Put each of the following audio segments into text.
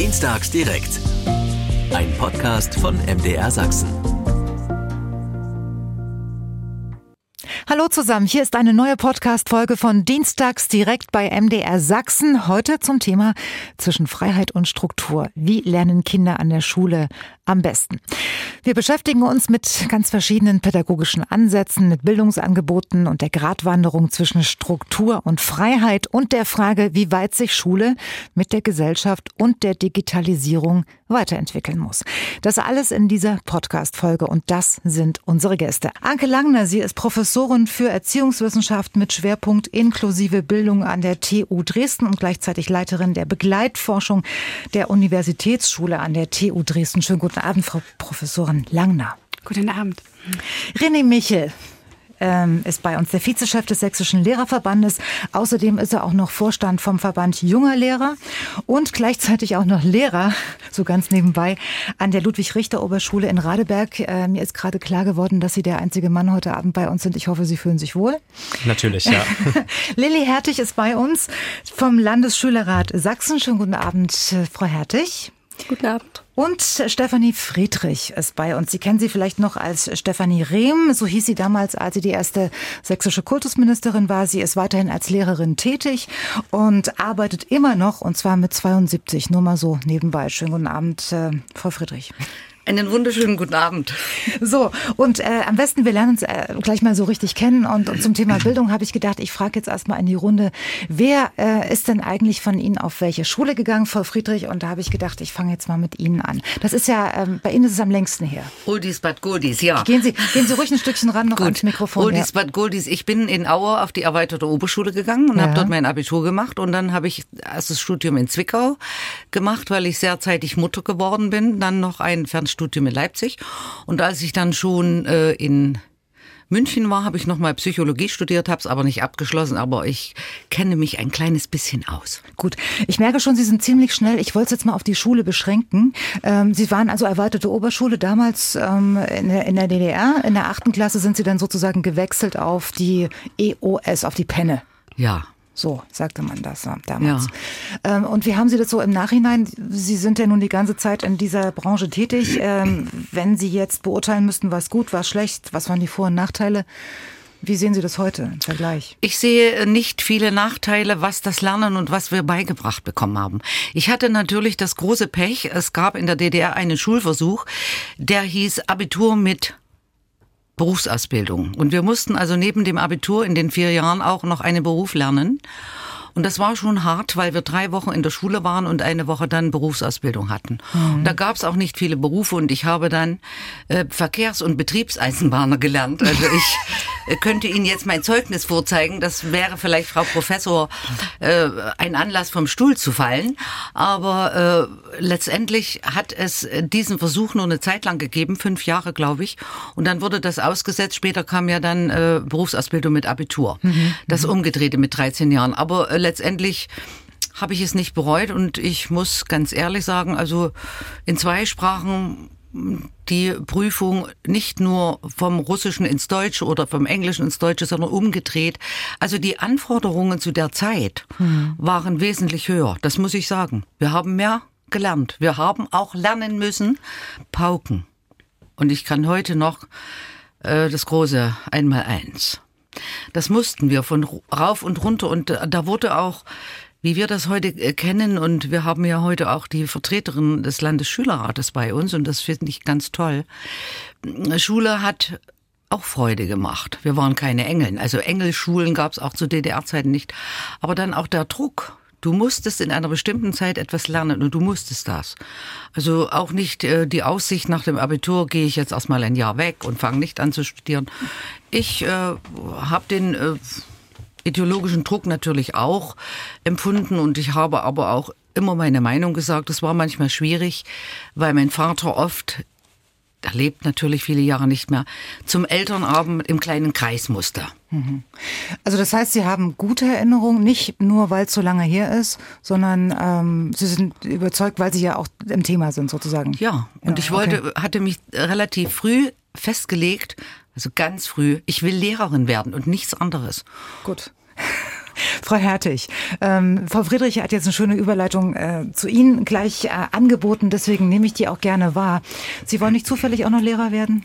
Dienstags direkt. Ein Podcast von MDR Sachsen. Hallo zusammen, hier ist eine neue Podcast-Folge von Dienstags direkt bei MDR Sachsen. Heute zum Thema zwischen Freiheit und Struktur. Wie lernen Kinder an der Schule am besten? Wir beschäftigen uns mit ganz verschiedenen pädagogischen Ansätzen, mit Bildungsangeboten und der Gratwanderung zwischen Struktur und Freiheit und der Frage, wie weit sich Schule mit der Gesellschaft und der Digitalisierung weiterentwickeln muss. Das alles in dieser Podcast-Folge und das sind unsere Gäste. Anke Langner, sie ist Professorin für Erziehungswissenschaft mit Schwerpunkt inklusive Bildung an der TU Dresden und gleichzeitig Leiterin der Begleitforschung der Universitätsschule an der TU Dresden. Schönen guten Abend, Frau Professorin Langner. Guten Abend. René Michel, ähm, ist bei uns der Vizechef des Sächsischen Lehrerverbandes. Außerdem ist er auch noch Vorstand vom Verband junger Lehrer und gleichzeitig auch noch Lehrer, so ganz nebenbei, an der Ludwig-Richter-Oberschule in Radeberg. Äh, mir ist gerade klar geworden, dass Sie der einzige Mann heute Abend bei uns sind. Ich hoffe, Sie fühlen sich wohl. Natürlich, ja. Lilly Hertig ist bei uns vom Landesschülerrat Sachsen. Schönen guten Abend, äh, Frau Hertig. Guten Abend. Und Stefanie Friedrich ist bei uns. Sie kennen sie vielleicht noch als Stefanie Rehm. So hieß sie damals, als sie die erste sächsische Kultusministerin war. Sie ist weiterhin als Lehrerin tätig und arbeitet immer noch, und zwar mit 72. Nur mal so nebenbei. Schönen guten Abend, äh, Frau Friedrich. Einen wunderschönen guten Abend. So, und äh, am besten, wir lernen uns äh, gleich mal so richtig kennen. Und, und zum Thema Bildung habe ich gedacht, ich frage jetzt erstmal in die Runde, wer äh, ist denn eigentlich von Ihnen auf welche Schule gegangen, Frau Friedrich? Und da habe ich gedacht, ich fange jetzt mal mit Ihnen an. Das ist ja, ähm, bei Ihnen ist es am längsten her. Oldies Bad Goldies, ja. Gehen Sie, gehen Sie ruhig ein Stückchen ran noch Gut. ans Mikrofon. Oldies ja. Bad Goldies. Ich bin in Aue auf die erweiterte Oberschule gegangen und Ja. habe dort mein Abitur gemacht. Und dann habe ich das Studium in Zwickau gemacht, weil ich sehr zeitig Mutter geworden bin. Dann noch ein Fernstudium in Leipzig. Und als ich dann schon äh, in München war, habe ich nochmal Psychologie studiert, habe es aber nicht abgeschlossen. Aber ich kenne mich ein kleines bisschen aus. Gut, ich merke schon, Sie sind ziemlich schnell. Ich wollte es jetzt mal auf die Schule beschränken. Ähm, Sie waren also erweiterte Oberschule damals ähm, in, der, in der DDR. In der achten Klasse sind Sie dann sozusagen gewechselt auf die EOS, auf die Penne. Ja. So sagte man das ja, damals. Ähm, und wie haben Sie das so im Nachhinein? Sie sind ja nun die ganze Zeit in dieser Branche tätig. Ähm, wenn Sie jetzt beurteilen müssten, was gut, was schlecht, was waren die Vor- und Nachteile? Wie sehen Sie das heute im Vergleich? Ich sehe nicht viele Nachteile, was das Lernen und was wir beigebracht bekommen haben. Ich hatte natürlich das große Pech, es gab in der DDR einen Schulversuch, der hieß Abitur mit Berufsausbildung. Und wir mussten also neben dem Abitur in den vier Jahren auch noch einen Beruf lernen. Und das war schon hart, weil wir drei Wochen in der Schule waren und eine Woche dann Berufsausbildung hatten. Und da gab es auch nicht viele Berufe und ich habe dann äh, Verkehrs- und Betriebseisenbahner gelernt. Also ich äh, könnte Ihnen jetzt mein Zeugnis vorzeigen. Das wäre vielleicht, Frau Professor, äh, ein Anlass vom Stuhl zu fallen. Aber äh, letztendlich hat es diesen Versuch nur eine Zeit lang gegeben, fünf Jahre, glaube ich. Und dann wurde das ausgesetzt. Später kam ja dann äh, Berufsausbildung mit Abitur. Das umgedrehte mit 13 Jahren. Aber äh, letztendlich habe ich es nicht bereut und ich muss ganz ehrlich sagen, also in zwei Sprachen die Prüfung nicht nur vom Russischen ins Deutsche oder vom Englischen ins Deutsche, sondern umgedreht. Also die Anforderungen zu der Zeit waren wesentlich höher. Das muss ich sagen. Wir haben mehr gelernt. Wir haben auch lernen müssen, pauken. Und ich kann heute noch äh, das große Einmaleins. Das mussten wir von rauf und runter und äh, da wurde auch, wie wir das heute äh, kennen und wir haben ja heute auch die Vertreterin des Landesschülerrates bei uns und das finde ich ganz toll. Schule hat auch Freude gemacht. Wir waren keine Engeln. Also Engelschulen gab es auch zu DDR-Zeiten nicht. Aber dann auch der Druck. Du musstest in einer bestimmten Zeit etwas lernen und du musstest das. Also auch nicht äh, die Aussicht nach dem Abitur, gehe ich jetzt erstmal ein Jahr weg und fange nicht an zu studieren. Ich äh, habe den äh, ideologischen Druck natürlich auch empfunden und ich habe aber auch immer meine Meinung gesagt. Es war manchmal schwierig, weil mein Vater oft er lebt natürlich viele Jahre nicht mehr, zum Elternabend im kleinen Kreis musste. Also das heißt, Sie haben gute Erinnerungen, nicht nur weil es so lange her ist, sondern ähm, Sie sind überzeugt, weil Sie ja auch im Thema sind sozusagen. Ja, und Ja, ich wollte, okay. hatte mich relativ früh festgelegt, also ganz früh, ich will Lehrerin werden und nichts anderes. Gut. Frau Hertig, ähm, Frau Friedrich hat jetzt eine schöne Überleitung äh, zu Ihnen gleich äh, angeboten, deswegen nehme ich die auch gerne wahr. Sie wollen nicht zufällig auch noch Lehrer werden?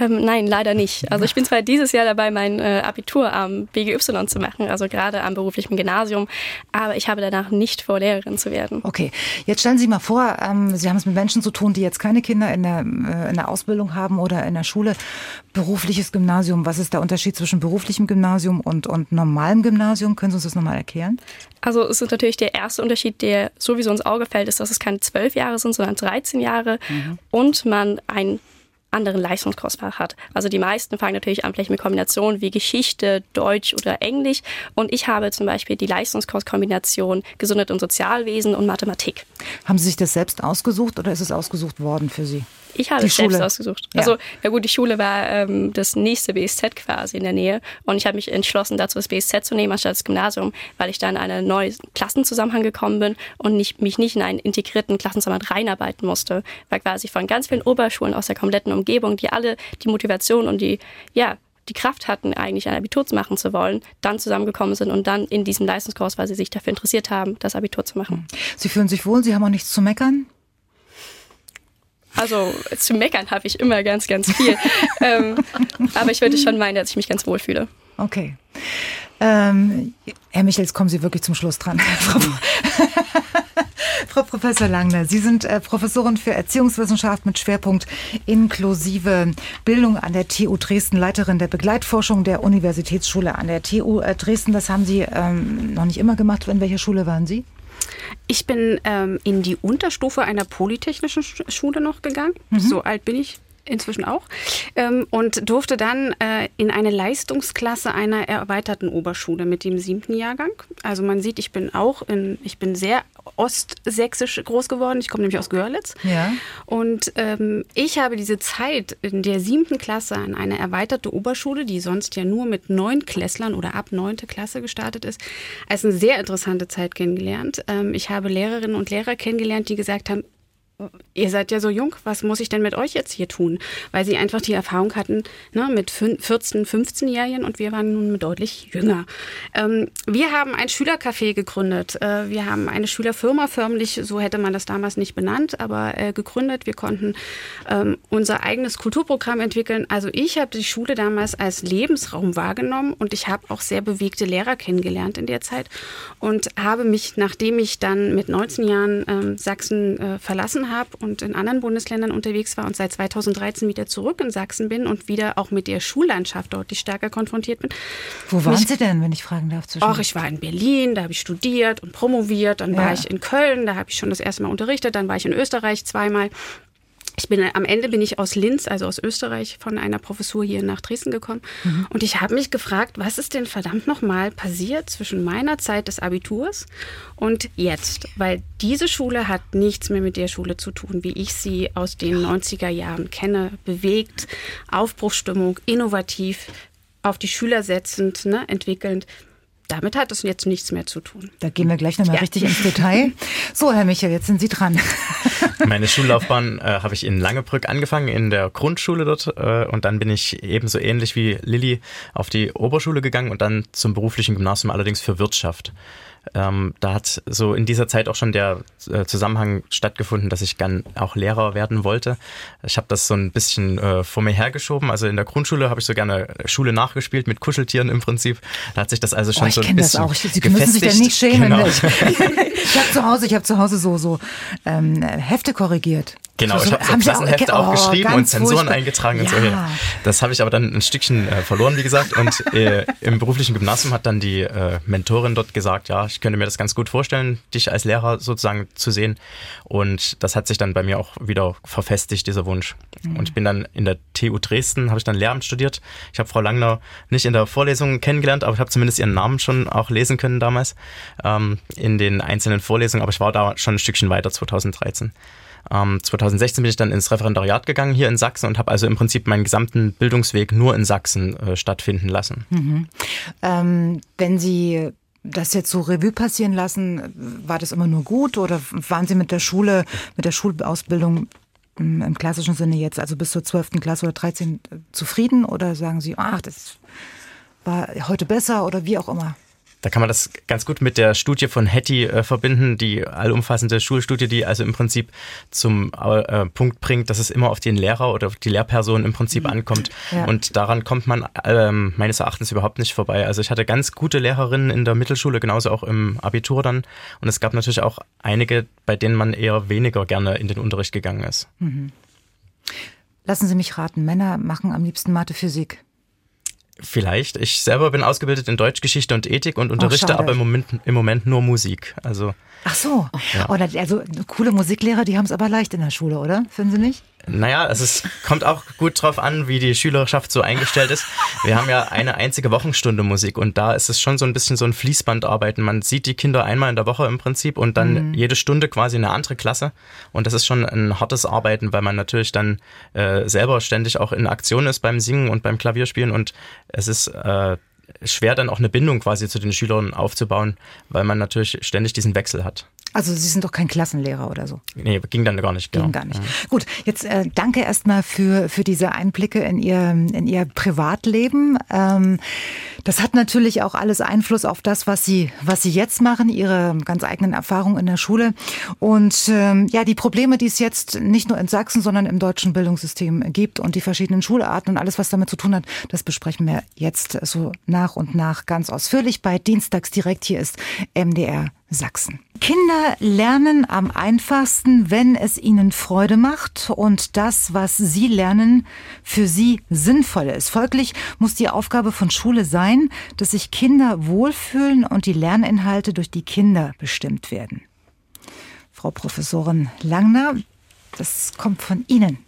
Ähm, nein, leider nicht. Also ich bin zwar dieses Jahr dabei, mein äh, Abitur am BGY zu machen, also gerade am beruflichen Gymnasium, aber ich habe danach nicht vor, Lehrerin zu werden. Okay, jetzt stellen Sie mal vor, ähm, Sie haben es mit Menschen zu tun, die jetzt keine Kinder in der, äh, in der Ausbildung haben oder in der Schule. Berufliches Gymnasium, was ist der Unterschied zwischen beruflichem Gymnasium und, und normalem Gymnasium? Können Sie uns das nochmal erklären? Also es ist natürlich der erste Unterschied, der sowieso ins Auge fällt, ist, dass es keine zwölf Jahre sind, sondern 13 Jahre mhm. und man ein anderen Leistungskostfach hat. Also die meisten fangen natürlich an vielleicht mit Kombinationen wie Geschichte, Deutsch oder Englisch. Und ich habe zum Beispiel die Leistungskostkombination Gesundheit und Sozialwesen und Mathematik. Haben Sie sich das selbst ausgesucht oder ist es ausgesucht worden für Sie? Ich habe die es Schule. selbst ausgesucht. Ja. Also, ja gut, die Schule war ähm, das nächste BSZ quasi in der Nähe. Und ich habe mich entschlossen, dazu das BSZ zu nehmen, anstatt das Gymnasium, weil ich da in einen neuen Klassenzusammenhang gekommen bin und nicht, mich nicht in einen integrierten Klassenzusammenhang reinarbeiten musste. Weil quasi von ganz vielen Oberschulen aus der kompletten Umgebung, die alle die Motivation und die, ja, die Kraft hatten, eigentlich ein Abitur zu machen zu wollen, dann zusammengekommen sind und dann in diesem Leistungskurs, weil sie sich dafür interessiert haben, das Abitur zu machen. Sie fühlen sich wohl, Sie haben auch nichts zu meckern? Also zu meckern habe ich immer ganz, ganz viel. ähm, aber ich würde schon meinen, dass ich mich ganz wohl fühle. Okay. Ähm, Herr Michels, kommen Sie wirklich zum Schluss dran. Frau, Professor Langner, Sie sind äh, Professorin für Erziehungswissenschaft mit Schwerpunkt inklusive Bildung an der TU Dresden, Leiterin der Begleitforschung der Universitätsschule an der TU äh, Dresden. Das haben Sie ähm, noch nicht immer gemacht. In welcher Schule waren Sie? Ich bin ähm, in die Unterstufe einer polytechnischen Schule noch gegangen. Mhm. So alt bin ich inzwischen auch, ähm, und durfte dann äh, in eine Leistungsklasse einer erweiterten Oberschule mit dem siebten Jahrgang. Also man sieht, ich bin auch in, ich bin sehr ostsächsisch groß geworden. Ich komme nämlich aus Görlitz. Ja. Und ähm, ich habe diese Zeit in der siebten Klasse an eine erweiterte Oberschule, die sonst ja nur mit neun Klässlern oder ab neunte Klasse gestartet ist, als eine sehr interessante Zeit kennengelernt. Ähm, ich habe Lehrerinnen und Lehrer kennengelernt, die gesagt haben, ihr seid ja so jung, was muss ich denn mit euch jetzt hier tun? Weil sie einfach die Erfahrung hatten ne, mit 14, 15-Jährigen und wir waren nun deutlich jünger. Ähm, wir haben ein Schülercafé gegründet. Äh, wir haben eine Schülerfirma förmlich, so hätte man das damals nicht benannt, aber äh, gegründet. Wir konnten ähm, unser eigenes Kulturprogramm entwickeln. Also ich habe die Schule damals als Lebensraum wahrgenommen und ich habe auch sehr bewegte Lehrer kennengelernt in der Zeit und habe mich, nachdem ich dann mit 19 Jahren ähm, Sachsen äh, verlassen habe, habe und in anderen Bundesländern unterwegs war und seit 2013 wieder zurück in Sachsen bin und wieder auch mit der Schullandschaft deutlich stärker konfrontiert bin. Wo waren mich, Sie denn, wenn ich fragen darf? Ach, ich war in Berlin, da habe ich studiert und promoviert. Dann ja. war ich in Köln, da habe ich schon das erste Mal unterrichtet. Dann war ich in Österreich zweimal. Ich bin am Ende bin ich aus Linz, also aus Österreich, von einer Professur hier nach Dresden gekommen. Mhm. Und ich habe mich gefragt, was ist denn verdammt nochmal passiert zwischen meiner Zeit des Abiturs und jetzt? Weil diese Schule hat nichts mehr mit der Schule zu tun, wie ich sie aus den 90er Jahren kenne. Bewegt, Aufbruchsstimmung, innovativ, auf die Schüler setzend, ne, entwickelnd damit hat es jetzt nichts mehr zu tun. Da gehen wir gleich nochmal ja. richtig ins Detail. So, Herr Michael, jetzt sind Sie dran. Meine Schullaufbahn äh, habe ich in Langebrück angefangen, in der Grundschule dort. Äh, und dann bin ich ebenso ähnlich wie Lilly auf die Oberschule gegangen und dann zum beruflichen Gymnasium, allerdings für Wirtschaft. Ähm, da hat so in dieser Zeit auch schon der äh, Zusammenhang stattgefunden, dass ich gern auch Lehrer werden wollte. Ich habe das so ein bisschen äh, vor mir hergeschoben. Also in der Grundschule habe ich so gerne Schule nachgespielt mit Kuscheltieren im Prinzip. Da hat sich das also schon oh, so ein bisschen das auch. Sie müssen sich da nicht schämen. Genau. Ich, ich habe zu Hause, ich habe zu Hause so so ähm, Hefte korrigiert. Genau, so, ich habe so Klassenhefte auch, aufgeschrieben oh, und Zensuren furchtbar. eingetragen und ja. so. Ja. Das habe ich aber dann ein Stückchen äh, verloren, wie gesagt. Und äh, im beruflichen Gymnasium hat dann die äh, Mentorin dort gesagt, ja, ich könnte mir das ganz gut vorstellen, dich als Lehrer sozusagen zu sehen. Und das hat sich dann bei mir auch wieder verfestigt, dieser Wunsch. Mhm. Und ich bin dann in der TU Dresden, habe ich dann Lehramt studiert. Ich habe Frau Langner nicht in der Vorlesung kennengelernt, aber ich habe zumindest ihren Namen schon auch lesen können damals ähm, in den einzelnen Vorlesungen. Aber ich war da schon ein Stückchen weiter 2013. Ähm, 2016 bin ich dann ins Referendariat gegangen hier in Sachsen und habe also im Prinzip meinen gesamten Bildungsweg nur in Sachsen äh, stattfinden lassen. Mhm. Ähm, wenn Sie das jetzt so Revue passieren lassen, war das immer nur gut oder waren Sie mit der Schule, mit der Schulausbildung hm, im klassischen Sinne jetzt, also bis zur 12. Klasse oder 13 zufrieden oder sagen Sie, ach, das war heute besser oder wie auch immer? Da kann man das ganz gut mit der Studie von Hattie äh, verbinden, die allumfassende Schulstudie, die also im Prinzip zum äh, Punkt bringt, dass es immer auf den Lehrer oder die Lehrperson im Prinzip mhm. ankommt. Ja. Und daran kommt man ähm, meines Erachtens überhaupt nicht vorbei. Also ich hatte ganz gute Lehrerinnen in der Mittelschule, genauso auch im Abitur dann. Und es gab natürlich auch einige, bei denen man eher weniger gerne in den Unterricht gegangen ist. Mhm. Lassen Sie mich raten, Männer machen am liebsten Mathe, Physik. Vielleicht. Ich selber bin ausgebildet in Deutschgeschichte und Ethik und unterrichte oh, aber im Moment, im Moment nur Musik. Also, Ach so. Ja. Oder, also coole Musiklehrer, die haben es aber leicht in der Schule, oder? Finden Sie nicht? Naja, es ist, kommt auch gut drauf an, wie die Schülerschaft so eingestellt ist. Wir haben ja eine einzige Wochenstunde Musik und da ist es schon so ein bisschen so ein Fließbandarbeiten. Man sieht die Kinder einmal in der Woche im Prinzip und dann mhm. jede Stunde quasi eine andere Klasse. Und das ist schon ein hartes Arbeiten, weil man natürlich dann äh, selber ständig auch in Aktion ist beim Singen und beim Klavierspielen und es ist äh, schwer dann auch eine Bindung quasi zu den Schülern aufzubauen, weil man natürlich ständig diesen Wechsel hat. Also Sie sind doch kein Klassenlehrer oder so. Nee, ging dann gar nicht. Ging genau. gar nicht. Ja. Gut, jetzt äh, danke erstmal für, für diese Einblicke in Ihr, in Ihr Privatleben. Ähm, das hat natürlich auch alles Einfluss auf das, was Sie, was Sie jetzt machen, Ihre ganz eigenen Erfahrungen in der Schule. Und ähm, ja, die Probleme, die es jetzt nicht nur in Sachsen, sondern im deutschen Bildungssystem gibt und die verschiedenen Schularten und alles, was damit zu tun hat, das besprechen wir jetzt so nach und nach ganz ausführlich bei Dienstags direkt. Hier ist MDR Sachsen. Kinder lernen am einfachsten, wenn es ihnen Freude macht und das, was sie lernen, für sie sinnvoll ist. Folglich muss die Aufgabe von Schule sein, dass sich Kinder wohlfühlen und die Lerninhalte durch die Kinder bestimmt werden. Frau Professorin Langner, das kommt von Ihnen.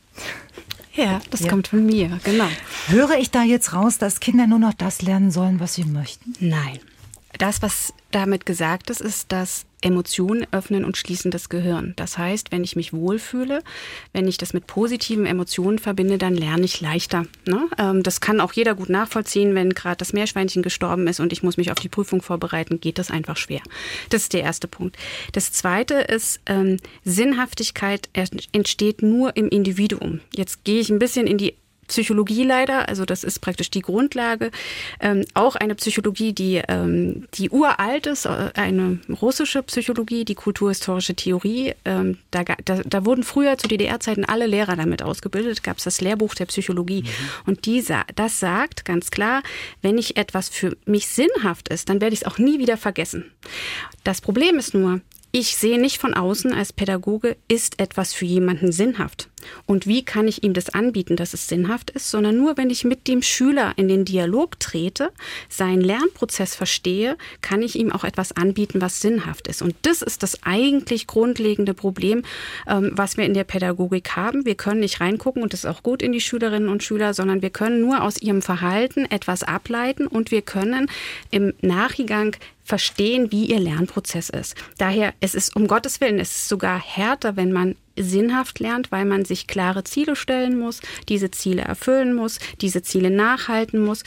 Ja, das ja. kommt von mir, genau. Höre ich da jetzt raus, dass Kinder nur noch das lernen sollen, was sie möchten? Nein. Das, was damit gesagt ist, ist, dass Emotionen öffnen und schließen das Gehirn. Das heißt, wenn ich mich wohlfühle, wenn ich das mit positiven Emotionen verbinde, dann lerne ich leichter. Ne? Ähm, das kann auch jeder gut nachvollziehen, wenn gerade das Meerschweinchen gestorben ist und ich muss mich auf die Prüfung vorbereiten, geht das einfach schwer. Das ist der erste Punkt. Das zweite ist, ähm, Sinnhaftigkeit entsteht nur im Individuum. Jetzt gehe ich ein bisschen in die Psychologie leider, also das ist praktisch die Grundlage, ähm, auch eine Psychologie, die, ähm, die uralt ist, äh, eine russische Psychologie, die kulturhistorische Theorie. Ähm, da, da, da wurden früher zu DDR-Zeiten alle Lehrer damit ausgebildet, gab es das Lehrbuch der Psychologie. Mhm. Und die, das sagt ganz klar, wenn ich etwas für mich sinnhaft ist, dann werde ich es auch nie wieder vergessen. Das Problem ist nur, ich sehe nicht von außen als Pädagoge, ist etwas für jemanden sinnhaft. Und wie kann ich ihm das anbieten, dass es sinnhaft ist, sondern nur, wenn ich mit dem Schüler in den Dialog trete, seinen Lernprozess verstehe, kann ich ihm auch etwas anbieten, was sinnhaft ist. Und das ist das eigentlich grundlegende Problem, ähm, was wir in der Pädagogik haben. Wir können nicht reingucken, und das ist auch gut in die Schülerinnen und Schüler, sondern wir können nur aus ihrem Verhalten etwas ableiten und wir können im Nachgang verstehen, wie ihr Lernprozess ist. Daher, es ist um Gottes Willen, es ist sogar härter, wenn man sinnhaft lernt, weil man sich klare Ziele stellen muss, diese Ziele erfüllen muss, diese Ziele nachhalten muss.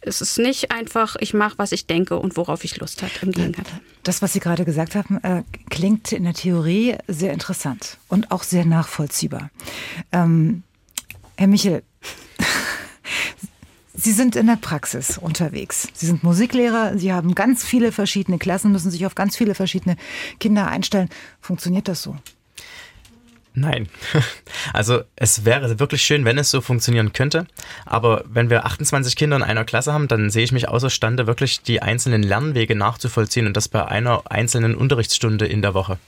Es ist nicht einfach, ich mache, was ich denke und worauf ich Lust habe. Im Gegenteil. Das, was Sie gerade gesagt haben, äh, klingt in der Theorie sehr interessant und auch sehr nachvollziehbar. Ähm, Herr Michel, Sie sind in der Praxis unterwegs. Sie sind Musiklehrer, Sie haben ganz viele verschiedene Klassen, müssen sich auf ganz viele verschiedene Kinder einstellen. Funktioniert das so? Nein. Also es wäre wirklich schön, wenn es so funktionieren könnte. Aber wenn wir 28 Kinder in einer Klasse haben, dann sehe ich mich außerstande, wirklich die einzelnen Lernwege nachzuvollziehen und das bei einer einzelnen Unterrichtsstunde in der Woche.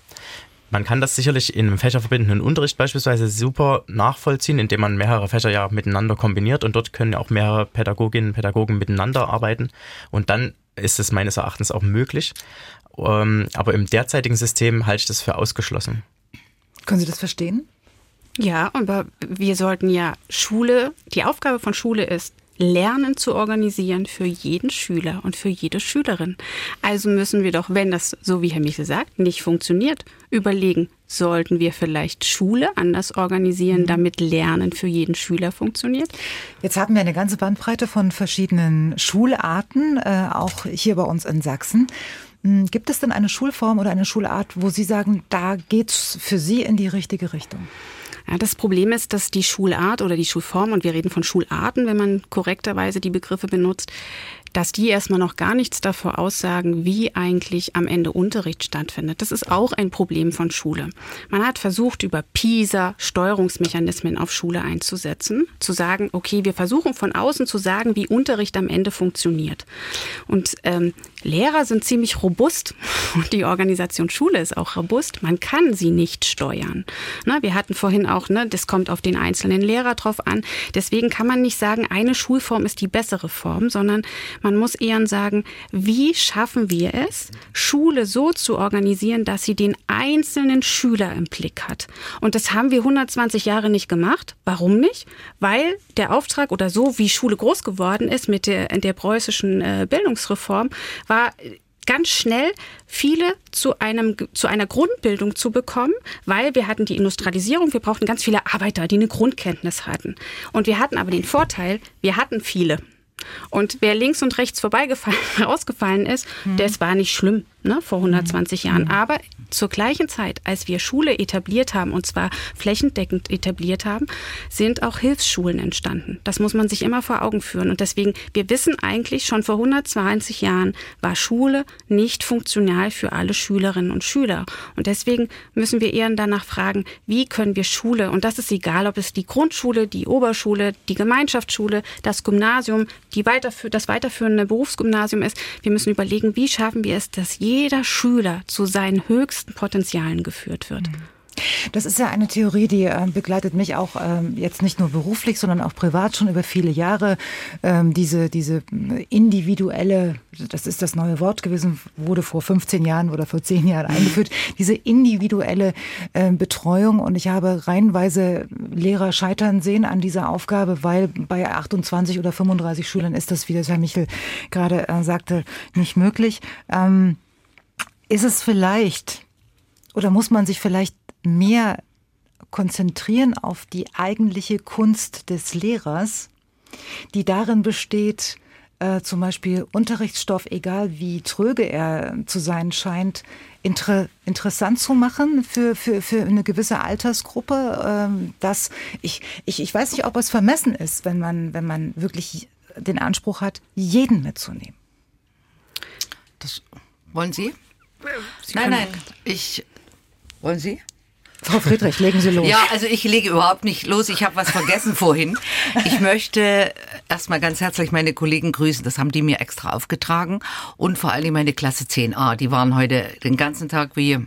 Man kann das sicherlich in einem fächerverbindenden Unterricht beispielsweise super nachvollziehen, indem man mehrere Fächer ja miteinander kombiniert und dort können auch mehrere Pädagoginnen und Pädagogen miteinander arbeiten und dann ist es meines Erachtens auch möglich. Ähm, aber im derzeitigen System halte ich das für ausgeschlossen. Können Sie das verstehen? Ja, aber wir sollten ja Schule, die Aufgabe von Schule ist, Lernen zu organisieren für jeden Schüler und für jede Schülerin. Also müssen wir doch, wenn das, so wie Herr Michel sagt, nicht funktioniert, überlegen, sollten wir vielleicht Schule anders organisieren, mhm. damit Lernen für jeden Schüler funktioniert? Jetzt haben wir eine ganze Bandbreite von verschiedenen Schularten, äh, auch hier bei uns in Sachsen. Hm, gibt es denn eine Schulform oder eine Schulart, wo Sie sagen, da geht's für Sie in die richtige Richtung? Ja, das Problem ist, dass die Schulart oder die Schulform, und wir reden von Schularten, wenn man korrekterweise die Begriffe benutzt, dass die erstmal noch gar nichts davor aussagen, wie eigentlich am Ende Unterricht stattfindet. Das ist auch ein Problem von Schule. Man hat versucht, über PISA Steuerungsmechanismen auf Schule einzusetzen, zu sagen, okay, wir versuchen von außen zu sagen, wie Unterricht am Ende funktioniert. Und ähm, Lehrer sind ziemlich robust und die Organisation Schule ist auch robust. Man kann sie nicht steuern. Ne, wir hatten vorhin auch, ne, das kommt auf den einzelnen Lehrer drauf an. Deswegen kann man nicht sagen, eine Schulform ist die bessere Form, sondern man muss eher sagen, wie schaffen wir es, Schule so zu organisieren, dass sie den einzelnen Schüler im Blick hat. Und das haben wir 120 Jahre nicht gemacht. Warum nicht? Weil der Auftrag oder so, wie Schule groß geworden ist mit der, der preußischen äh, Bildungsreform, war ganz schnell viele zu einem zu einer Grundbildung zu bekommen, weil wir hatten die Industrialisierung, wir brauchten ganz viele Arbeiter, die eine Grundkenntnis hatten. Und wir hatten aber den Vorteil, wir hatten viele. Und wer links und rechts vorbeigefallen, rausgefallen ist, mhm. das war nicht schlimm ne, vor 120 mhm. Jahren. Aber zur gleichen Zeit, als wir Schule etabliert haben, und zwar flächendeckend etabliert haben, sind auch Hilfsschulen entstanden. Das muss man sich immer vor Augen führen. Und deswegen, wir wissen eigentlich schon vor 120 Jahren war Schule nicht funktional für alle Schülerinnen und Schüler. Und deswegen müssen wir eher danach fragen, wie können wir Schule, und das ist egal, ob es die Grundschule, die Oberschule, die Gemeinschaftsschule, das Gymnasium, die weiterfü das weiterführende Berufsgymnasium ist, wir müssen überlegen, wie schaffen wir es, dass jeder Schüler zu seinen höchsten Potenzialen geführt wird. Mhm. Das ist ja eine Theorie, die äh, begleitet mich auch ähm, jetzt nicht nur beruflich, sondern auch privat schon über viele Jahre. Ähm, diese, diese individuelle, das ist das neue Wort gewesen, wurde vor 15 Jahren oder vor 10 Jahren eingeführt, diese individuelle äh, Betreuung. Und ich habe reihenweise Lehrer scheitern sehen an dieser Aufgabe, weil bei 28 oder 35 Schülern ist das, wie das Herr Michel gerade äh, sagte, nicht möglich. Ähm, ist es vielleicht oder muss man sich vielleicht mehr konzentrieren auf die eigentliche Kunst des Lehrers, die darin besteht, äh, zum Beispiel Unterrichtsstoff, egal wie tröge er zu sein scheint, inter, interessant zu machen für, für, für eine gewisse Altersgruppe. Ähm, dass ich, ich, ich weiß nicht, ob es vermessen ist, wenn man, wenn man wirklich den Anspruch hat, jeden mitzunehmen. Das wollen Sie? Sie nein, nein, ich. Wollen Sie? Frau Friedrich, legen Sie los. Ja, also ich lege überhaupt nicht los. Ich habe was vergessen vorhin. Ich möchte erstmal ganz herzlich meine Kollegen grüßen. Das haben die mir extra aufgetragen. Und vor allem meine Klasse 10a. Die waren heute den ganzen Tag wie,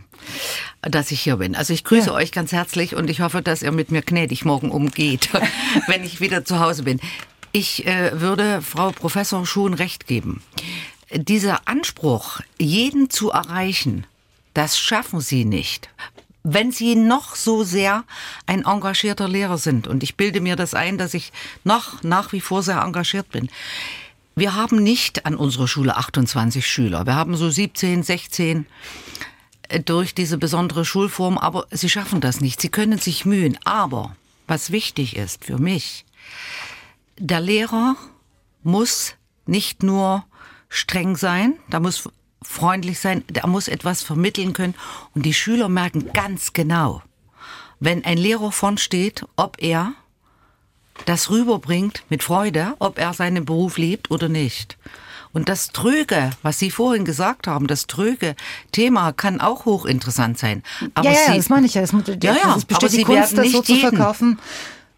dass ich hier bin. Also ich grüße ja. euch ganz herzlich und ich hoffe, dass ihr mit mir gnädig morgen umgeht, wenn ich wieder zu Hause bin. Ich äh, würde Frau Professor Schuhn recht geben. Dieser Anspruch, jeden zu erreichen, das schaffen sie nicht wenn Sie noch so sehr ein engagierter Lehrer sind, und ich bilde mir das ein, dass ich noch nach wie vor sehr engagiert bin. Wir haben nicht an unserer Schule 28 Schüler. Wir haben so 17, 16 äh, durch diese besondere Schulform, aber sie schaffen das nicht. Sie können sich mühen. Aber was wichtig ist für mich, der Lehrer muss nicht nur streng sein, da muss freundlich sein, der muss etwas vermitteln können. Und die Schüler merken ganz genau, wenn ein Lehrer vorn steht, ob er das rüberbringt mit Freude, ob er seinen Beruf liebt oder nicht. Und das Tröge, was Sie vorhin gesagt haben, das tröge Thema kann auch hochinteressant sein. Aber ja, ja, Sie, das meine ich ja. Das, ja, ja, das besteht die Kunst, das so zu verkaufen.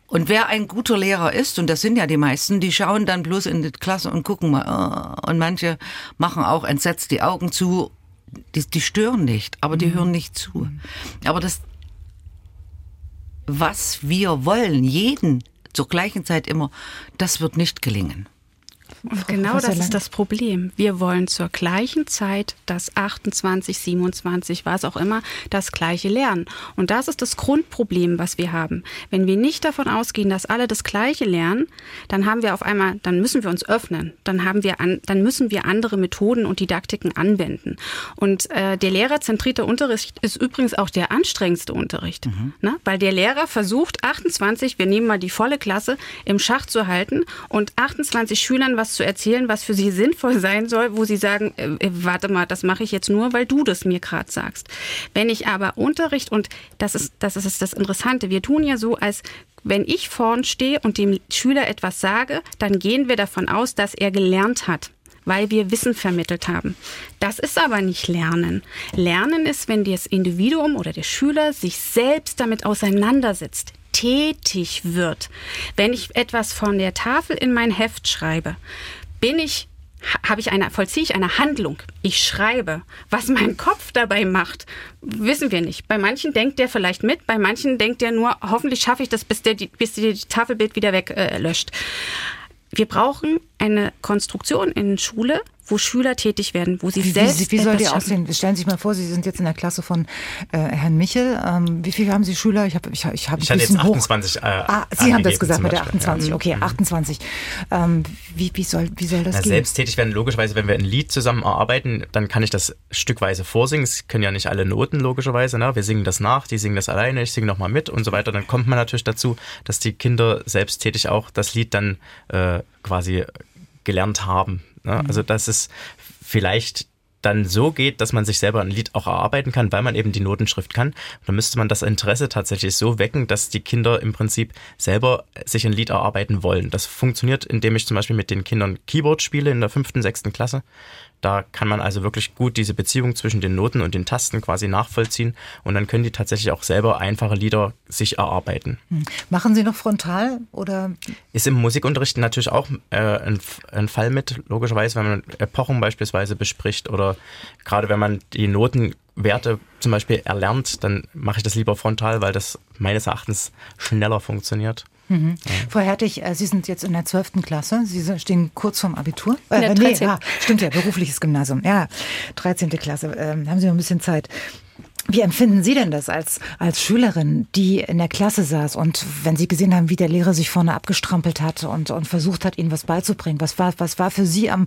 Und wer ein guter Lehrer ist, und das sind ja die meisten, die schauen dann bloß in die Klasse und gucken mal, oh, und manche machen auch entsetzt die Augen zu. Die, die stören nicht, aber die mhm. hören nicht zu. Aber das, was wir wollen, jeden zur gleichen Zeit immer, das wird nicht gelingen. Und genau das ist das Problem. Wir wollen zur gleichen Zeit das 28, 27, was auch immer, das gleiche lernen. Und das ist das Grundproblem, was wir haben. Wenn wir nicht davon ausgehen, dass alle das gleiche lernen, dann haben wir auf einmal, dann müssen wir uns öffnen. Dann haben wir an, dann müssen wir andere Methoden und Didaktiken anwenden. Und äh, der lehrerzentrierte Unterricht ist übrigens auch der anstrengendste Unterricht, mhm. ne? weil der Lehrer versucht 28, wir nehmen mal die volle Klasse im Schach zu halten und 28 Schülern was zu erzählen, was für sie sinnvoll sein soll, wo sie sagen, äh, äh, warte mal, das mache ich jetzt nur, weil du das mir gerade sagst. Wenn ich aber Unterricht und das ist das ist das Interessante, wir tun ja so, als wenn ich vorn stehe und dem Schüler etwas sage, dann gehen wir davon aus, dass er gelernt hat weil wir Wissen vermittelt haben. Das ist aber nicht Lernen. Lernen ist, wenn das Individuum oder der Schüler sich selbst damit auseinandersetzt, tätig wird. Wenn ich etwas von der Tafel in mein Heft schreibe, bin ich habe ich eine, vollziehe ich eine Handlung. Ich schreibe. Was mein Kopf dabei macht, wissen wir nicht. Bei manchen denkt der vielleicht mit, bei manchen denkt der nur, hoffentlich schaffe ich das, bis der, bis die Tafelbild wieder weglöscht. Äh, wir brauchen eine Konstruktion in Schule, wo Schüler tätig werden, wo sie wie, selbst. Wie, wie soll die aussehen? Stellen Sie sich mal vor, Sie sind jetzt in der Klasse von äh, Herrn Michel. Ähm, wie viele haben Sie Schüler? Ich habe ich, ich hab ich hatte jetzt 28. Äh, ah, Sie haben das gesagt mit der 28. Ja. Okay, 28. Mhm. Ähm, wie, wie, soll, wie soll das Na, gehen? Selbst tätig werden, logischerweise, wenn wir ein Lied zusammen erarbeiten, dann kann ich das stückweise vorsingen. Es können ja nicht alle Noten, logischerweise. Ne? Wir singen das nach, die singen das alleine, ich singe nochmal mit und so weiter. Dann kommt man natürlich dazu, dass die Kinder selbsttätig auch das Lied dann äh, quasi gelernt haben. Ne? Mhm. Also das ist vielleicht dann so geht, dass man sich selber ein Lied auch erarbeiten kann, weil man eben die Notenschrift kann. dann müsste man das Interesse tatsächlich so wecken, dass die Kinder im Prinzip selber sich ein Lied erarbeiten wollen. Das funktioniert, indem ich zum Beispiel mit den Kindern Keyboard spiele in der fünften, sechsten Klasse. Da kann man also wirklich gut diese Beziehung zwischen den Noten und den Tasten quasi nachvollziehen und dann können die tatsächlich auch selber einfache Lieder sich erarbeiten. Hm. Machen Sie noch frontal oder? Ist im Musikunterricht natürlich auch äh, ein, ein, Fall mit, logischerweise, wenn man Epochen beispielsweise bespricht oder gerade wenn man die Notenwerte zum Beispiel erlernt, dann mache ich das lieber frontal, weil das meines Erachtens schneller funktioniert. Mhm. Ja. Frau Hertig, äh, Sie sind jetzt in der 12. Klasse. Sie stehen kurz vorm Abitur. Äh, ja, nee, ja, stimmt ja, berufliches Gymnasium. Ja, 13. Klasse. Ähm, haben Sie noch ein bisschen Zeit. Wie empfinden Sie denn das als, als Schülerin, die in der Klasse saß und wenn Sie gesehen haben, wie der Lehrer sich vorne abgestrampelt hat und, und versucht hat, Ihnen was beizubringen? Was war, was war für Sie am,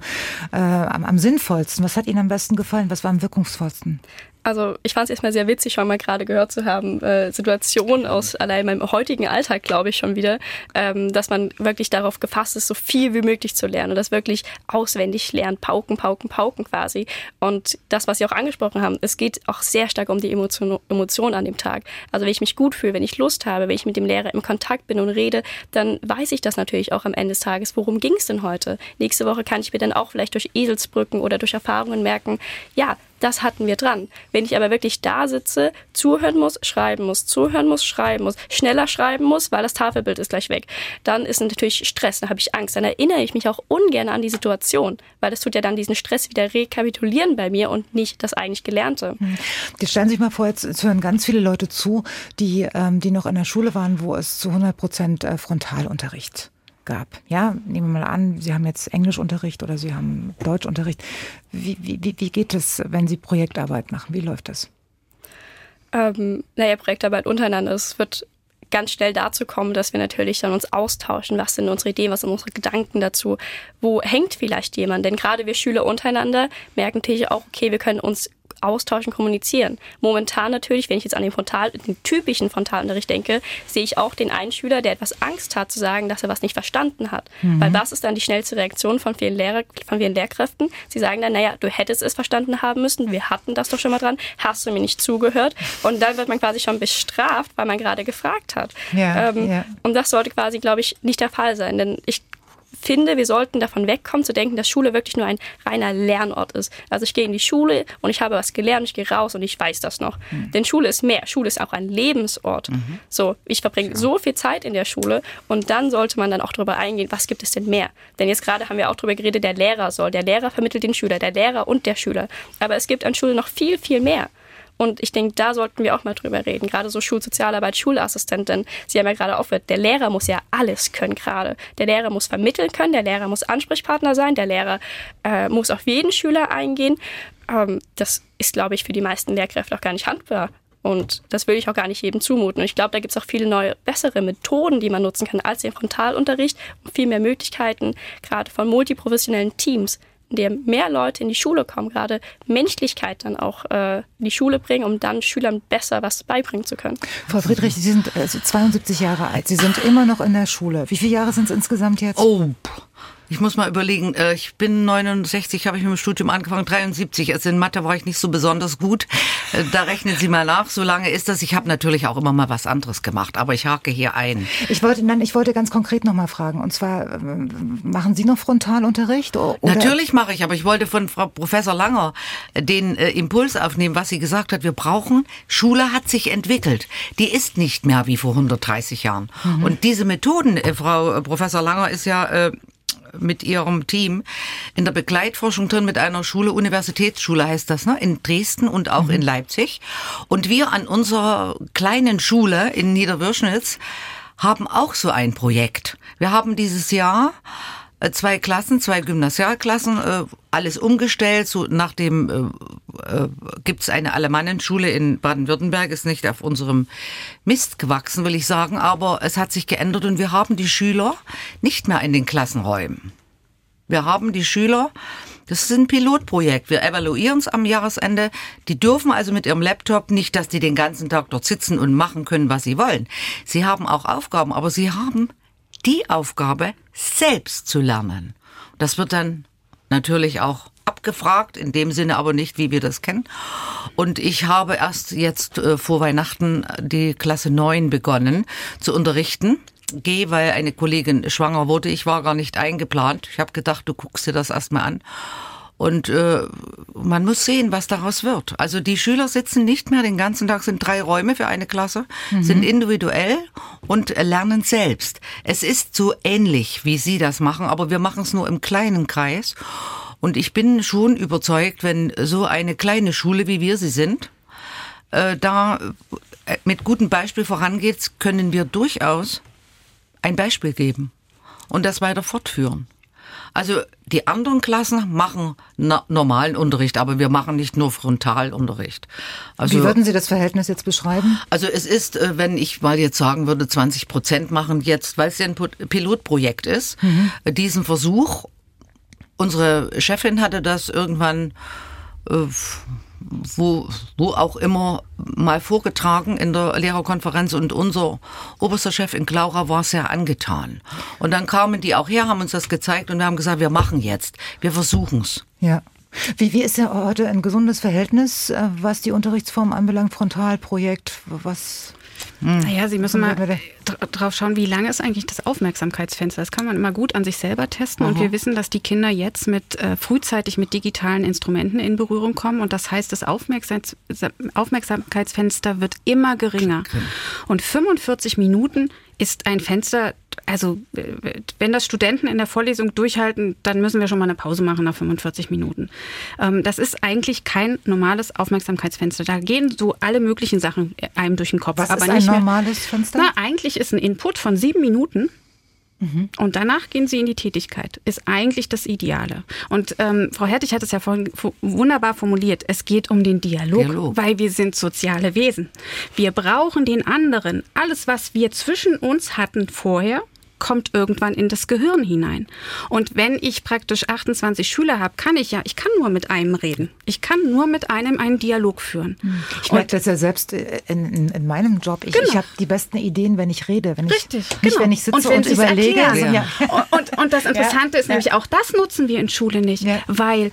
äh, am, am sinnvollsten? Was hat Ihnen am besten gefallen? Was war am wirkungsvollsten? Also ich fand es erstmal sehr witzig, schon mal gerade gehört zu haben, äh, Situationen aus allein meinem heutigen Alltag, glaube ich schon wieder, ähm, dass man wirklich darauf gefasst ist, so viel wie möglich zu lernen und das wirklich auswendig lernt, pauken, pauken, pauken quasi. Und das, was Sie auch angesprochen haben, es geht auch sehr stark um die Emotion, Emotion an dem Tag. Also wenn ich mich gut fühle, wenn ich Lust habe, wenn ich mit dem Lehrer im Kontakt bin und rede, dann weiß ich das natürlich auch am Ende des Tages. Worum ging es denn heute? Nächste Woche kann ich mir dann auch vielleicht durch Eselsbrücken oder durch Erfahrungen merken, ja, das hatten wir dran. Wenn ich aber wirklich da sitze, zuhören muss, schreiben muss, zuhören muss, schreiben muss, schneller schreiben muss, weil das Tafelbild ist gleich weg, dann ist natürlich Stress, dann habe ich Angst, dann erinnere ich mich auch ungern an die Situation, weil das tut ja dann diesen Stress wieder rekapitulieren bei mir und nicht das eigentlich Gelernte. Hm. Jetzt stellen Sie sich mal vor, jetzt hören ganz viele Leute zu, die, ähm, die noch in der Schule waren, wo es zu 100 Prozent äh, Frontalunterricht gab. Ja, nehmen wir mal an, Sie haben jetzt Englischunterricht oder Sie haben Deutschunterricht. Wie, wie, wie geht es, wenn Sie Projektarbeit machen? Wie läuft das? Ähm, naja, Projektarbeit untereinander. Es wird ganz schnell dazu kommen, dass wir natürlich dann uns austauschen. Was sind unsere Ideen, was sind unsere Gedanken dazu? Wo hängt vielleicht jemand? Denn gerade wir Schüler untereinander merken natürlich auch, okay, wir können uns austauschen, kommunizieren. Momentan natürlich, wenn ich jetzt an den Frontal, den typischen Frontalunterricht denke, sehe ich auch den einen Schüler, der etwas Angst hat zu sagen, dass er was nicht verstanden hat. Mhm. Weil das ist dann die schnellste Reaktion von vielen, Lehrer, von vielen Lehrkräften. Sie sagen dann, naja, du hättest es verstanden haben müssen, wir hatten das doch schon mal dran, hast du mir nicht zugehört? Und dann wird man quasi schon bestraft, weil man gerade gefragt hat. Ja, ähm, ja. Und das sollte quasi, glaube ich, nicht der Fall sein. Denn ich finde, wir sollten davon wegkommen, zu denken, dass Schule wirklich nur ein reiner Lernort ist. Also ich gehe in die Schule und ich habe was gelernt, ich gehe raus und ich weiß das noch. Mhm. Denn Schule ist mehr. Schule ist auch ein Lebensort. Mhm. So, ich verbringe ja. so viel Zeit in der Schule und dann sollte man dann auch darüber eingehen, was gibt es denn mehr? Denn jetzt gerade haben wir auch darüber geredet, der Lehrer soll, der Lehrer vermittelt den Schüler, der Lehrer und der Schüler. Aber es gibt an Schule noch viel, viel mehr. Und ich denke, da sollten wir auch mal drüber reden. Gerade so Schulsozialarbeit, Schulassistentin. Sie haben ja gerade aufgehört, der Lehrer muss ja alles können gerade. Der Lehrer muss vermitteln können, der Lehrer muss Ansprechpartner sein, der Lehrer äh, muss auf jeden Schüler eingehen. Ähm, das ist, glaube ich, für die meisten Lehrkräfte auch gar nicht handbar. Und das will ich auch gar nicht jedem zumuten. Und ich glaube, da gibt es auch viele neue, bessere Methoden, die man nutzen kann als den Frontalunterricht und viel mehr Möglichkeiten, gerade von multiprofessionellen Teams in dem mehr Leute in die Schule kommen, gerade Menschlichkeit dann auch äh, in die Schule bringen, um dann Schülern besser was beibringen zu können. Frau Friedrich, Sie sind äh, 72 Jahre alt. Sie sind immer noch in der Schule. Wie viele Jahre sind es insgesamt jetzt? Oh, Ich muss mal überlegen, äh, ich bin 69, habe ich mit dem Studium angefangen, 73. Also in Mathe war ich nicht so besonders gut. Äh, da rechnen Sie mal nach, so lange ist das. Ich habe natürlich auch immer mal was anderes gemacht, aber ich hake hier ein. Ich wollte, nein, ich wollte ganz konkret noch mal fragen. Und zwar, äh, machen Sie noch Frontalunterricht? Oder? Natürlich mache ich, aber ich wollte von Frau Professor Langer den Impuls aufnehmen, was sie gesagt hat. Wir brauchen, Schule hat sich entwickelt. Die ist nicht mehr wie vor 130 Jahren. Mhm. Und diese Methoden, Frau Professor Langer ist ja mit ihrem Team in der Begleitforschung drin mit einer Schule, Universitätsschule heißt das, ne, in Dresden und auch mhm. in Leipzig. Und wir an unserer kleinen Schule in Niederwürschnitz haben auch so ein Projekt. Wir haben dieses Jahr zwei Klassen, zwei Gymnasialklassen, äh, alles umgestellt. So nach dem äh, äh, gibt es eine Alemannenschule in Baden-Württemberg, ist nicht auf unserem Mist gewachsen, will ich sagen, aber es hat sich geändert und wir haben die Schüler nicht mehr in den Klassenräumen. Wir haben die Schüler, das ist ein Pilotprojekt. Wir evaluieren es am Jahresende. Die dürfen also mit ihrem Laptop nicht, dass die den ganzen Tag dort sitzen und machen können, was sie wollen. Sie haben auch Aufgaben, aber sie haben die Aufgabe, selbst zu lernen. Das wird dann natürlich auch abgefragt, in dem Sinne aber nicht, wie wir das kennen. Und ich habe erst jetzt äh, vor Weihnachten die Klasse 9 begonnen zu unterrichten. Gehe, weil eine Kollegin schwanger wurde. Ich war gar nicht eingeplant. Ich habe gedacht, du guckst dir das erstmal an. Und äh, man muss sehen, was daraus wird. Also die Schüler sitzen nicht mehr den ganzen Tag, sind drei Räume für eine Klasse, mhm. sind individuell und lernen selbst. Es ist so ähnlich, wie Sie das machen, aber wir machen es nur im kleinen Kreis. Und ich bin schon überzeugt, wenn so eine kleine Schule, wie wir sie sind, äh, da äh, mit gutem Beispiel vorangeht, können wir durchaus ein Beispiel geben und das weiter fortführen. Also die anderen Klassen machen normalen Unterricht, aber wir machen nicht nur Frontalunterricht. Also, Wie würden Sie das Verhältnis jetzt beschreiben? Also es ist, äh, wenn ich mal jetzt sagen würde, 20 Prozent machen jetzt, weil es ja ein Pilotprojekt ist, mhm. diesen Versuch. Unsere Chefin hatte das irgendwann äh, wo, wo auch immer mal vorgetragen in der Lehrerkonferenz und unser oberster Chef in Klaura war sehr angetan. Und dann kamen die auch her, haben uns das gezeigt und wir haben gesagt, wir machen jetzt, wir versuchen's. Ja. Wie, wie ist ja heute ein gesundes Verhältnis, äh, was die Unterrichtsform anbelangt, Frontalprojekt, was hm. Naja, Sie müssen mal drauf schauen, wie lange ist eigentlich das Aufmerksamkeitsfenster. Das kann man immer gut an sich selber testen. Aha. Und wir wissen, dass die Kinder jetzt mit äh, frühzeitig mit digitalen Instrumenten in Berührung kommen. Und das heißt, das Aufmerksamkeitsfenster wird immer geringer. Und 45 Minuten ist ein Fenster, also wenn das Studenten in der Vorlesung durchhalten, dann müssen wir schon mal eine Pause machen nach 45 Minuten. Ähm, das ist eigentlich kein normales Aufmerksamkeitsfenster. Da gehen so alle möglichen Sachen einem durch den Kopf. Was aber ist ein normales Fenster? Na, eigentlich ist ein Input von sieben Minuten Mhm. Und danach gehen sie in die Tätigkeit. Ist eigentlich das Ideale. Und ähm, Frau Hertig hat es ja vorhin wunderbar formuliert. Es geht um den Dialog, Dialog, weil wir sind soziale Wesen. Wir brauchen den anderen. Alles, was wir zwischen uns hatten vorher, kommt irgendwann in das Gehirn hinein. Und wenn ich praktisch 28 Schüler habe, kann ich ja, ich kann nur mit einem reden. Ich kann nur mit einem einen Dialog führen. Hm. Ich merke das ja selbst äh, in, in, in meinem Job. Ich, genau. ich habe die besten Ideen, wenn ich rede. Wenn Richtig, ich, nicht, genau. wenn ich sitze und, wenn und überlege. Ja. Und, und, das Interessante ja. ist nämlich, auch das nutzen wir in Schule nicht, ja. weil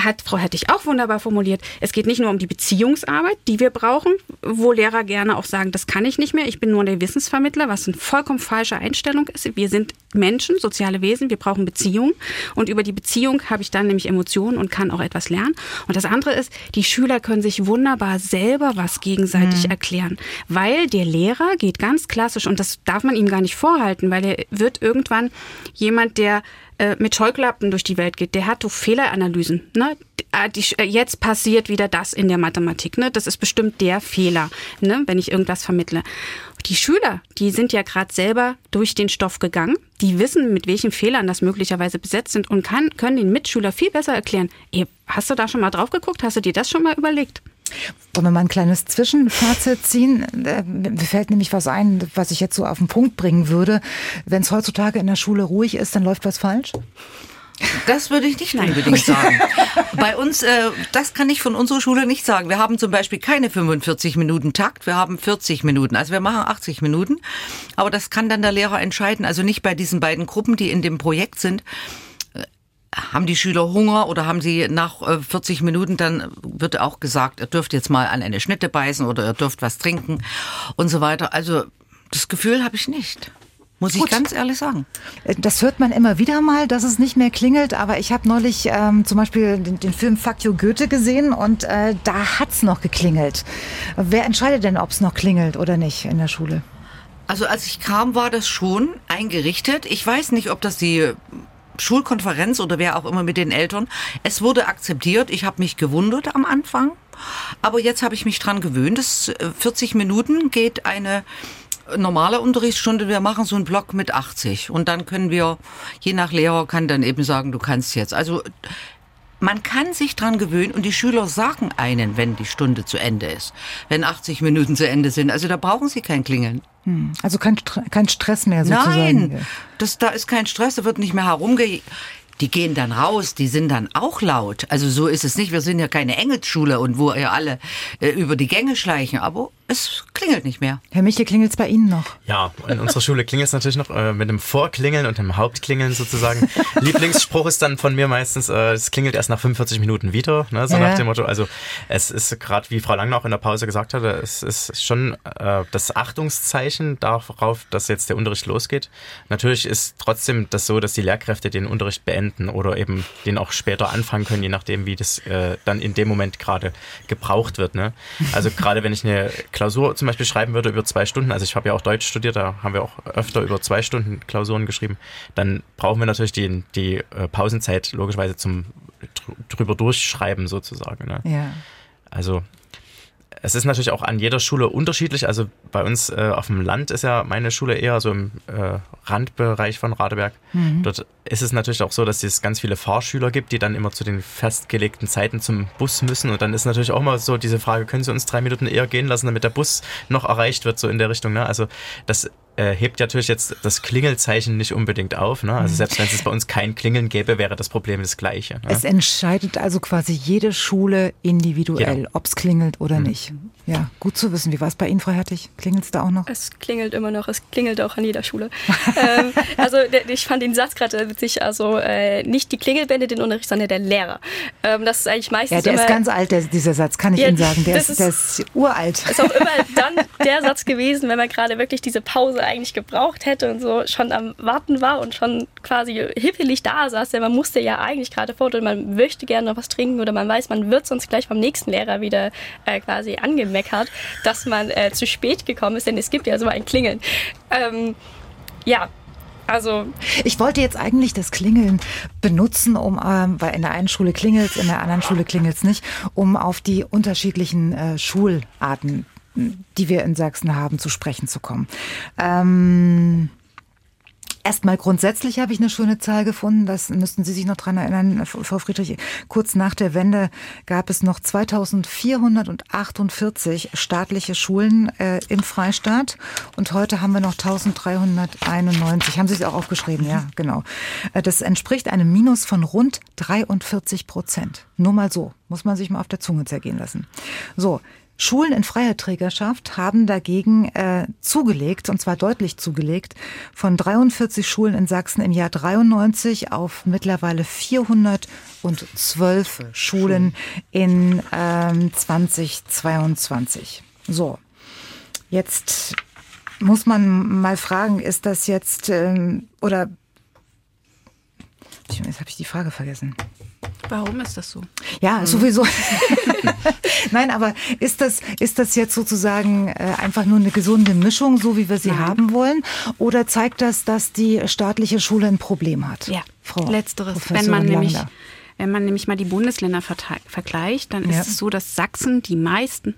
hat Frau Hettich auch wunderbar formuliert. Es geht nicht nur um die Beziehungsarbeit, die wir brauchen, wo Lehrer gerne auch sagen, das kann ich nicht mehr, ich bin nur der Wissensvermittler, was eine vollkommen falsche Einstellung ist. Wir sind Menschen, soziale Wesen, wir brauchen Beziehungen und über die Beziehung habe ich dann nämlich Emotionen und kann auch etwas lernen. Und das andere ist, die Schüler können sich wunderbar selber was gegenseitig mhm. erklären, weil der Lehrer geht ganz klassisch und das darf man ihm gar nicht vorhalten, weil er wird irgendwann jemand, der äh, mit Scheuklappen durch die Welt geht, der hat doch Fehleranalysen. Ne? Ah, äh, jetzt passiert wieder das in der Mathematik. Ne? Das ist bestimmt der Fehler, ne? wenn ich irgendwas vermittle. Die Schüler, die sind ja gerade selber durch den Stoff gegangen. Die wissen, mit welchen Fehlern das möglicherweise besetzt sind und kann, können den Mitschüler viel besser erklären. Ey, hast du da schon mal drauf geguckt? Hast du dir das schon mal überlegt? Wollen wir mal ein kleines Zwischenfazit ziehen? Äh, mir fällt nämlich was ein, was ich jetzt so auf den Punkt bringen würde. Wenn es heutzutage in der Schule ruhig ist, dann läuft was falsch? Das würde ich nicht unbedingt sagen. Bei uns, äh, das kann ich von unserer Schule nicht sagen. Wir haben zum Beispiel keine 45 Minuten Takt, wir haben 40 Minuten. Also wir machen 80 Minuten. Aber das kann dann der Lehrer entscheiden. Also nicht bei diesen beiden Gruppen, die in dem Projekt sind. Haben die Schüler Hunger oder haben sie nach 40 äh, Minuten, dann wird auch gesagt, ihr dürft jetzt mal an eine Schnitte beißen oder ihr dürft was trinken und so weiter. Also das Gefühl habe ich nicht. Muss Gut. ich ganz ehrlich sagen. Äh, das hört man immer wieder mal, dass es nicht mehr klingelt. Aber ich habe neulich ähm, zum Beispiel den, den, Film You Goethe gesehen und äh, da es noch geklingelt. Wer entscheidet denn, ob es noch klingelt oder nicht in der Schule? Also als ich kam, war das schon eingerichtet. Ich weiß nicht, ob das die Schulkonferenz oder wer auch immer mit den Eltern. Es wurde akzeptiert. Ich habe mich gewundert am Anfang. Aber jetzt habe ich mich dran gewöhnt. Das 40 äh, Minuten geht eine normale Unterrichtsstunde, wir machen so einen Block mit 80 und dann können wir, je nach Lehrer kann dann eben sagen, du kannst jetzt. Also man kann sich dran gewöhnen und die Schüler sagen einen, wenn die Stunde zu Ende ist, wenn 80 Minuten zu Ende sind. Also da brauchen sie kein Klingeln. Hm. Also kein, kein Stress mehr sozusagen. Nein, das, da ist kein Stress, da wird nicht mehr herumge die gehen dann raus, die sind dann auch laut. Also so ist es nicht. Wir sind ja keine Engelsschule und wo ihr alle äh, über die Gänge schleichen, aber es klingelt nicht mehr. Herr Michel, klingelt es bei Ihnen noch? Ja, in unserer Schule klingelt es natürlich noch äh, mit dem Vorklingeln und dem Hauptklingeln sozusagen. Lieblingsspruch ist dann von mir meistens, äh, es klingelt erst nach 45 Minuten wieder, ne, so ja. nach dem Motto. Also es ist gerade, wie Frau Langnau in der Pause gesagt hatte, es ist schon äh, das Achtungszeichen darauf, dass jetzt der Unterricht losgeht. Natürlich ist trotzdem das so, dass die Lehrkräfte den Unterricht beenden oder eben den auch später anfangen können, je nachdem, wie das äh, dann in dem Moment gerade gebraucht wird. Ne? Also gerade wenn ich eine Klausur zum Beispiel schreiben würde über zwei Stunden, also ich habe ja auch Deutsch studiert, da haben wir auch öfter über zwei Stunden Klausuren geschrieben, dann brauchen wir natürlich die, die äh, Pausenzeit logischerweise zum drüber durchschreiben sozusagen. Ne? Ja. Also es ist natürlich auch an jeder Schule unterschiedlich. Also bei uns äh, auf dem Land ist ja meine Schule eher so im äh, Randbereich von Radeberg. Mhm. Dort ist es natürlich auch so, dass es ganz viele Fahrschüler gibt, die dann immer zu den festgelegten Zeiten zum Bus müssen. Und dann ist natürlich auch mal so diese Frage, können Sie uns drei Minuten eher gehen lassen, damit der Bus noch erreicht wird, so in der Richtung. Ne? Also das äh, hebt natürlich jetzt das Klingelzeichen nicht unbedingt auf. Ne? Also mhm. selbst wenn es bei uns kein Klingeln gäbe, wäre das Problem das gleiche. Ne? Es entscheidet also quasi jede Schule individuell, genau. ob es klingelt oder mhm. nicht. Ja, gut zu wissen. Wie war es bei Ihnen, Frau Hertig? Klingelt es da auch noch? Es klingelt immer noch. Es klingelt auch an jeder Schule. ähm, also ich fand den Satz gerade witzig. Also äh, nicht die Klingelbände den Unterricht, sondern der Lehrer. Ähm, das ist eigentlich meistens Ja, der ist ganz alt, der, dieser Satz, kann ich ja, Ihnen sagen. Der ist, ist, der ist uralt. Ist auch immer dann der Satz gewesen, wenn man gerade wirklich diese Pause eigentlich gebraucht hätte und so schon am Warten war und schon quasi hippelig da saß. Denn man musste ja eigentlich gerade fort und man möchte gerne noch was trinken oder man weiß, man wird sonst gleich vom nächsten Lehrer wieder äh, quasi angemeckert, dass man äh, zu spät gekommen ist, denn es gibt ja so ein Klingeln. Ähm, ja, also ich wollte jetzt eigentlich das Klingeln benutzen, um ähm, weil in der einen Schule klingelt es, in der anderen Schule klingelt es nicht, um auf die unterschiedlichen äh, Schularten die wir in Sachsen haben, zu sprechen zu kommen. Ähm Erstmal grundsätzlich habe ich eine schöne Zahl gefunden, das müssten Sie sich noch dran erinnern, Frau Friedrich. Kurz nach der Wende gab es noch 2448 staatliche Schulen äh, im Freistaat und heute haben wir noch 1391. Haben Sie es auch aufgeschrieben? Ja, genau. Äh, das entspricht einem Minus von rund 43 Prozent. Nur mal so, muss man sich mal auf der Zunge zergehen lassen. So, Schulen in freier Trägerschaft haben dagegen äh, zugelegt, und zwar deutlich zugelegt, von 43 Schulen in Sachsen im Jahr 93 auf mittlerweile 412 Schulen in ähm, 2022. So, jetzt muss man mal fragen, ist das jetzt ähm, oder jetzt habe ich die Frage vergessen. Warum ist das so? Ja, mhm. sowieso. Nein, aber ist das, ist das jetzt sozusagen äh, einfach nur eine gesunde Mischung, so wie wir sie Nein. haben wollen? Oder zeigt das, dass die staatliche Schule ein Problem hat? Ja, Frau letzteres. Wenn man nämlich wenn man nämlich mal die Bundesländer vergleicht, dann ist ja. es so, dass Sachsen die meisten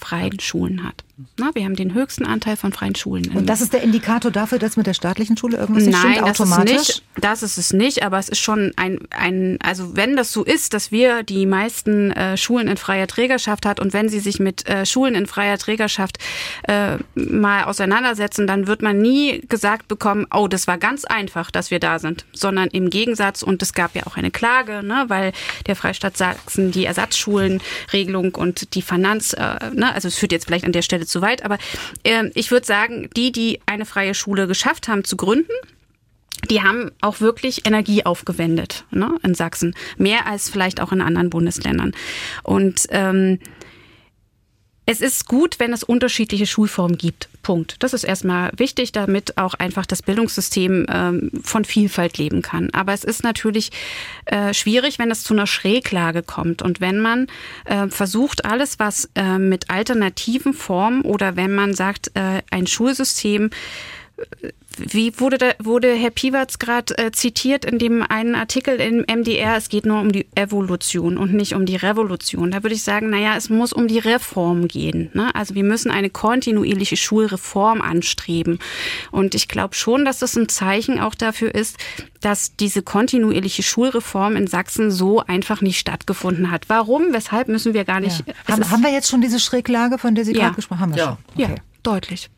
freien Schulen hat. Na, wir haben den höchsten Anteil von freien Schulen. Und das ist der Indikator dafür, dass mit der staatlichen Schule irgendwas nicht Nein, stimmt das automatisch? Ist nicht, das ist es nicht, aber es ist schon ein, ein, also wenn das so ist, dass wir die meisten äh, Schulen in freier Trägerschaft hat und wenn sie sich mit äh, Schulen in freier Trägerschaft äh, mal auseinandersetzen, dann wird man nie gesagt bekommen, oh, das war ganz einfach, dass wir da sind, sondern im Gegensatz, und es gab ja auch eine Klage, ne, weil der Freistaat Sachsen die Ersatzschulenregelung und die Finanz, äh, ne, also es führt jetzt vielleicht an der Stelle zu weit, aber äh, ich würde sagen, die, die eine freie Schule geschafft haben zu gründen, die haben auch wirklich Energie aufgewendet ne, in Sachsen. Mehr als vielleicht auch in anderen Bundesländern. Und ähm, es ist gut, wenn es unterschiedliche Schulformen gibt. Punkt. Das ist erstmal wichtig, damit auch einfach das Bildungssystem ähm, von Vielfalt leben kann. Aber es ist natürlich äh, schwierig, wenn es zu einer Schräglage kommt und wenn man äh, versucht, alles, was äh, mit alternativen Formen oder wenn man sagt, äh, ein Schulsystem wie wurde, da, wurde Herr Piewatz gerade äh, zitiert in dem einen Artikel im MDR, es geht nur um die Evolution und nicht um die Revolution. Da würde ich sagen, naja, es muss um die Reform gehen. Ne? Also wir müssen eine kontinuierliche Schulreform anstreben. Und ich glaube schon, dass das ein Zeichen auch dafür ist, dass diese kontinuierliche Schulreform in Sachsen so einfach nicht stattgefunden hat. Warum? Weshalb müssen wir gar nicht. Ja. Haben, haben, wir jetzt schon diese Schräglage, von der Sie ja. gerade gesprochen haben? Ja, okay. ja deutlich.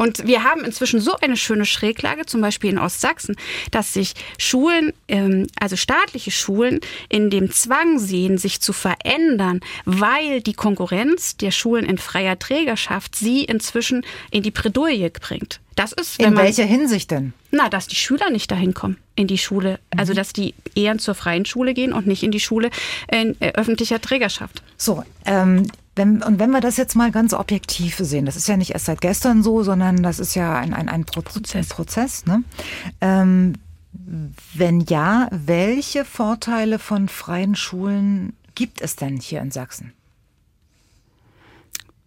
Und wir haben inzwischen so eine schöne Schräglage, zum Beispiel in Ostsachsen, dass sich Schulen, ähm, also staatliche Schulen, in dem Zwang sehen, sich zu verändern, weil die Konkurrenz der Schulen in freier Trägerschaft sie inzwischen in die Bredouille bringt. Das ist, in man, welcher Hinsicht denn? Na, dass die Schüler nicht dahin kommen in die Schule. Also, dass die eher zur freien Schule gehen und nicht in die Schule in äh, öffentlicher Trägerschaft. So, ähm, wenn, und wenn wir das jetzt mal ganz objektiv sehen, das ist ja nicht erst seit gestern so, sondern das ist ja ein, ein, ein Prozess. Ein Prozess ne? ähm, wenn ja, welche Vorteile von freien Schulen gibt es denn hier in Sachsen?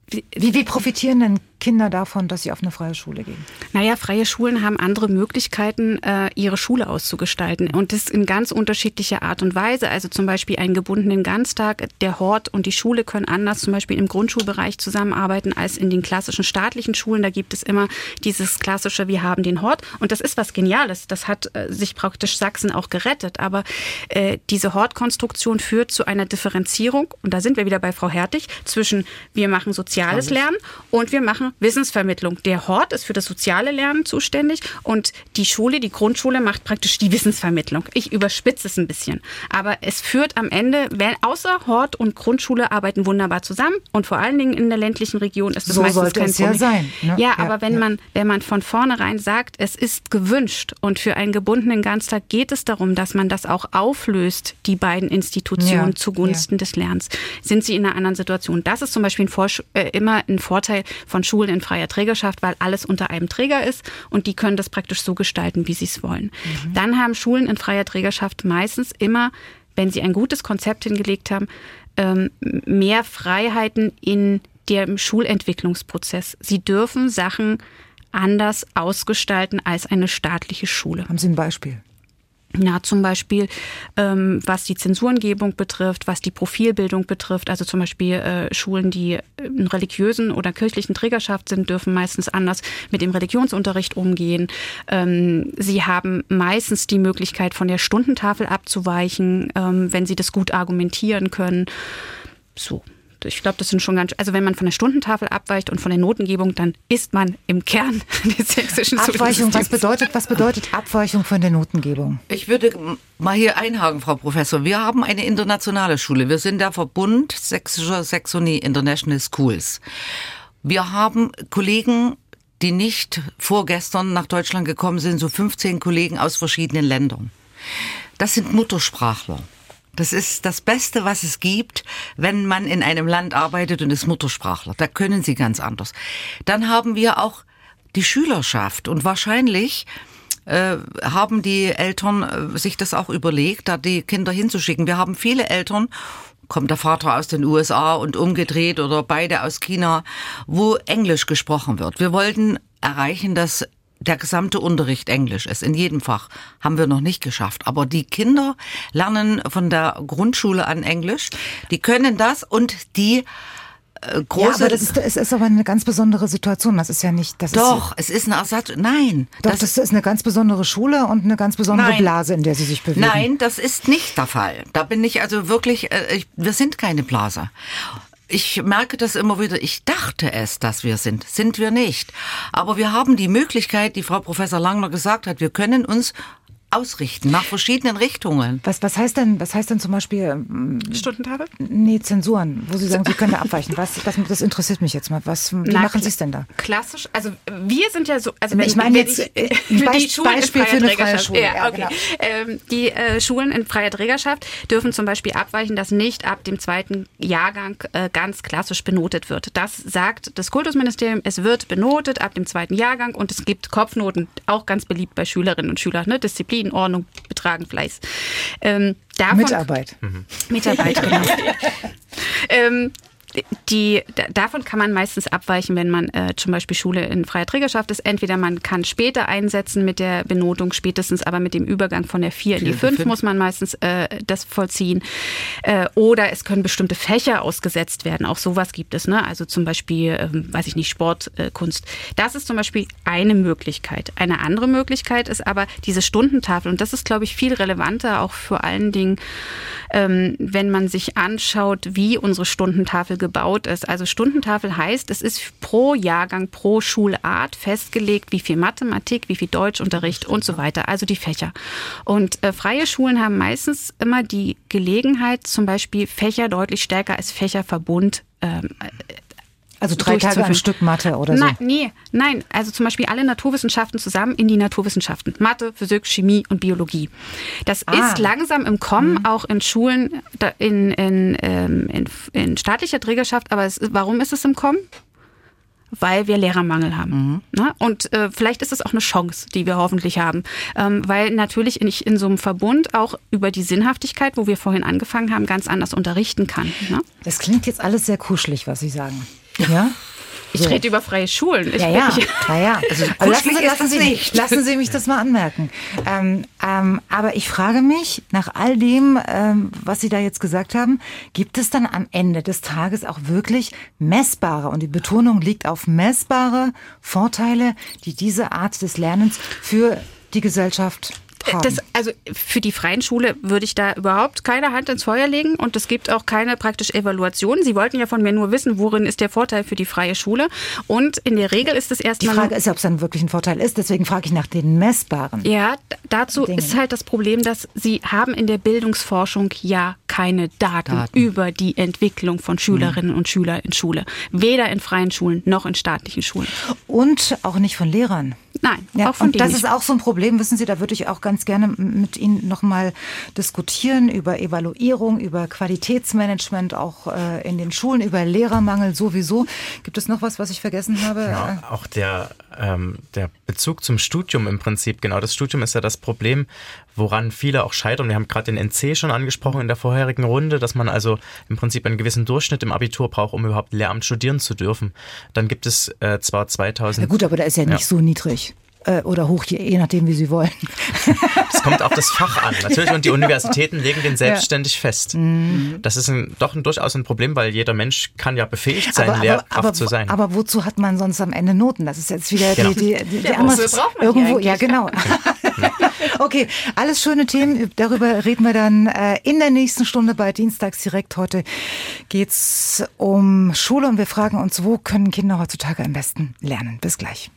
Wie, wie profitieren denn Kinder davon, dass sie auf eine freie Schule gehen? Naja, freie Schulen haben andere Möglichkeiten, äh, ihre Schule auszugestalten. Und das in ganz unterschiedlicher Art und Weise. Also zum Beispiel einen gebundenen Ganztag. Der Hort und die Schule können anders zum Beispiel im Grundschulbereich zusammenarbeiten als in den klassischen staatlichen Schulen. Da gibt es immer dieses klassische, wir haben den Hort. Und das ist was Geniales. Das hat äh, sich praktisch Sachsen auch gerettet. Aber äh, diese Hortkonstruktion führt zu einer Differenzierung. Und da sind wir wieder bei Frau Hertig zwischen wir machen soziales Lernen und wir machen Wissensvermittlung. Der Hort ist für das soziale Lernen zuständig und die Schule, die Grundschule macht praktisch die Wissensvermittlung. Ich überspitze es ein bisschen. Aber es führt am Ende, wenn, außer Hort und Grundschule arbeiten wunderbar zusammen und vor allen Dingen in der ländlichen Region ist das so meistens kein es Problem. Ja, sein, ne? ja, aber wenn ja. man, wenn man von vornherein sagt, es ist gewünscht und für einen gebundenen Ganztag geht es darum, dass man das auch auflöst, die beiden Institutionen ja, zugunsten des Lernens, sind sie in einer anderen Situation. Das ist zum Beispiel ein äh, immer ein Vorteil von Schulen in freier Trägerschaft, weil alles unter einem Träger ist und die können das praktisch so gestalten, wie sie es wollen. Mhm. Dann haben Schulen in freier Trägerschaft meistens immer, wenn sie ein gutes Konzept hingelegt haben, ähm, mehr Freiheiten in dem Schulentwicklungsprozess. Sie dürfen Sachen anders ausgestalten als eine staatliche Schule. Haben Sie ein Beispiel? Na, zum Beispiel, ähm, was die Zensurengebung betrifft, was die Profilbildung betrifft. Also zum Beispiel äh, Schulen, die in religiösen oder kirchlichen Trägerschaft sind, dürfen meistens anders mit dem Religionsunterricht umgehen. Ähm, sie haben meistens die Möglichkeit, von der Stundentafel abzuweichen, ähm, wenn sie das gut argumentieren können. So ich glaube, das sind schon ganz, also wenn man von der Stundentafel abweicht und von der Notengebung, dann ist man im Kern des sächsischen Abweichung, was bedeutet, was bedeutet Abweichung von der Notengebung? Ich würde mal hier einhaken, Frau Professor. Wir haben eine internationale Schule. Wir sind der Verbund Sächsischer Saxony International Schools. Wir haben Kollegen, die nicht vorgestern nach Deutschland gekommen sind, so 15 Kollegen aus verschiedenen Ländern. Das sind Muttersprachler. Das ist das Beste, was es gibt, wenn man in einem Land arbeitet und ist Muttersprachler. Da können sie ganz anders. Dann haben wir auch die Schülerschaft und wahrscheinlich äh, haben die Eltern äh, sich das auch überlegt, da die Kinder hinzuschicken. Wir haben viele Eltern, kommt der Vater aus den USA und umgedreht oder beide aus China, wo Englisch gesprochen wird. Wir wollten erreichen, dass der gesamte Unterricht Englisch ist. In jedem Fach haben wir noch nicht geschafft. Aber die Kinder lernen von der Grundschule an Englisch. Die können das und die äh, große. Ja, aber das ist, es ist aber eine ganz besondere Situation. Das ist ja nicht. Das doch, ist, es ist ein Ersatz. Nein. Doch, das, das, ist eine ganz besondere Schule und eine ganz besondere nein. Blase, in der sie sich bewegen. Nein, das ist nicht der Fall. Da bin ich also wirklich. Äh, ich, wir sind keine Blase. Ich merke das immer wieder. Ich dachte es, dass wir sind. Sind wir nicht. Aber wir haben die Möglichkeit, die Frau Professor Langner gesagt hat, wir können uns ausrichten nach verschiedenen Richtungen. Was, was heißt denn, was heißt denn zum Beispiel ähm, Stundentafel? Nee, Zensuren, wo Sie sagen, Sie können da abweichen. Was, das, das interessiert mich jetzt mal. Was, wie Na, machen Sie es denn da? Klassisch, also wir sind ja so, also wenn ich meine jetzt ich, äh, für die Schulen Beispiel für eine freie Schule. Ja, ja okay. Genau. Ähm, die äh, Schulen in freier Trägerschaft dürfen zum Beispiel abweichen, dass nicht ab dem zweiten Jahrgang äh, ganz klassisch benotet wird. Das sagt das Kultusministerium, es wird benotet ab dem zweiten Jahrgang und es gibt Kopfnoten, auch ganz beliebt bei Schülerinnen und Schülern, ne? Disziplin in Ordnung, Betragen, Fleiß. Ähm, davon, Mitarbeit. Mhm. Mitarbeit, genau. ähm, die, davon kann man meistens abweichen, wenn man äh, zum Beispiel Schule in freier Trägerschaft ist. Entweder man kann später einsetzen mit der Benotung, spätestens aber mit dem Übergang von der 4 in die 5 muss man meistens äh, das vollziehen. Äh, oder es können bestimmte Fächer ausgesetzt werden. Auch sowas gibt es. Ne? Also zum Beispiel, ähm, weiß ich nicht, Sport, äh, Kunst. Das ist zum Beispiel eine Möglichkeit. Eine andere Möglichkeit ist aber diese Stundentafel. Und das ist, glaube ich, viel relevanter, auch vor allen Dingen, ähm, wenn man sich anschaut, wie unsere Stundentafel gebaut ist. Also Stundentafel heißt, es ist pro Jahrgang, pro Schulart festgelegt, wie viel Mathematik, wie viel Deutschunterricht und so weiter, also die Fächer. Und äh, freie Schulen haben meistens immer die Gelegenheit, zum Beispiel Fächer deutlich stärker als Fächerverbund ähm, also drei Tage am Stück Mathe oder so? Nein, nee, nein. Also zum Beispiel alle Naturwissenschaften zusammen in die Naturwissenschaften. Mathe, Physik, Chemie und Biologie. Das ah. ist langsam im Kommen, mhm. auch in Schulen, in, in, ähm, in, in staatlicher Trägerschaft. Aber es, warum ist es im Kommen? weil wir Lehrermangel haben. Mhm. Ne? Und äh, vielleicht ist es auch eine Chance, die wir hoffentlich haben, ähm, weil natürlich in, in so einem Verbund auch über die Sinnhaftigkeit, wo wir vorhin angefangen haben, ganz anders unterrichten kann. Ne? Das klingt jetzt alles sehr kuschelig, was Sie sagen. Ja? Ich rede über freie Schulen. Ich ja, ja, ja, ja. Also, lassen, Sie, lassen, Sie, lassen Sie mich das mal anmerken. Ähm, ähm, aber ich frage mich, nach all dem, ähm, was Sie da jetzt gesagt haben, gibt es dann am Ende des Tages auch wirklich messbare, und die Betonung liegt auf messbare Vorteile, die diese Art des Lernens für die Gesellschaft das, also für die freien Schule würde ich da überhaupt keine Hand ins Feuer legen und es gibt auch keine praktische Evaluation. Sie wollten ja von mir nur wissen, worin ist der Vorteil für die freie Schule und in der Regel ist es erstmal... Die Frage ist, ob es dann wirklich ein Vorteil ist, deswegen frage ich nach den messbaren Ja, dazu Dingen. ist halt das Problem, dass Sie haben in der Bildungsforschung ja keine Daten, Daten. über die Entwicklung von Schülerinnen mhm. und Schülern in Schule. Weder in freien Schulen noch in staatlichen Schulen. Und auch nicht von Lehrern. Nein, ja, auch von und das nicht. ist auch so ein Problem, wissen Sie, da würde ich auch ganz gerne mit Ihnen nochmal diskutieren über Evaluierung, über Qualitätsmanagement, auch äh, in den Schulen, über Lehrermangel sowieso. Gibt es noch was, was ich vergessen habe? Ja, auch der, ähm, der Bezug zum Studium im Prinzip, genau, das Studium ist ja das Problem, woran viele auch scheitern. Wir haben gerade den NC schon angesprochen in der vorherigen Runde, dass man also im Prinzip einen gewissen Durchschnitt im Abitur braucht, um überhaupt Lehramt studieren zu dürfen. Dann gibt es äh, zwar 2000... Ja gut, aber der ist ja nicht ja. so niedrig äh, oder hoch, je nachdem, wie Sie wollen. Es kommt auf das Fach an, natürlich. Und die Universitäten legen den selbstständig ja. fest. Mhm. Das ist ein, doch ein, durchaus ein Problem, weil jeder Mensch kann ja befähigt sein, aber, Lehrkraft aber, zu sein. Aber wozu hat man sonst am Ende Noten? Das ist jetzt wieder genau. die, die, die, die ja, andere. Irgendwo, ja, genau. okay, alles schöne Themen. Darüber reden wir dann äh, in der nächsten Stunde bei Dienstags direkt. Heute geht's um Schule und wir fragen uns, wo können Kinder heutzutage am besten lernen? Bis gleich.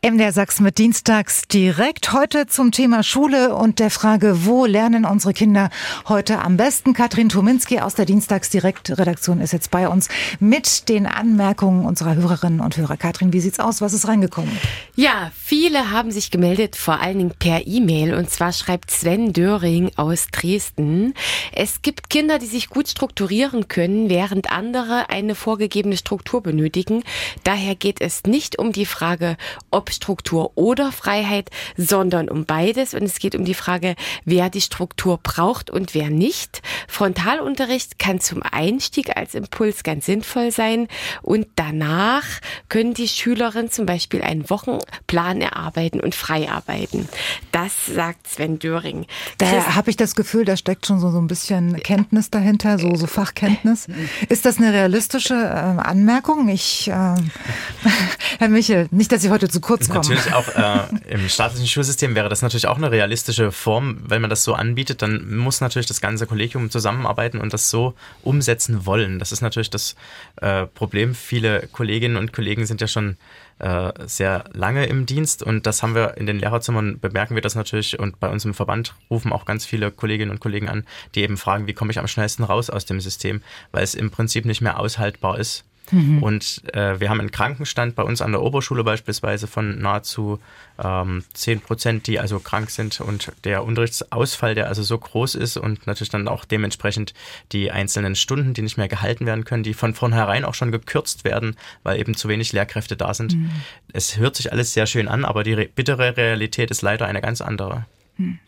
MDR Sachsen mit Dienstags direkt heute zum Thema Schule und der Frage, wo lernen unsere Kinder heute am besten? Katrin Tuminski aus der Dienstags direkt Redaktion ist jetzt bei uns mit den Anmerkungen unserer Hörerinnen und Hörer. Katrin, wie sieht's aus? Was ist reingekommen? Ja, viele haben sich gemeldet, vor allen Dingen per E-Mail. Und zwar schreibt Sven Döring aus Dresden. Es gibt Kinder, die sich gut strukturieren können, während andere eine vorgegebene Struktur benötigen. Daher geht es nicht um die Frage, ob ob Struktur oder Freiheit, sondern um beides. Und es geht um die Frage, wer die Struktur braucht und wer nicht. Frontalunterricht kann zum Einstieg als Impuls ganz sinnvoll sein. Und danach können die Schülerinnen zum Beispiel einen Wochenplan erarbeiten und frei arbeiten. Das sagt Sven Döring. Da habe ich das Gefühl, da steckt schon so, so ein bisschen Kenntnis dahinter, so, so Fachkenntnis. Ist das eine realistische äh, Anmerkung? Ich, äh, Herr Michel, nicht, dass ich heute zu kurz komme. Natürlich auch äh, im staatlichen Schulsystem wäre das natürlich auch eine realistische Form. Wenn man das so anbietet, dann muss natürlich das ganze Kollegium zusammenarbeiten und das so umsetzen wollen. Das ist natürlich das äh, Problem. Viele Kolleginnen und Kollegen sind ja schon äh, sehr lange im Dienst und das haben wir in den Lehrerzimmern, bemerken wir das natürlich und bei uns im Verband rufen auch ganz viele Kolleginnen und Kollegen an, die eben fragen, wie komme ich am schnellsten raus aus dem System, weil es im Prinzip nicht mehr aushaltbar ist, Mhm. Und äh, wir haben einen Krankenstand bei uns an der Oberschule beispielsweise von nahezu ähm, 10 Prozent, die also krank sind und der Unterrichtsausfall, der also so groß ist und natürlich dann auch dementsprechend die einzelnen Stunden, die nicht mehr gehalten werden können, die von vornherein auch schon gekürzt werden, weil eben zu wenig Lehrkräfte da sind. Mhm. Es hört sich alles sehr schön an, aber die bittere Realität ist leider eine ganz andere. Mhm.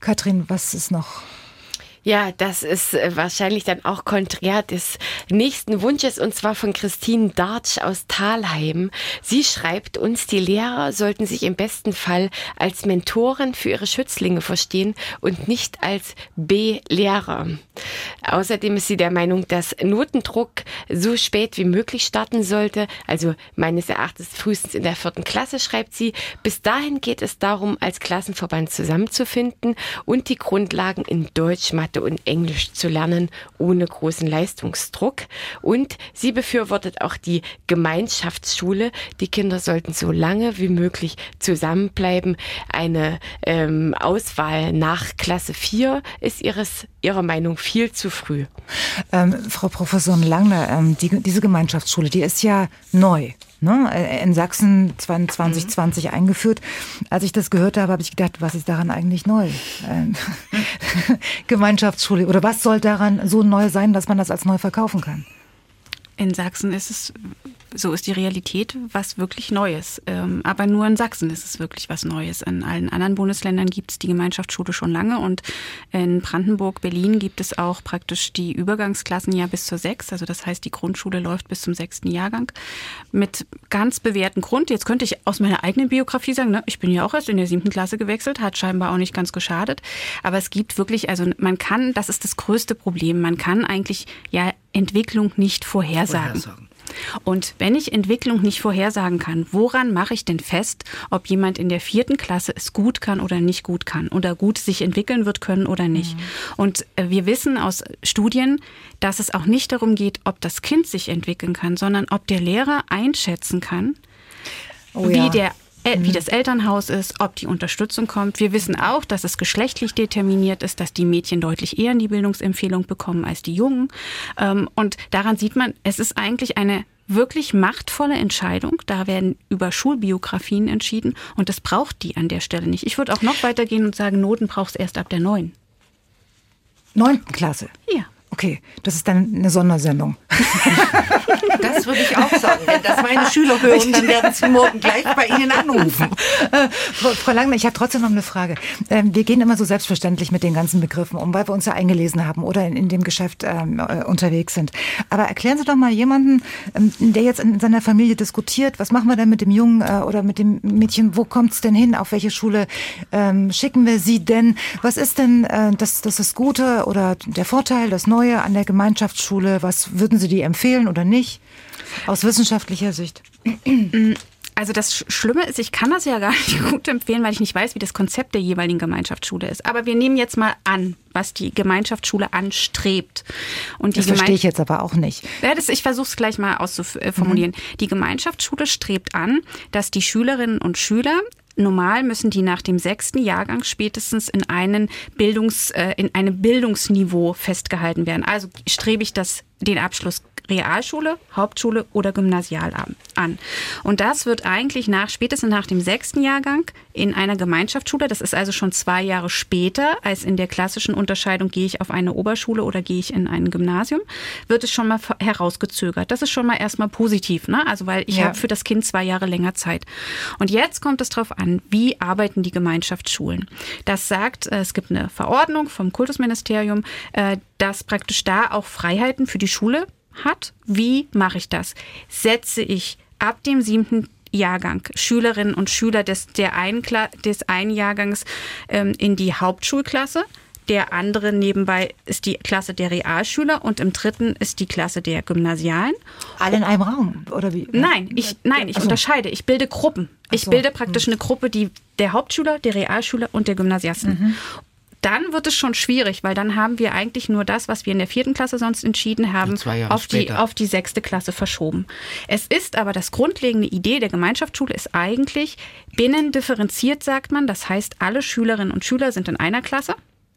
Katrin, was ist noch ja, das ist äh, wahrscheinlich dann auch konträr des nächsten Wunsches und zwar von Christine Dartsch aus Thalheim. Sie schreibt uns, die Lehrer sollten sich im besten Fall als Mentoren für ihre Schützlinge verstehen und nicht als B-Lehrer. Außerdem ist sie der Meinung, dass Notendruck so spät wie möglich starten sollte, also meines Erachtens frühestens in der vierten Klasse, schreibt sie. Bis dahin geht es darum, als Klassenverband zusammenzufinden und die Grundlagen in Deutsch, Mathe Mathe und Englisch zu lernen, ohne großen Leistungsdruck. Und sie befürwortet auch die Gemeinschaftsschule. Die Kinder sollten so lange wie möglich zusammenbleiben. Eine ähm, Auswahl nach Klasse 4 ist ihres, ihrer Meinung viel zu früh. Ähm, Frau Professorin Langner, ähm, die, diese Gemeinschaftsschule, die ist ja neu ne, äh, in Sachsen 2020 mhm. eingeführt. Als ich das gehört habe, habe ich gedacht, was ist daran eigentlich neu? Ähm, Gemeinschaftsschule oder was soll daran so neu sein, dass man das als neu verkaufen kann? In Sachsen ist es so ist die Realität was wirklich Neues. Ähm, aber nur in Sachsen ist es wirklich was Neues. In allen anderen Bundesländern gibt es die Gemeinschaftsschule schon lange und in Brandenburg, Berlin gibt es auch praktisch die Übergangsklassen ja bis zur sechs. Also das heißt, die Grundschule läuft bis zum sechsten Jahrgang mit ganz bewährten Grund. Jetzt könnte ich aus meiner eigenen Biografie sagen, ne, ich bin ja auch erst in der siebten Klasse gewechselt, hat scheinbar auch nicht ganz geschadet. Aber es gibt wirklich, also man kann, das ist das größte Problem, man kann eigentlich ja Entwicklung nicht vorhersagen. vorhersagen. Und wenn ich Entwicklung nicht vorhersagen kann, woran mache ich denn fest, ob jemand in der vierten Klasse es gut kann oder nicht gut kann oder gut sich entwickeln wird können oder nicht? Mhm. Und äh, wir wissen aus Studien, dass es auch nicht darum geht, ob das Kind sich entwickeln kann, sondern ob der Lehrer einschätzen kann, oh, wie ja. Wie mhm. das Elternhaus ist, ob die Unterstützung kommt. Wir wissen auch, dass es geschlechtlich determiniert ist, dass die Mädchen deutlich eher die Bildungsempfehlung bekommen als die Jungen. Ähm, und daran sieht man, es ist eigentlich eine wirklich machtvolle Entscheidung. Da werden über Schulbiografien entschieden und das braucht die an der Stelle nicht. Ich würde auch noch weitergehen und sagen, Noten braucht es erst ab der neun. Neunten Klasse? Ja. Okay, das ist dann eine Sondersendung. Das würde ich auch sagen. Wenn das meine Schüler hören, dann werden sie morgen gleich bei Ihnen anrufen. Äh, Frau Langner, ich habe trotzdem noch eine Frage. Ähm, wir gehen immer so selbstverständlich mit den ganzen Begriffen um, weil wir uns ja eingelesen haben oder in, in dem Geschäft ähm, äh, unterwegs sind. Aber erklären Sie doch mal jemanden, ähm, der jetzt in seiner Familie diskutiert, was machen wir denn mit dem Jungen äh, oder mit dem Mädchen, wo kommt es denn hin, auf welche Schule ähm, schicken wir sie denn? Was ist denn äh, das, das, das Gute oder der Vorteil, das Neue? Neue an der Gemeinschaftsschule? Was würden Sie die empfehlen oder nicht? Aus wissenschaftlicher Sicht. Also das Schlimme ist, ich kann das ja gar nicht gut empfehlen, weil ich nicht weiß, wie das Konzept der jeweiligen Gemeinschaftsschule ist. Aber wir nehmen jetzt mal an, was die Gemeinschaftsschule anstrebt. Und das verstehe ich jetzt aber auch nicht. Ja, das, ich versuche es gleich mal auszuformulieren. Mhm. Die Gemeinschaftsschule strebt an, dass die Schülerinnen und Schüler normal müssen die nach dem sechsten Jahrgang spätestens in einen Bildungs, äh, in einem Bildungsniveau festgehalten werden. Also strebe ich das, den Abschluss Realschule, Hauptschule oder Gymnasial an. Und das wird eigentlich nach, spätestens nach dem sechsten Jahrgang in einer Gemeinschaftsschule, das ist also schon zwei Jahre später als in der klassischen Unterscheidung, gehe ich auf eine Oberschule oder gehe ich in ein Gymnasium, wird es schon mal herausgezögert. Das ist schon mal erstmal positiv, ne? Also weil ich ja. habe für das Kind zwei Jahre länger Zeit. Und jetzt kommt es darauf an, wie arbeiten die Gemeinschaftsschulen. Das sagt, äh, es gibt eine Verordnung vom Kultusministerium, äh, dass praktisch da auch Freiheiten für die Schule hat. Wie mache ich das? Setze ich ab dem siebten Jahrgang Schülerinnen und Schüler des, der einen, des einen Jahrgangs ähm, in die Hauptschulklasse. Der andere nebenbei ist die Klasse der Realschüler und im dritten ist die Klasse der Gymnasialen. Alle in einem Raum oder wie? Nein, ich nein, ich so. unterscheide. Ich bilde Gruppen. Ich so. bilde praktisch hm. eine Gruppe, die der Hauptschüler, der Realschüler und der Gymnasiasten. Mhm dann wird es schon schwierig, weil dann haben wir eigentlich nur das, was wir in der vierten Klasse sonst entschieden haben, auf die, auf die sechste Klasse verschoben. Es ist aber das grundlegende Idee der Gemeinschaftsschule ist eigentlich binnen differenziert, sagt man. Das heißt, alle Schülerinnen und Schüler sind in einer Klasse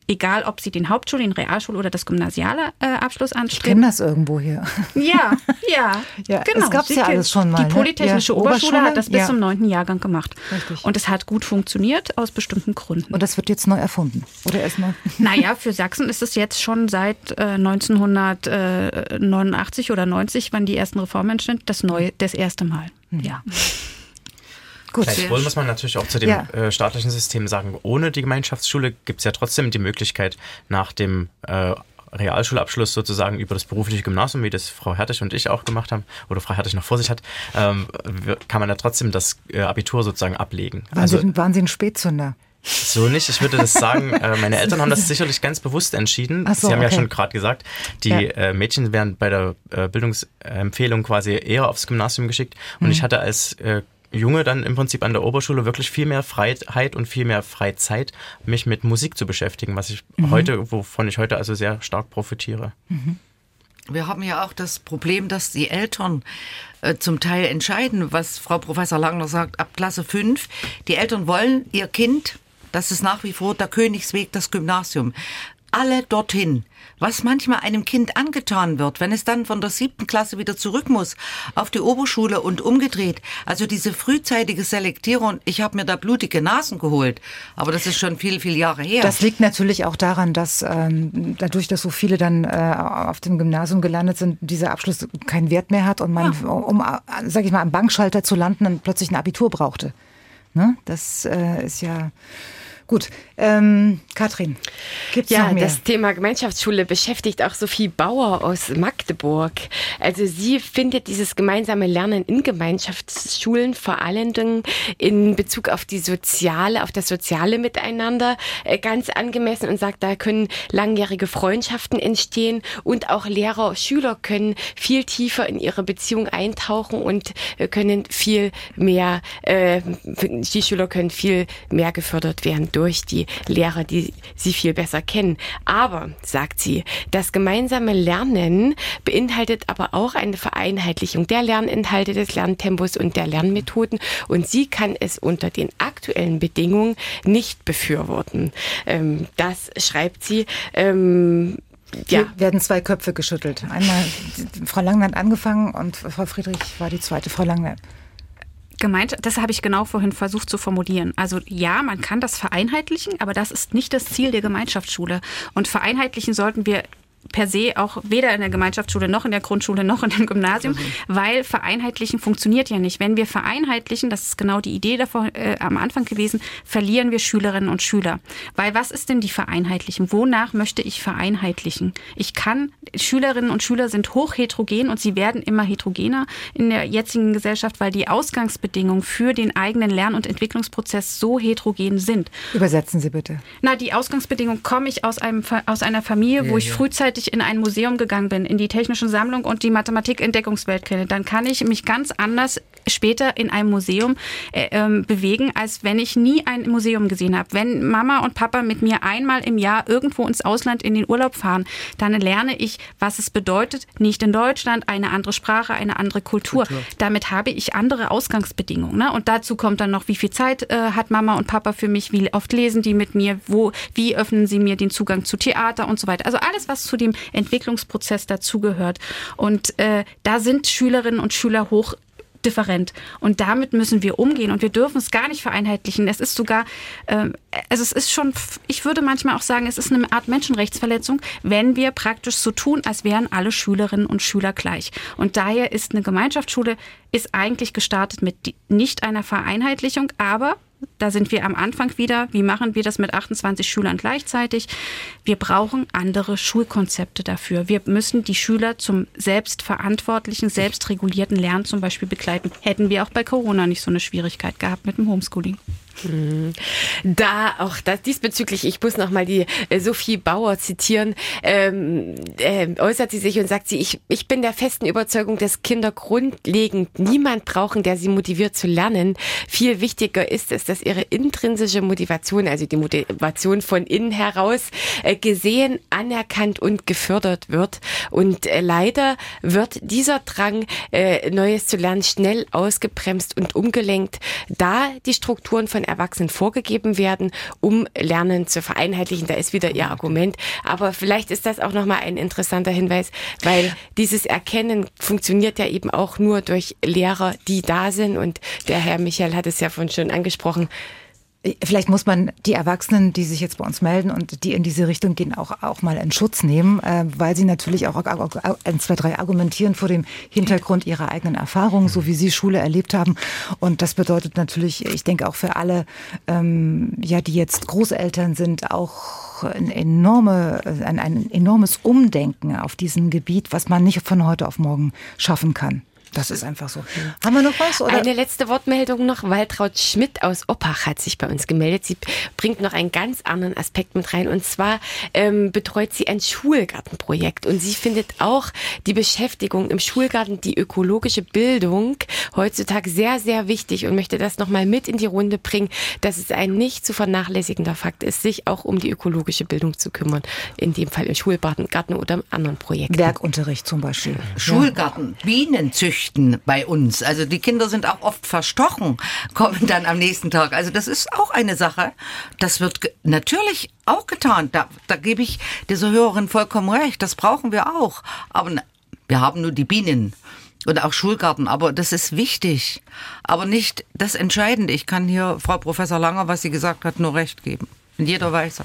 egal ob sie den Hauptschul-, den Realschul- oder das gymnasiale äh, Abschluss anstreben. Ich kenne das irgendwo hier. Ja, ja, ja genau. Das gab es ja alles schon mal. Die ne? Polytechnische ja, Oberschule, Oberschule, hat das bis ja. zum neunten Jahrgang gemacht. Richtig. Und es hat gut funktioniert aus bestimmten Gründen. Und das wird jetzt neu erfunden? Oder erstmal? Naja, für Sachsen ist es jetzt schon seit äh, 1989 oder 90, wann die ersten Reformen entstanden, das neue, das erste Mal. Mhm. Ja. Gut. Gleichwohl muss man natürlich auch zu dem ja. äh, staatlichen System sagen, ohne die Gemeinschaftsschule gibt es ja trotzdem die Möglichkeit, nach dem äh, Realschulabschluss sozusagen über das berufliche Gymnasium, wie das Frau Hertig und ich auch gemacht haben, oder Frau Hertig noch vor sich hat, ähm, kann man ja trotzdem das äh, Abitur sozusagen ablegen. Waren, also, Sie, waren Sie ein Spätzünder? So nicht. Ich würde das sagen, äh, meine Eltern haben das sicherlich ganz bewusst entschieden. So, Sie haben okay. ja schon gerade gesagt, die ja. äh, Mädchen werden bei der äh, Bildungsempfehlung quasi eher aufs Gymnasium geschickt. Und mhm. ich hatte als äh, Junge dann im Prinzip an der Oberschule wirklich viel mehr Freiheit und viel mehr Freizeit, mich mit Musik zu beschäftigen, was ich mhm. heute, wovon ich heute also sehr stark profitiere. Mhm. Wir haben ja auch das Problem, dass die Eltern äh, zum Teil entscheiden, was Frau Professor Langner sagt, ab Klasse 5. Die Eltern wollen ihr Kind, das ist nach wie vor der Königsweg, das Gymnasium, alle dorthin was manchmal einem Kind angetan wird, wenn es dann von der siebten Klasse wieder zurück muss auf die Oberschule und umgedreht. Also diese frühzeitige Selektierung, ich habe mir da blutige Nasen geholt, aber das ist schon viel, viel Jahre her. Das liegt natürlich auch daran, dass ähm, dadurch, dass so viele dann äh, auf dem Gymnasium gelandet sind, dieser Abschluss keinen Wert mehr hat und man, ja. um, sag ich mal, am Bankschalter zu landen, dann plötzlich ein Abitur brauchte. Ne? Das äh, ist ja Gut, ähm, Katrin, gibt's ja, noch mehr? das Thema Gemeinschaftsschule beschäftigt auch Sophie Bauer aus Magdeburg. Also sie findet dieses gemeinsame Lernen in Gemeinschaftsschulen vor allen Dingen in Bezug auf die soziale, auf das soziale Miteinander äh, ganz angemessen und sagt, da können langjährige Freundschaften entstehen und auch Lehrer, Schüler können viel tiefer in ihre Beziehung eintauchen und äh, können viel mehr, äh, die Schüler können viel mehr gefördert werden durch die Lehrer, die sie viel besser kennen. Aber, sagt sie, das gemeinsame Lernen beinhaltet aber auch eine Vereinheitlichung der Lerninhalte, des Lerntempos und der Lernmethoden. Und sie kann es unter den aktuellen Bedingungen nicht befürworten. Ähm, das schreibt sie. Ähm, ja. Hier werden zwei Köpfe geschüttelt. Einmal Frau hat angefangen und Frau Friedrich war die zweite. Frau Langner gemeint, das habe ich genau vorhin versucht zu formulieren. Also ja, man kann das vereinheitlichen, aber das ist nicht das Ziel der Gemeinschaftsschule. Und vereinheitlichen sollten wir per se auch weder in der Gemeinschaftsschule noch in der Grundschule noch in dem Gymnasium, mhm. weil vereinheitlichen funktioniert ja nicht. Wenn wir vereinheitlichen, das ist genau die Idee davor äh, am Anfang gewesen, verlieren wir Schülerinnen und Schüler. Weil was ist denn die Vereinheitlichen? Wonach möchte ich vereinheitlichen? Ich kann, Schülerinnen und Schüler sind hoch heterogen und sie werden immer heterogener in der jetzigen Gesellschaft, weil die Ausgangsbedingungen für den eigenen Lern- und Entwicklungsprozess so heterogen sind. Übersetzen Sie bitte. Na, die Ausgangsbedingungen komme ich aus einem aus einer Familie, ja, wo ich ja. frühzeitig gleichzeitig in ein Museum gegangen bin, in die technische Sammlung und die Mathematik-Entdeckungswelt kenne, dann kann ich mich ganz anders später in einem Museum äh, ähm, bewegen, als wenn ich nie ein Museum gesehen habe. Wenn Mama und Papa mit mir einmal im Jahr irgendwo ins Ausland in den Urlaub fahren, dann lerne ich, was es bedeutet, nicht in Deutschland, eine andere Sprache, eine andere Kultur. Kultur. Damit habe ich andere Ausgangsbedingungen. Ne? Und dazu kommt dann noch, wie viel Zeit äh, hat Mama und Papa für mich, wie oft lesen die mit mir, wo, wie öffnen sie mir den Zugang zu Theater und so weiter. Also alles, was zu dem dem Entwicklungsprozess dazugehört. Und äh, da sind Schülerinnen und Schüler hoch different. Und damit müssen wir umgehen und wir dürfen es gar nicht vereinheitlichen. Es ist sogar, äh, also es ist schon, ich würde manchmal auch sagen, es ist eine Art Menschenrechtsverletzung, wenn wir praktisch so tun, als wären alle Schülerinnen und Schüler gleich. Und daher ist eine Gemeinschaftsschule ist eigentlich gestartet mit nicht einer Vereinheitlichung, aber da sind wir am Anfang wieder. Wie machen wir das mit 28 Schülern gleichzeitig? Wir brauchen andere Schulkonzepte dafür. Wir müssen die Schüler zum selbstverantwortlichen, selbstregulierten Lernen zum Beispiel begleiten. Hätten wir auch bei Corona nicht so eine Schwierigkeit gehabt mit dem Homeschooling. Hm. Da auch das diesbezüglich, ich muss noch mal die äh, Sophie Bauer zitieren, ähm, äh, äußert sie sich und sagt sie, ich, ich bin der festen Überzeugung, dass Kinder grundlegend niemand brauchen, der sie motiviert zu lernen. Viel wichtiger ist es, dass ihre intrinsische Motivation, also die Motivation von innen heraus, äh, gesehen, anerkannt und gefördert wird. Und äh, leider wird dieser Drang, äh, Neues zu lernen, schnell ausgebremst und umgelenkt, da die Strukturen von Erwachsenen vorgegeben werden, um Lernen zu vereinheitlichen. Da ist wieder Ihr Argument. Aber vielleicht ist das auch nochmal ein interessanter Hinweis, weil dieses Erkennen funktioniert ja eben auch nur durch Lehrer, die da sind. Und der Herr Michael hat es ja vorhin schon angesprochen. Vielleicht muss man die Erwachsenen, die sich jetzt bei uns melden und die in diese Richtung gehen, auch, auch mal in Schutz nehmen, äh, weil sie natürlich auch ein, zwei, drei argumentieren vor dem Hintergrund ihrer eigenen Erfahrungen, so wie sie Schule erlebt haben. Und das bedeutet natürlich, ich denke auch für alle, ähm, ja, die jetzt Großeltern sind, auch ein, enorme, ein, ein enormes Umdenken auf diesem Gebiet, was man nicht von heute auf morgen schaffen kann. Das ist einfach so. Haben wir noch was? Oder? Eine letzte Wortmeldung noch. Waltraud Schmidt aus Oppach hat sich bei uns gemeldet. Sie bringt noch einen ganz anderen Aspekt mit rein. Und zwar ähm, betreut sie ein Schulgartenprojekt. Und sie findet auch die Beschäftigung im Schulgarten, die ökologische Bildung heutzutage sehr, sehr wichtig und möchte das nochmal mit in die Runde bringen, dass es ein nicht zu vernachlässigender Fakt ist, sich auch um die ökologische Bildung zu kümmern. In dem Fall im Schulgarten oder anderen Projekten. Werkunterricht zum Beispiel. Schulgarten, Bienenzüchter flüchten bei uns. Also die Kinder sind auch oft verstochen, kommen dann am nächsten Tag. Also das ist auch eine Sache. Das wird natürlich auch getan. Da, da gebe ich dieser Hörerin vollkommen recht. Das brauchen wir auch. Aber wir haben nur die Bienen und auch Schulgarten, aber das ist wichtig, aber nicht das Entscheidende. Ich kann hier Frau Professor Langer, was sie gesagt hat, nur recht geben. In jeder Weise.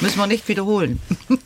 Müssen wir nicht wiederholen.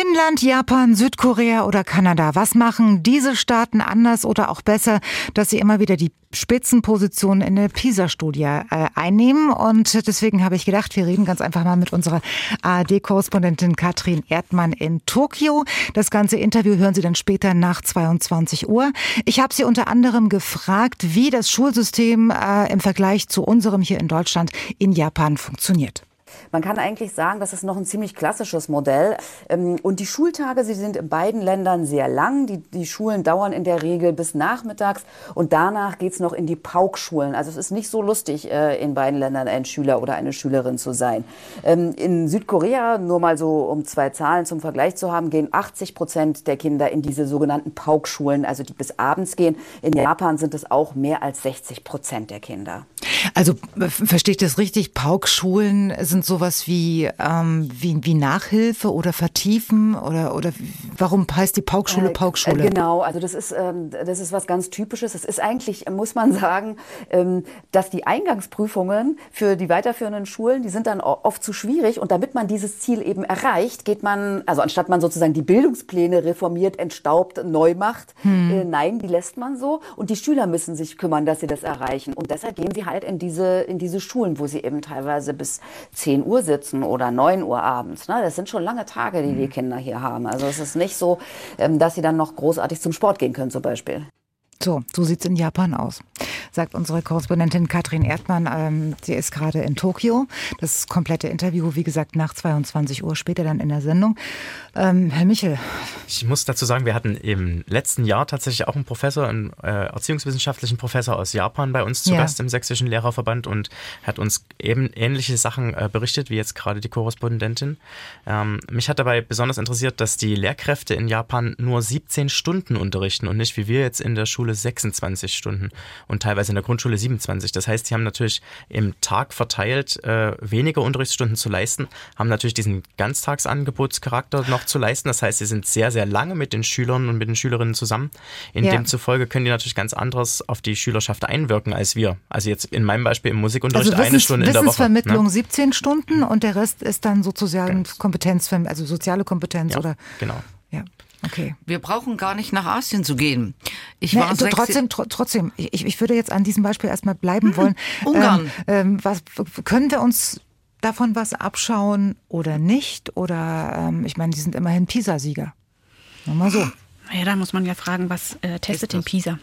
Finnland, Japan, Südkorea oder Kanada. Was machen diese Staaten anders oder auch besser, dass sie immer wieder die Spitzenposition in der PISA-Studie äh, einnehmen? Und deswegen habe ich gedacht, wir reden ganz einfach mal mit unserer ARD-Korrespondentin Katrin Erdmann in Tokio. Das ganze Interview hören Sie dann später nach 22 Uhr. Ich habe sie unter anderem gefragt, wie das Schulsystem äh, im Vergleich zu unserem hier in Deutschland in Japan funktioniert. Man kann eigentlich sagen, das ist noch ein ziemlich klassisches Modell. Ähm, und die Schultage, sie sind in beiden Ländern sehr lang. Die, die Schulen dauern in der Regel bis nachmittags und danach geht's noch in die Paukschulen. Also es ist nicht so lustig, äh, in beiden Ländern ein Schüler oder eine Schülerin zu sein. Ähm, in Südkorea, nur mal so um zwei Zahlen zum Vergleich zu haben, gehen 80 Prozent der Kinder in diese sogenannten Paukschulen, also die bis abends gehen. In Japan sind es auch mehr als 60 Prozent der Kinder. Also verstehe ich das richtig? Paukschulen sind sowas wie, ähm, wie, wie Nachhilfe oder Vertiefen oder, oder warum heißt die Paukschule äh, Paukschule? Äh, genau, also das ist, ähm, das ist was ganz Typisches. Es ist eigentlich, muss man sagen, ähm, dass die Eingangsprüfungen für die weiterführenden Schulen, die sind dann oft zu schwierig und damit man dieses Ziel eben erreicht, geht man, also anstatt man sozusagen die Bildungspläne reformiert, entstaubt, neu macht, hm. äh, nein, die lässt man so und die Schüler müssen sich kümmern, dass sie das erreichen und deshalb gehen sie halt in diese, in diese Schulen, wo sie eben teilweise bis 10 Uhr sitzen oder 9 Uhr abends. Ne? Das sind schon lange Tage, die die mhm. Kinder hier haben. Also es ist nicht so, ähm, dass sie dann noch großartig zum Sport gehen können zum Beispiel. So, so sieht's in Japan aus, sagt unsere Korrespondentin Katrin Erdmann. Ähm, sie ist gerade in Tokio. Das komplette Interview, wie gesagt, nach 22 Uhr, später dann in der Sendung. Ähm, Herr Michel. Ich muss dazu sagen, wir hatten im letzten Jahr tatsächlich auch einen Professor, einen äh, erziehungswissenschaftlichen Professor aus Japan bei uns zu ja. Gast im Sächsischen Lehrerverband und hat uns eben ähnliche Sachen äh, berichtet, wie jetzt gerade die Korrespondentin. Ähm, mich hat dabei besonders interessiert, dass die Lehrkräfte in Japan nur 17 Stunden unterrichten und nicht wie wir jetzt in der Schule Oberschule 26 Stunden und teilweise in der Grundschule 27. Das heißt, sie haben natürlich im Tag verteilt äh, weniger Unterrichtsstunden zu leisten, haben natürlich diesen Ganztagsangebotscharakter noch zu leisten. Das heißt, sie sind sehr, sehr lange mit den Schülern und mit den Schülerinnen zusammen. In ja. demzufolge können die natürlich ganz anderes auf die Schülerschaft einwirken als wir. Also jetzt in meinem Beispiel im Musikunterricht also eine Stunde in der Woche. Wissensvermittlung ne? 17 Stunden und der Rest ist dann sozusagen Kompetenz, also soziale Kompetenz ja, oder? Genau. Okay. Wir brauchen gar nicht nach Asien zu gehen. Ich war also trotzdem, tr trotzdem, ich, ich würde jetzt an diesem Beispiel erstmal bleiben mhm. wollen. Ungarn. Ähm, ähm, was, können wir uns davon was abschauen oder nicht? Oder ähm, ich meine, die sind immerhin PISA-Sieger. Nur mal so. Ja, da muss man ja fragen, was äh, testet denn PISA?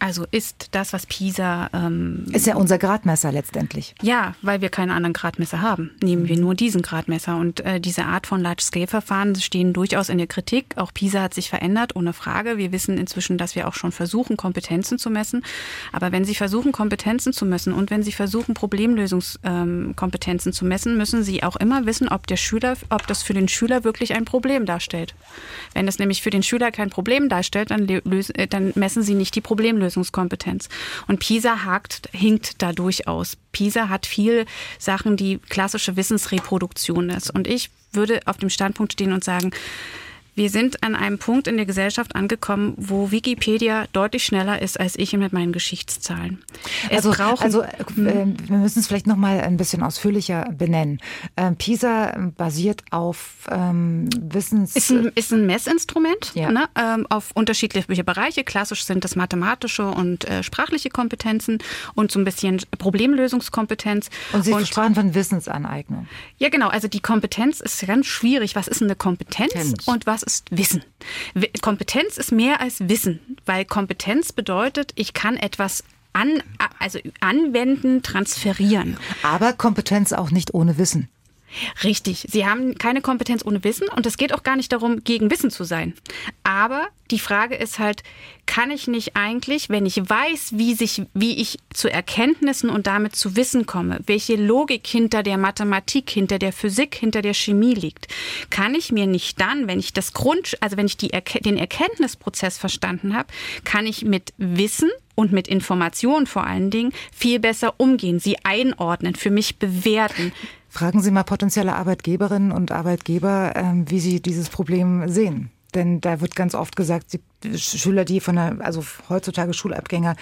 Also ist das, was PISA. Ähm, ist ja unser Gradmesser letztendlich. Ja, weil wir keine anderen Gradmesser haben. Nehmen wir nur diesen Gradmesser. Und äh, diese Art von Large-Scale-Verfahren stehen durchaus in der Kritik. Auch PISA hat sich verändert, ohne Frage. Wir wissen inzwischen, dass wir auch schon versuchen, Kompetenzen zu messen. Aber wenn Sie versuchen, Kompetenzen zu messen und wenn Sie versuchen, Problemlösungskompetenzen ähm, zu messen, müssen Sie auch immer wissen, ob der Schüler, ob das für den Schüler wirklich ein Problem darstellt. Wenn das nämlich für den Schüler kein Problem darstellt, dann, lösen, äh, dann messen Sie nicht die Problemlösung. Problemlösungskompetenz. Und PISA hakt, hinkt da durchaus. PISA hat viel Sachen, die klassische Wissensreproduktion ist. Und ich würde auf dem Standpunkt stehen und sagen, wir sind an einem Punkt in der Gesellschaft angekommen, wo Wikipedia deutlich schneller ist als ich mit meinen Geschichtszahlen. Es also, brauchen, also äh, hm. wir müssen es vielleicht noch mal ein bisschen ausführlicher benennen. Ähm, PISA basiert auf ähm, Wissens... Ist ein, ist ein Messinstrument ja. ne, ähm, auf unterschiedliche Bereiche. Klassisch sind das mathematische und äh, sprachliche Kompetenzen und so ein bisschen Problemlösungskompetenz. Und Sie und, sprachen von Wissensaneignung. Ja, genau. Also die Kompetenz ist ganz schwierig. Was ist eine Kompetenz Tenz. und was ist Wissen. Kompetenz ist mehr als Wissen, weil Kompetenz bedeutet, ich kann etwas an, also anwenden, transferieren. Aber Kompetenz auch nicht ohne Wissen. Richtig. Sie haben keine Kompetenz ohne Wissen und es geht auch gar nicht darum, gegen Wissen zu sein. Aber die Frage ist halt, kann ich nicht eigentlich, wenn ich weiß, wie sich, wie ich zu Erkenntnissen und damit zu Wissen komme, welche Logik hinter der Mathematik, hinter der Physik, hinter der Chemie liegt, kann ich mir nicht dann, wenn ich das Grund, also wenn ich die, den Erkenntnisprozess verstanden habe, kann ich mit Wissen und mit Informationen vor allen Dingen viel besser umgehen, sie einordnen, für mich bewerten. Fragen Sie mal potenzielle Arbeitgeberinnen und Arbeitgeber, ähm, wie sie dieses Problem sehen. Denn da wird ganz oft gesagt, die Schüler, die von der, also heutzutage Schulabgänger,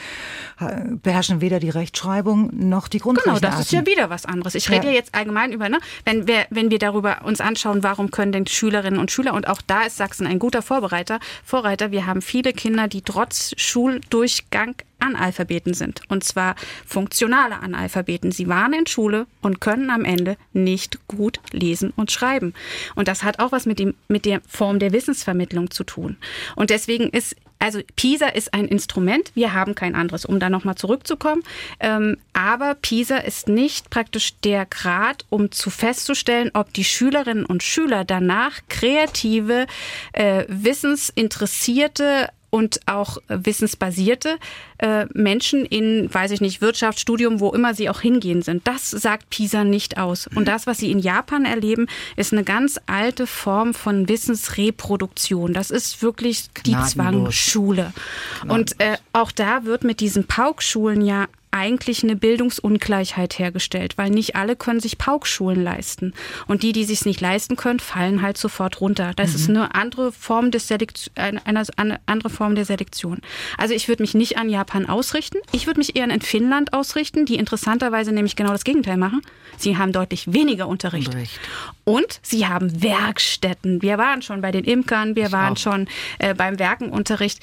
beherrschen weder die Rechtschreibung noch die Grundrechenarten. Genau, das ist ja wieder was anderes. Ich rede ja jetzt allgemein über, ne, wenn wir, wenn wir darüber uns anschauen, warum können denn Schülerinnen und Schüler, und auch da ist Sachsen ein guter Vorbereiter, Vorreiter, wir haben viele Kinder, die trotz Schuldurchgang Analphabeten sind. Und zwar funktionale Analphabeten. Sie waren in Schule und können am Ende nicht gut lesen und schreiben. Und das hat auch was mit, dem, mit der Form der Wissensvermittlung zu tun. Und deswegen ist also PISA ist ein Instrument, wir haben kein anderes, um da nochmal zurückzukommen. Ähm, aber PISA ist nicht praktisch der Grad, um zu festzustellen, ob die Schülerinnen und Schüler danach kreative, äh, wissensinteressierte, und auch wissensbasierte äh, Menschen in, weiß ich nicht, Wirtschaft, Studium, wo immer sie auch hingehen sind. Das sagt PISA nicht aus. Und das, was sie in Japan erleben, ist eine ganz alte Form von Wissensreproduktion. Das ist wirklich die Zwangsschule. Und äh, auch da wird mit diesen Paukschulen ja eigentlich eine Bildungsungleichheit hergestellt, weil nicht alle können sich Paukschulen leisten. Und die, die sich nicht leisten können, fallen halt sofort runter. Das mhm. ist eine andere Form des Selektion, eine, eine andere Form der Selektion. Also ich würde mich nicht an Japan ausrichten. Ich würde mich eher in Finnland ausrichten, die interessanterweise nämlich genau das Gegenteil machen. Sie haben deutlich weniger Unterricht. Unterricht. Und sie haben Werkstätten. Wir waren schon bei den Imkern, wir ich waren auch. schon äh, beim Werkenunterricht.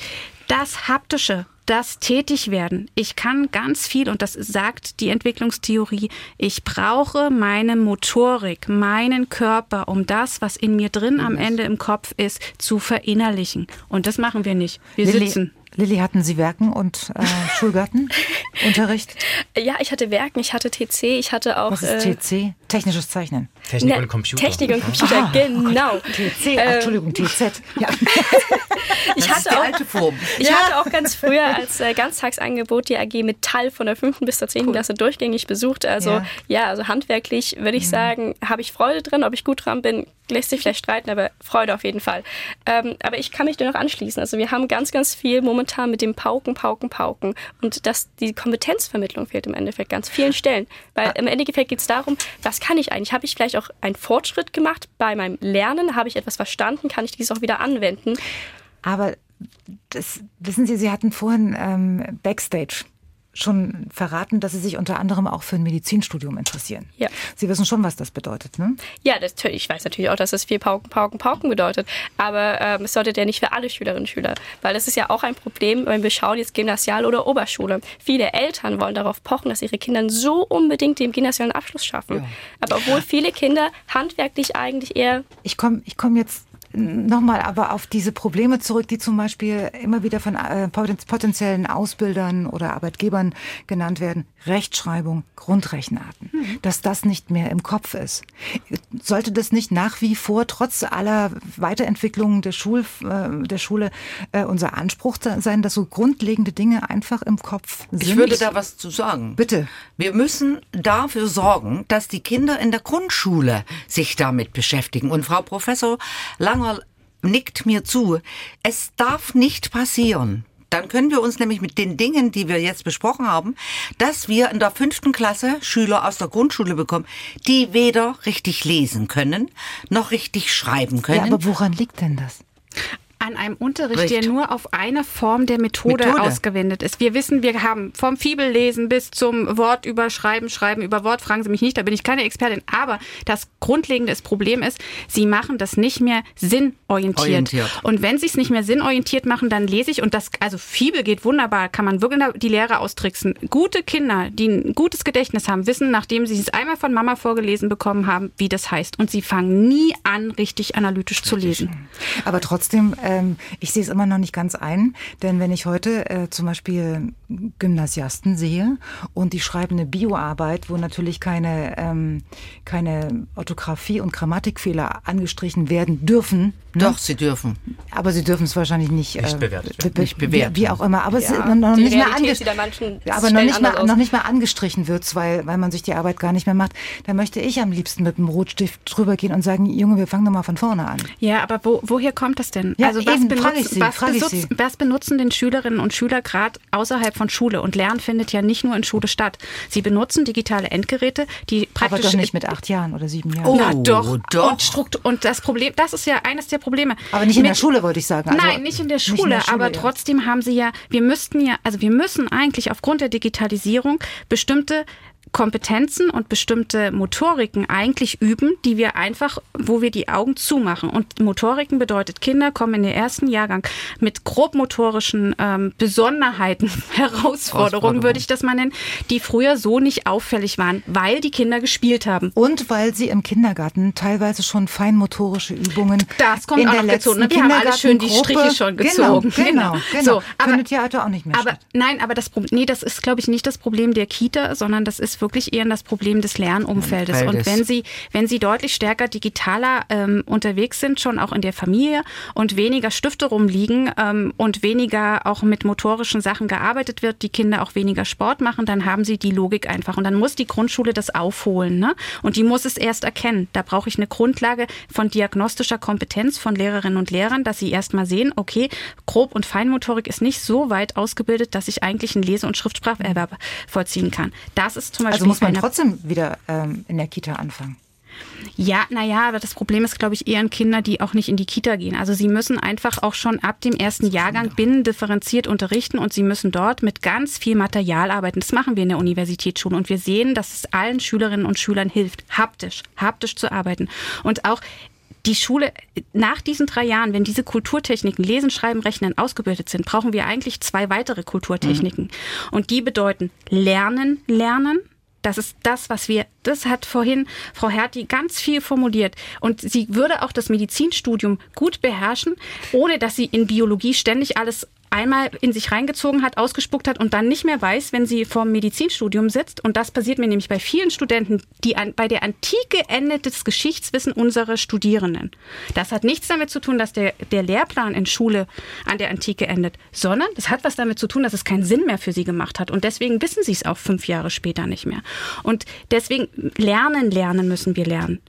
Das Haptische, das Tätigwerden. Ich kann ganz viel und das sagt die Entwicklungstheorie. Ich brauche meine Motorik, meinen Körper, um das, was in mir drin am Ende im Kopf ist, zu verinnerlichen. Und das machen wir nicht. Wir Lilly, sitzen. Lilly, hatten Sie Werken und äh, Schulgartenunterricht? Ja, ich hatte Werken, ich hatte TC, ich hatte auch. Was ist TC? Technisches Zeichnen. Technik und Computer. Technik und Computer, ah, genau. Oh TC, ähm, Entschuldigung, TZ. Ja. ich hatte auch, alte Form. Ich ja. hatte auch ganz früher als äh, Ganztagsangebot die AG Metall von der 5. bis zur 10. Cool. Klasse durchgängig besucht. Also ja, ja also handwerklich würde ich mhm. sagen, habe ich Freude drin. Ob ich gut dran bin, lässt sich vielleicht streiten, aber Freude auf jeden Fall. Ähm, aber ich kann mich dir noch anschließen. Also wir haben ganz, ganz viel momentan momentan mit dem Pauken, Pauken, Pauken. Und dass die Kompetenzvermittlung fehlt im Endeffekt ganz vielen Stellen. Weil im Endeffekt geht es darum, was kann ich eigentlich? Habe ich vielleicht auch einen Fortschritt gemacht bei meinem Lernen? Habe ich etwas verstanden? Kann ich dies auch wieder anwenden? Aber das, wissen Sie, Sie hatten vorhin ähm, Backstage schon verraten, dass Sie sich unter anderem auch für ein Medizinstudium interessieren. Ja. Sie wissen schon, was das bedeutet, ne? Ja, das, ich weiß natürlich auch, dass das viel Pauken, Pauken, Pauken bedeutet. Aber ähm, es sollte ja nicht für alle Schülerinnen und Schüler. Weil das ist ja auch ein Problem, wenn wir schauen, jetzt Gymnasial oder Oberschule. Viele Eltern wollen darauf pochen, dass ihre Kinder so unbedingt den gymnasialen Abschluss schaffen. Ja. Aber obwohl viele Kinder handwerklich eigentlich eher... Ich komme ich komm jetzt nochmal aber auf diese Probleme zurück, die zum Beispiel immer wieder von äh, potenziellen Ausbildern oder Arbeitgebern genannt werden. Rechtschreibung, Grundrechenarten. Mhm. Dass das nicht mehr im Kopf ist. Sollte das nicht nach wie vor trotz aller Weiterentwicklungen der, Schul, äh, der Schule äh, unser Anspruch sein, dass so grundlegende Dinge einfach im Kopf sind? Ich würde da was zu sagen. Bitte. Wir müssen dafür sorgen, dass die Kinder in der Grundschule sich damit beschäftigen. Und Frau Professor Lang Langer nickt mir zu. Es darf nicht passieren. Dann können wir uns nämlich mit den Dingen, die wir jetzt besprochen haben, dass wir in der fünften Klasse Schüler aus der Grundschule bekommen, die weder richtig lesen können, noch richtig schreiben können. Ja, aber woran liegt denn das? An einem Unterricht, Recht. der nur auf eine Form der Methode, Methode, ausgewendet ist. Wir wissen, wir haben vom Fibellesen bis zum Wort überschreiben, schreiben über Wort, fragen Sie mich nicht, da bin ich keine Expertin. Aber das grundlegende Problem ist, Sie machen das nicht mehr sinnorientiert. Orientiert. Und wenn Sie es nicht mehr sinnorientiert machen, dann lese ich und das, also Fibel geht wunderbar, kann man wirklich die Lehre austricksen. Gute Kinder, die ein gutes Gedächtnis haben, wissen, nachdem sie es einmal von Mama vorgelesen bekommen haben, wie das heißt. Und sie fangen nie an, richtig analytisch richtig. zu lesen. Aber trotzdem, äh, ähm, ich sehe es immer noch nicht ganz ein, denn wenn ich heute äh, zum Beispiel Gymnasiasten sehe und die schreiben eine Bioarbeit, wo natürlich keine, ähm, keine Orthographie und Grammatikfehler angestrichen werden dürfen. Ne? Doch, sie dürfen. Aber sie dürfen es wahrscheinlich nicht, nicht, äh, bewertet be nicht bewerten. Wie, wie, auch immer. Aber, ja. es, noch, nicht mehr aber noch, nicht mehr, noch nicht mal angestrichen wird, weil, weil man sich die Arbeit gar nicht mehr macht. Da möchte ich am liebsten mit dem Rotstift drüber gehen und sagen, Junge, wir fangen doch mal von vorne an. Ja, aber wo, woher kommt das denn? Ja, also was, eben, benutzen, was, benutzt, was benutzen denn Schülerinnen und Schüler gerade außerhalb von Schule. Und Lernen findet ja nicht nur in Schule statt. Sie benutzen digitale Endgeräte, die praktisch... Aber doch nicht mit acht Jahren oder sieben Jahren. Oh, Na, doch. doch. Und, und das Problem, das ist ja eines der Probleme. Aber nicht in mit, der Schule, wollte ich sagen. Also nein, nicht in der Schule, in der Schule aber ja. trotzdem haben sie ja, wir müssten ja, also wir müssen eigentlich aufgrund der Digitalisierung bestimmte Kompetenzen und bestimmte Motoriken eigentlich üben, die wir einfach, wo wir die Augen zumachen. Und Motoriken bedeutet, Kinder kommen in den ersten Jahrgang mit grobmotorischen ähm, Besonderheiten, Herausforderungen, würde ich das mal nennen, die früher so nicht auffällig waren, weil die Kinder gespielt haben. Und weil sie im Kindergarten teilweise schon feinmotorische Übungen das kommt in auch der noch gezogen. Wir haben alle schön die Striche schon genau, gezogen. Genau, genau. genau. So, aber, Findet Theater auch nicht mehr aber, statt. Nein, aber das Problem, nee, das ist, glaube ich, nicht das Problem der Kita, sondern das ist wirklich eher das Problem des Lernumfeldes. Feldes. Und wenn Sie, wenn Sie deutlich stärker digitaler ähm, unterwegs sind, schon auch in der Familie und weniger Stifte rumliegen ähm, und weniger auch mit motorischen Sachen gearbeitet wird, die Kinder auch weniger Sport machen, dann haben Sie die Logik einfach. Und dann muss die Grundschule das aufholen. Ne? Und die muss es erst erkennen. Da brauche ich eine Grundlage von diagnostischer Kompetenz von Lehrerinnen und Lehrern, dass sie erst mal sehen, okay, Grob- und Feinmotorik ist nicht so weit ausgebildet, dass ich eigentlich einen Lese- und Schriftspracherwerb vollziehen kann. Das ist zum Beispiel also muss man trotzdem wieder ähm, in der Kita anfangen. Ja, naja, aber das Problem ist, glaube ich, eher an Kinder, die auch nicht in die Kita gehen. Also sie müssen einfach auch schon ab dem ersten Jahrgang binnendifferenziert unterrichten und sie müssen dort mit ganz viel Material arbeiten. Das machen wir in der Universitätsschule und wir sehen, dass es allen Schülerinnen und Schülern hilft, haptisch, haptisch zu arbeiten. Und auch die Schule, nach diesen drei Jahren, wenn diese Kulturtechniken, Lesen, Schreiben, Rechnen ausgebildet sind, brauchen wir eigentlich zwei weitere Kulturtechniken. Mhm. Und die bedeuten Lernen, Lernen, das ist das, was wir, das hat vorhin Frau Herti ganz viel formuliert. Und sie würde auch das Medizinstudium gut beherrschen, ohne dass sie in Biologie ständig alles einmal in sich reingezogen hat, ausgespuckt hat und dann nicht mehr weiß, wenn sie vor dem Medizinstudium sitzt. Und das passiert mir nämlich bei vielen Studenten, die an, bei der Antike endet das Geschichtswissen unserer Studierenden. Das hat nichts damit zu tun, dass der, der Lehrplan in Schule an der Antike endet, sondern das hat was damit zu tun, dass es keinen Sinn mehr für sie gemacht hat. Und deswegen wissen sie es auch fünf Jahre später nicht mehr. Und deswegen lernen, lernen müssen wir lernen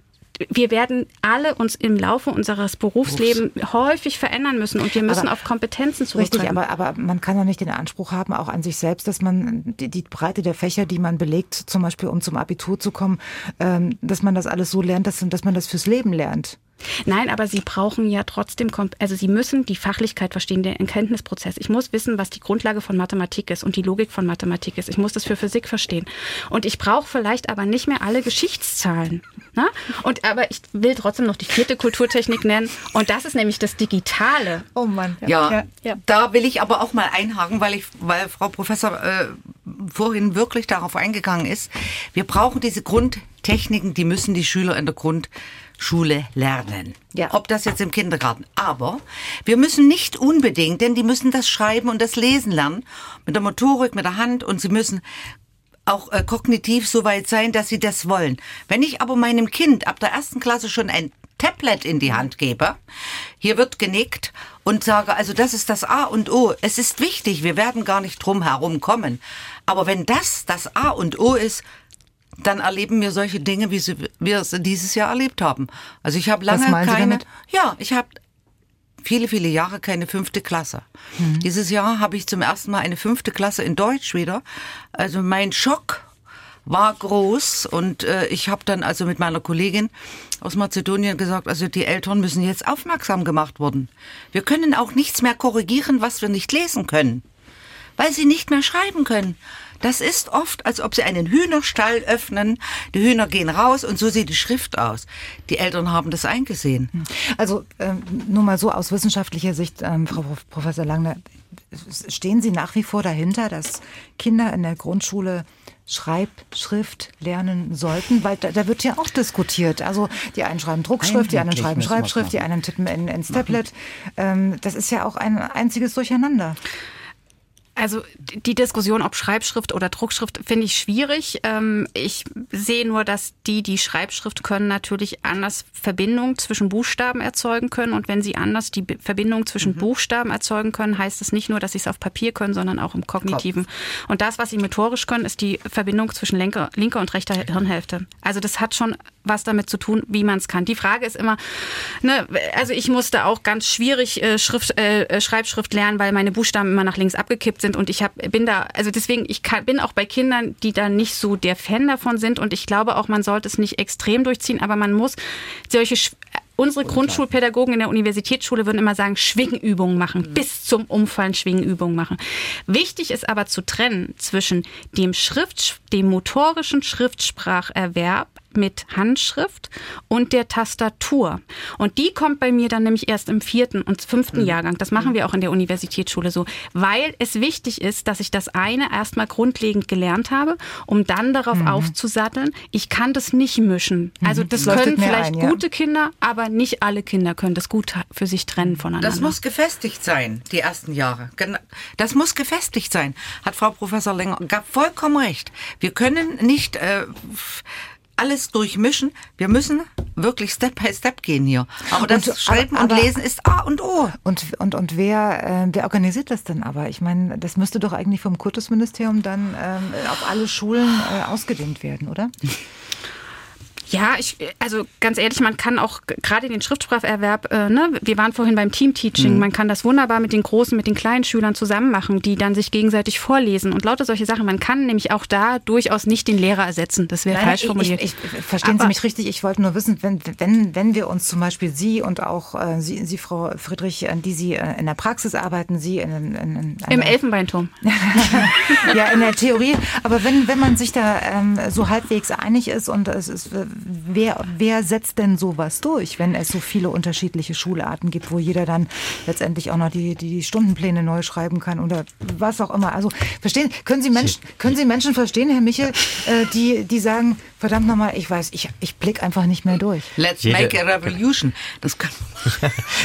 wir werden alle uns im Laufe unseres Berufslebens Berufs. häufig verändern müssen und wir müssen aber, auf Kompetenzen zurückgreifen. Richtig, aber, aber man kann doch nicht den Anspruch haben, auch an sich selbst, dass man die, die Breite der Fächer, die man belegt, zum Beispiel um zum Abitur zu kommen, ähm, dass man das alles so lernt, dass, dass man das fürs Leben lernt. Nein, aber Sie brauchen ja trotzdem, also Sie müssen die Fachlichkeit verstehen, den Erkenntnisprozess. Ich muss wissen, was die Grundlage von Mathematik ist und die Logik von Mathematik ist. Ich muss das für Physik verstehen. Und ich brauche vielleicht aber nicht mehr alle Geschichtszahlen. Ne? Und aber ich will trotzdem noch die vierte Kulturtechnik nennen. Und das ist nämlich das Digitale. Oh Mann. Ja, ja, ja. da will ich aber auch mal einhaken, weil ich, weil Frau Professor äh, vorhin wirklich darauf eingegangen ist. Wir brauchen diese Grundtechniken, die müssen die Schüler in der Grund Schule lernen. Ja. Ob das jetzt im Kindergarten. Aber wir müssen nicht unbedingt, denn die müssen das Schreiben und das Lesen lernen. Mit der Motorik, mit der Hand und sie müssen auch äh, kognitiv so weit sein, dass sie das wollen. Wenn ich aber meinem Kind ab der ersten Klasse schon ein Tablet in die Hand gebe, hier wird genickt und sage, also das ist das A und O. Es ist wichtig, wir werden gar nicht drum herum kommen. Aber wenn das das A und O ist, dann erleben wir solche Dinge, wie sie, wir es dieses Jahr erlebt haben. Also ich habe lange keine. Ja, ich habe viele, viele Jahre keine fünfte Klasse. Mhm. Dieses Jahr habe ich zum ersten Mal eine fünfte Klasse in Deutsch wieder. Also mein Schock war groß und äh, ich habe dann also mit meiner Kollegin aus Mazedonien gesagt, also die Eltern müssen jetzt aufmerksam gemacht worden. Wir können auch nichts mehr korrigieren, was wir nicht lesen können, weil sie nicht mehr schreiben können. Das ist oft, als ob sie einen Hühnerstall öffnen. Die Hühner gehen raus und so sieht die Schrift aus. Die Eltern haben das eingesehen. Also ähm, nur mal so aus wissenschaftlicher Sicht, ähm, Frau Professor Langner, stehen Sie nach wie vor dahinter, dass Kinder in der Grundschule Schreibschrift lernen sollten, weil da, da, wird ja auch diskutiert. Also die einen schreiben Druckschrift, die anderen schreiben Schreibschrift, die anderen tippen in, ins Tablet. Ähm, das ist ja auch ein einziges Durcheinander. Also die Diskussion, ob Schreibschrift oder Druckschrift, finde ich schwierig. Ähm, ich sehe nur, dass die, die Schreibschrift können, natürlich anders Verbindungen zwischen Buchstaben erzeugen können. Und wenn sie anders die Verbindung zwischen mhm. Buchstaben erzeugen können, heißt es nicht nur, dass sie es auf Papier können, sondern auch im Kognitiven. Kopf. Und das, was sie motorisch können, ist die Verbindung zwischen linker, linker und rechter Hirnhälfte. Also das hat schon was damit zu tun, wie man es kann. Die Frage ist immer, ne, also ich musste auch ganz schwierig äh, Schrift, äh, Schreibschrift lernen, weil meine Buchstaben immer nach links abgekippt sind und ich hab, bin da, also deswegen, ich kann, bin auch bei Kindern, die da nicht so der Fan davon sind und ich glaube auch, man sollte es nicht extrem durchziehen, aber man muss solche Unsere Grundschulpädagogen in der Universitätsschule würden immer sagen, Schwingübungen machen, mhm. bis zum Umfallen Schwingübungen machen. Wichtig ist aber zu trennen zwischen dem Schrift, dem motorischen Schriftspracherwerb mit Handschrift und der Tastatur. Und die kommt bei mir dann nämlich erst im vierten und fünften mhm. Jahrgang. Das machen wir auch in der Universitätsschule so, weil es wichtig ist, dass ich das eine erstmal grundlegend gelernt habe, um dann darauf mhm. aufzusatteln. Ich kann das nicht mischen. Also mhm. das können vielleicht ein, ja. gute Kinder, aber nicht alle Kinder können das gut für sich trennen voneinander. Das muss gefestigt sein, die ersten Jahre. Das muss gefestigt sein, hat Frau Professor Lenger vollkommen recht. Wir können nicht äh, alles durchmischen. Wir müssen wirklich Step by Step gehen hier. Aber das und, Schreiben aber, und Lesen ist A und O. Und, und, und wer, äh, wer organisiert das denn aber? Ich meine, das müsste doch eigentlich vom Kultusministerium dann ähm, auf alle Schulen äh, ausgedehnt werden, oder? Ja, ich, also ganz ehrlich, man kann auch gerade den Schriftspracherwerb, äh, ne, wir waren vorhin beim Teamteaching, mhm. man kann das wunderbar mit den großen, mit den kleinen Schülern zusammen machen, die dann sich gegenseitig vorlesen und lauter solche Sachen. Man kann nämlich auch da durchaus nicht den Lehrer ersetzen. Das wäre falsch formuliert. Ich, ich, verstehen Aber, Sie mich richtig? Ich wollte nur wissen, wenn, wenn, wenn wir uns zum Beispiel Sie und auch äh, Sie, Sie, Frau Friedrich, die Sie äh, in der Praxis arbeiten, Sie in, in, in im Elfenbeinturm. ja, in der Theorie. Aber wenn, wenn man sich da ähm, so halbwegs einig ist und es ist wer, wer setzt denn sowas durch, wenn es so viele unterschiedliche Schularten gibt, wo jeder dann letztendlich auch noch die, die Stundenpläne neu schreiben kann oder was auch immer. Also verstehen, können Sie Menschen, können Sie Menschen verstehen, Herr Michel, äh, die, die sagen, verdammt nochmal, ich weiß, ich, ich blick einfach nicht mehr durch. Let's Jede, make a revolution. Das kann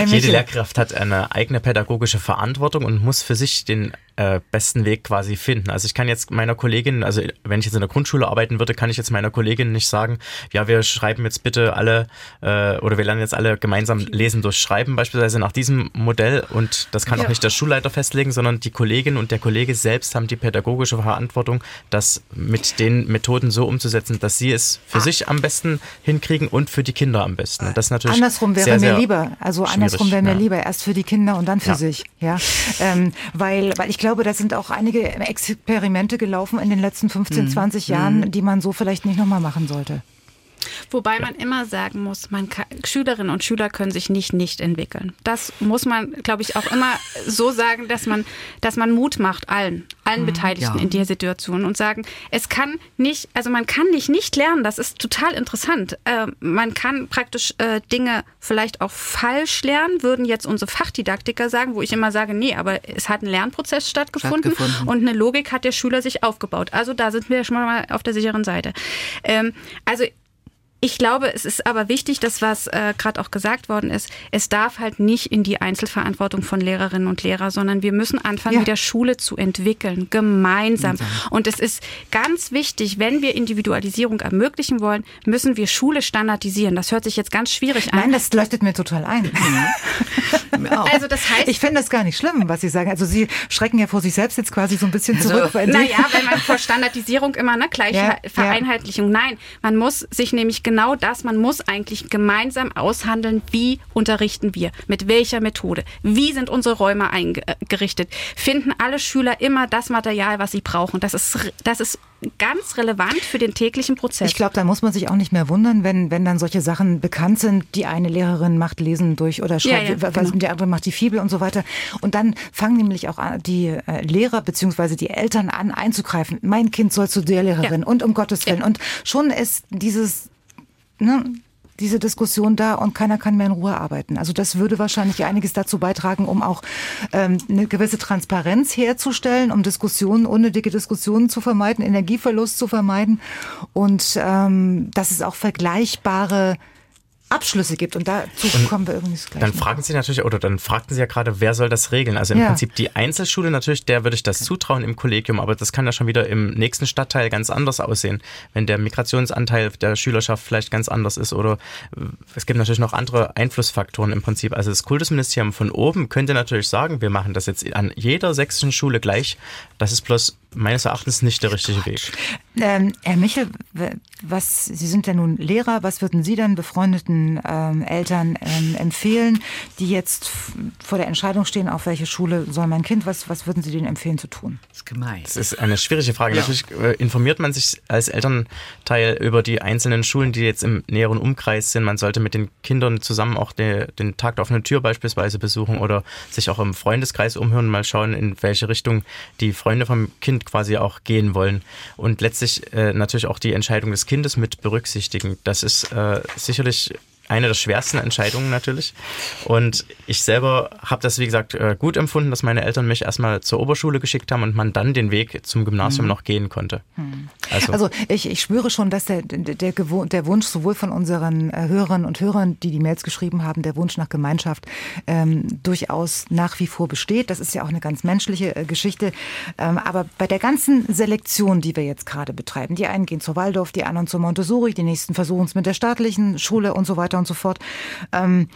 Jede Lehrkraft hat eine eigene pädagogische Verantwortung und muss für sich den äh, besten Weg quasi finden. Also ich kann jetzt meiner Kollegin, also wenn ich jetzt in der Grundschule arbeiten würde, kann ich jetzt meiner Kollegin nicht sagen, ja, wir schreiben jetzt bitte alle äh, oder wir lernen jetzt alle gemeinsam lesen durch Schreiben beispielsweise nach diesem Modell und das kann ja. auch nicht der Schulleiter festlegen, sondern die Kollegin und der Kollege selbst haben die pädagogische Verantwortung, das mit den Methoden so umzusetzen, dass sie die es für ah. sich am besten hinkriegen und für die Kinder am besten. Und das natürlich andersrum wäre sehr, mir lieber. Also andersrum wäre mir ja. lieber erst für die Kinder und dann für ja. sich. Ja, ähm, weil weil ich glaube, da sind auch einige Experimente gelaufen in den letzten 15, mhm. 20 Jahren, mhm. die man so vielleicht nicht nochmal machen sollte. Wobei ja. man immer sagen muss, man kann, Schülerinnen und Schüler können sich nicht nicht entwickeln. Das muss man, glaube ich, auch immer so sagen, dass man, dass man Mut macht allen, allen mhm, Beteiligten ja. in der Situation und sagen, es kann nicht, also man kann nicht nicht lernen. Das ist total interessant. Äh, man kann praktisch äh, Dinge vielleicht auch falsch lernen, würden jetzt unsere Fachdidaktiker sagen, wo ich immer sage, nee, aber es hat ein Lernprozess stattgefunden, stattgefunden. und eine Logik hat der Schüler sich aufgebaut. Also da sind wir schon mal auf der sicheren Seite. Ähm, also ich glaube, es ist aber wichtig, dass was äh, gerade auch gesagt worden ist, es darf halt nicht in die Einzelverantwortung von Lehrerinnen und Lehrern, sondern wir müssen anfangen, ja. wieder Schule zu entwickeln, gemeinsam. Und es ist ganz wichtig, wenn wir Individualisierung ermöglichen wollen, müssen wir Schule standardisieren. Das hört sich jetzt ganz schwierig an. Nein, das leuchtet mir total ein. also das heißt, ich finde das gar nicht schlimm, was Sie sagen. Also Sie schrecken ja vor sich selbst jetzt quasi so ein bisschen also zurück. Also, naja, wenn man vor Standardisierung immer ne, gleich ja, Vereinheitlichung. Nein, man muss sich nämlich genau das, man muss eigentlich gemeinsam aushandeln, wie unterrichten wir, mit welcher Methode, wie sind unsere Räume eingerichtet, finden alle Schüler immer das Material, was sie brauchen. Das ist, das ist ganz relevant für den täglichen Prozess. Ich glaube, da muss man sich auch nicht mehr wundern, wenn, wenn dann solche Sachen bekannt sind. Die eine Lehrerin macht Lesen durch oder schreibt, ja, ja, genau. die andere macht die Fibel und so weiter. Und dann fangen nämlich auch die äh, Lehrer bzw. die Eltern an einzugreifen. Mein Kind soll zu der Lehrerin ja. und um Gottes Willen. Und schon ist dieses ne, diese Diskussion da und keiner kann mehr in Ruhe arbeiten. Also das würde wahrscheinlich einiges dazu beitragen, um auch ähm, eine gewisse Transparenz herzustellen, um Diskussionen, unnötige Diskussionen zu vermeiden, Energieverlust zu vermeiden und ähm, dass es auch vergleichbare Abschlüsse gibt. Und dazu und kommen wir übrigens gleich. Dann fragen Sie natürlich, oder dann fragten Sie ja gerade, wer soll das regeln? Also im ja. Prinzip die Einzelschule natürlich, der würde ich das zutrauen im Kollegium, aber das kann ja schon wieder im nächsten Stadtteil ganz anders aussehen, wenn der Migrationsanteil der Schülerschaft vielleicht ganz anders ist oder äh, es gibt natürlich noch andere Einflussfaktoren im Prinzip. Also das Kultusministerium von oben könnte natürlich sagen, wir machen das jetzt an jeder sächsischen Schule gleich. Das ist bloß meines Erachtens nicht der richtige Weg. Ähm, Herr Michel, was, Sie sind ja nun Lehrer, was würden Sie denn befreundeten ähm, Eltern ähm, empfehlen, die jetzt vor der Entscheidung stehen, auf welche Schule soll mein Kind, was, was würden Sie denen empfehlen zu tun? Das ist gemein. Das ist eine schwierige Frage. Ja. Natürlich äh, informiert man sich als Elternteil über die einzelnen Schulen, die jetzt im näheren Umkreis sind. Man sollte mit den Kindern zusammen auch den, den Tag der offenen Tür beispielsweise besuchen oder sich auch im Freundeskreis umhören, mal schauen, in welche Richtung die Freunde vom Kind quasi auch gehen wollen. Und letztlich äh, natürlich auch die Entscheidung des Kindes mit berücksichtigen. Das ist äh, sicherlich eine der schwersten Entscheidungen natürlich. Und ich selber habe das, wie gesagt, äh, gut empfunden, dass meine Eltern mich erstmal zur Oberschule geschickt haben und man dann den Weg zum Gymnasium mhm. noch gehen konnte. Mhm. Also, also, ich, ich spüre schon, dass der, der, der Wunsch sowohl von unseren äh, Hörerinnen und Hörern, die die Mails geschrieben haben, der Wunsch nach Gemeinschaft ähm, durchaus nach wie vor besteht. Das ist ja auch eine ganz menschliche äh, Geschichte. Ähm, aber bei der ganzen Selektion, die wir jetzt gerade betreiben, die einen gehen zur Waldorf, die anderen zur Montessori, die nächsten versuchen es mit der staatlichen Schule und so weiter und so fort. Ähm,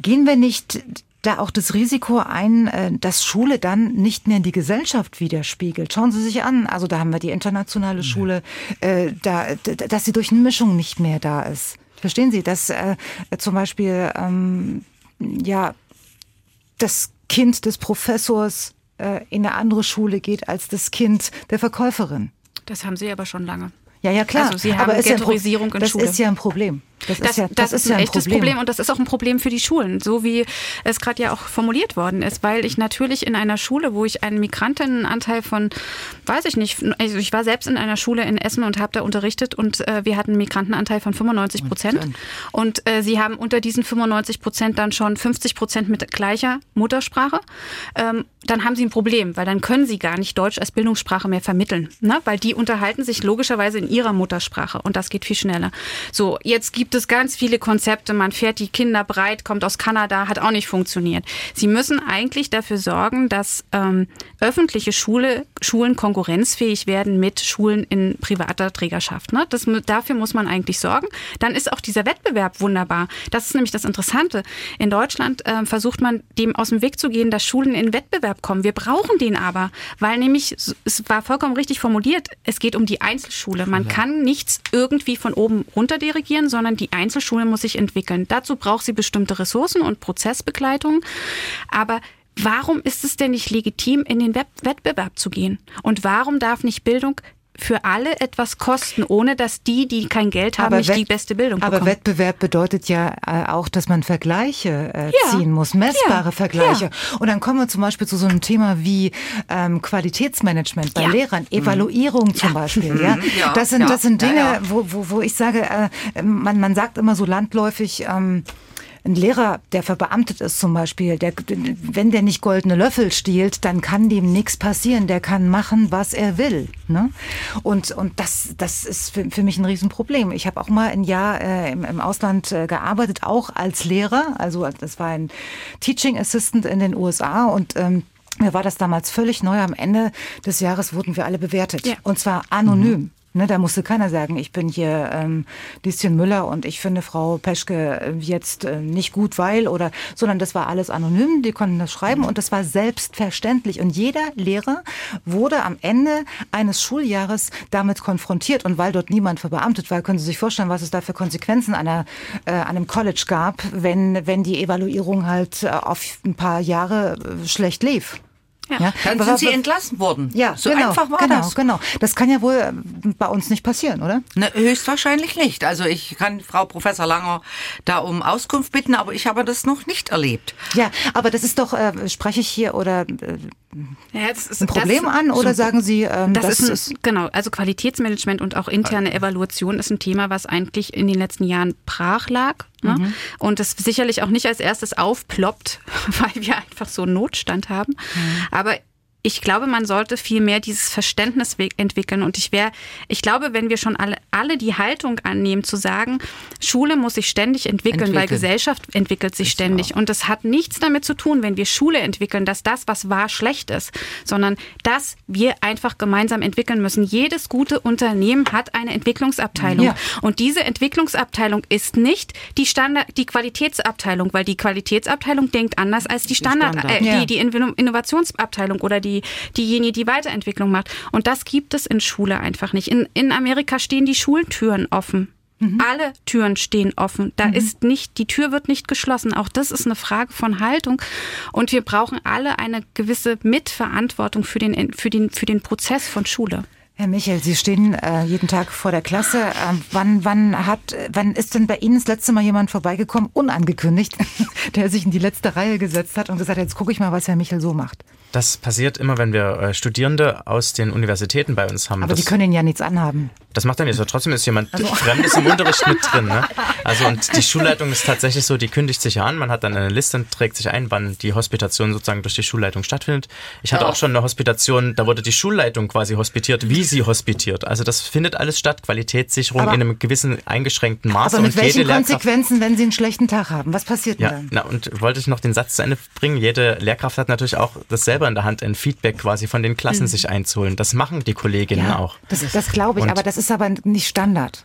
gehen wir nicht da auch das Risiko ein, äh, dass Schule dann nicht mehr in die Gesellschaft widerspiegelt. Schauen Sie sich an, also da haben wir die internationale Schule, äh, da, dass sie durch eine Mischung nicht mehr da ist. Verstehen Sie, dass äh, zum Beispiel ähm, ja das Kind des Professors äh, in eine andere Schule geht als das Kind der Verkäuferin? Das haben Sie aber schon lange. Ja, ja, klar. Also Sie haben aber Ghettoisierung ja in das Schule. Das ist ja ein Problem. Das, das, ist, ja, das, das ist, ein, ein echtes Problem. Problem. und das ist auch ein Problem für die Schulen, so wie es gerade ja auch formuliert worden ist, weil ich natürlich in einer Schule, wo ich einen Migrantinnenanteil von, weiß ich nicht, also ich war selbst in einer Schule in Essen und habe da unterrichtet und äh, wir hatten einen Migrantenanteil von 95 Prozent und äh, sie haben unter diesen 95 Prozent dann schon 50 Prozent mit gleicher Muttersprache. Ähm, dann haben sie ein Problem, weil dann können sie gar nicht Deutsch als Bildungssprache mehr vermitteln, ne? weil die unterhalten sich logischerweise in ihrer Muttersprache und das geht viel schneller. So, jetzt gibt gibt es ganz viele Konzepte. Man fährt die Kinder breit, kommt aus Kanada, hat auch nicht funktioniert. Sie müssen eigentlich dafür sorgen, dass ähm, öffentliche Schule, Schulen konkurrenzfähig werden mit Schulen in privater Trägerschaft. Ne? Das, dafür muss man eigentlich sorgen. Dann ist auch dieser Wettbewerb wunderbar. Das ist nämlich das Interessante. In Deutschland äh, versucht man dem aus dem Weg zu gehen, dass Schulen in Wettbewerb kommen. Wir brauchen den aber, weil nämlich, es war vollkommen richtig formuliert, es geht um die Einzelschule. Man kann nichts irgendwie von oben runter dirigieren, sondern die Einzelschule muss sich entwickeln. Dazu braucht sie bestimmte Ressourcen und Prozessbegleitung. Aber Warum ist es denn nicht legitim, in den Wettbewerb zu gehen? Und warum darf nicht Bildung für alle etwas kosten, ohne dass die, die kein Geld haben, aber nicht die beste Bildung bekommen. Aber Wettbewerb bedeutet ja äh, auch, dass man Vergleiche äh, ja. ziehen muss, messbare ja. Vergleiche. Ja. Und dann kommen wir zum Beispiel zu so einem Thema wie ähm, Qualitätsmanagement bei Lehrern, mhm. Evaluierung mhm. zum Beispiel. Ja? Das sind, das sind Dinge, Wo, wo, wo ich sage, äh, man, man sagt immer so landläufig, ähm, ein Lehrer, der verbeamtet ist zum Beispiel, der, wenn der nicht goldene Löffel stiehlt, dann kann dem nichts passieren. Der kann machen, was er will. Ne? Und, und das, das ist für, für mich ein Riesenproblem. Ich habe auch mal ein Jahr äh, im, im Ausland äh, gearbeitet, auch als Lehrer. Also das war ein Teaching Assistant in den USA und ähm, mir war das damals völlig neu. Am Ende des Jahres wurden wir alle bewertet. Ja. Und zwar anonym. Mhm. Ne, da musste keiner sagen, ich bin hier ähm, Lieschen Müller und ich finde Frau Peschke äh, jetzt äh, nicht gut, weil oder, sondern das war alles anonym, die konnten das schreiben und das war selbstverständlich. Und jeder Lehrer wurde am Ende eines Schuljahres damit konfrontiert. Und weil dort niemand verbeamtet war, können Sie sich vorstellen, was es da für Konsequenzen einer, äh, einem College gab, wenn, wenn die Evaluierung halt äh, auf ein paar Jahre äh, schlecht lief. Ja. ja. Dann sind sie entlassen worden. Ja, so genau, einfach war genau, das. Genau, das kann ja wohl äh, bei uns nicht passieren, oder? Ne, höchstwahrscheinlich nicht. Also ich kann Frau Professor Langer da um Auskunft bitten, aber ich habe das noch nicht erlebt. Ja, aber das ist doch, äh, spreche ich hier oder äh, ja, ist, ein Problem das, an oder so, sagen Sie, ähm, das, das ist, ein, genau, also Qualitätsmanagement und auch interne Evaluation ist ein Thema, was eigentlich in den letzten Jahren brach lag. Ne? Mhm. Und das sicherlich auch nicht als erstes aufploppt, weil wir einfach so einen Notstand haben. Mhm. Aber ich glaube, man sollte viel mehr dieses Verständnis entwickeln. Und ich wäre, ich glaube, wenn wir schon alle, alle die Haltung annehmen, zu sagen, Schule muss sich ständig entwickeln, entwickeln. weil Gesellschaft entwickelt sich ständig. Und das hat nichts damit zu tun, wenn wir Schule entwickeln, dass das, was war, schlecht ist, sondern dass wir einfach gemeinsam entwickeln müssen. Jedes gute Unternehmen hat eine Entwicklungsabteilung. Ja. Und diese Entwicklungsabteilung ist nicht die Standard, die Qualitätsabteilung, weil die Qualitätsabteilung denkt anders als die Standard, Standard. Äh, die, die Innovationsabteilung oder die die, diejenige, die Weiterentwicklung macht. Und das gibt es in Schule einfach nicht. In, in Amerika stehen die Schultüren offen. Mhm. Alle Türen stehen offen. Da mhm. ist nicht, die Tür wird nicht geschlossen. Auch das ist eine Frage von Haltung. Und wir brauchen alle eine gewisse Mitverantwortung für den, für den, für den Prozess von Schule. Herr Michael, Sie stehen äh, jeden Tag vor der Klasse. Ähm, wann, wann, hat, wann ist denn bei Ihnen das letzte Mal jemand vorbeigekommen, unangekündigt, der sich in die letzte Reihe gesetzt hat und gesagt hat, jetzt gucke ich mal, was Herr Michael so macht? Das passiert immer, wenn wir äh, Studierende aus den Universitäten bei uns haben. Aber das, die können Ihnen ja nichts anhaben. Das macht dann nichts, aber trotzdem ist jemand also. Fremdes im Unterricht mit drin. Ne? Also und die Schulleitung ist tatsächlich so, die kündigt sich ja an, man hat dann eine Liste und trägt sich ein, wann die Hospitation sozusagen durch die Schulleitung stattfindet. Ich hatte ja. auch schon eine Hospitation, da wurde die Schulleitung quasi hospitiert, wie sie hospitiert. Also das findet alles statt, Qualitätssicherung aber, in einem gewissen eingeschränkten Maße. Aber mit und welchen Konsequenzen, wenn Sie einen schlechten Tag haben? Was passiert ja, dann? Na, und wollte ich noch den Satz zu Ende bringen, jede Lehrkraft hat natürlich auch das selber in der Hand, ein Feedback quasi von den Klassen mhm. sich einzuholen. Das machen die Kolleginnen ja, auch. Das, das glaube ich, und aber das ist aber nicht Standard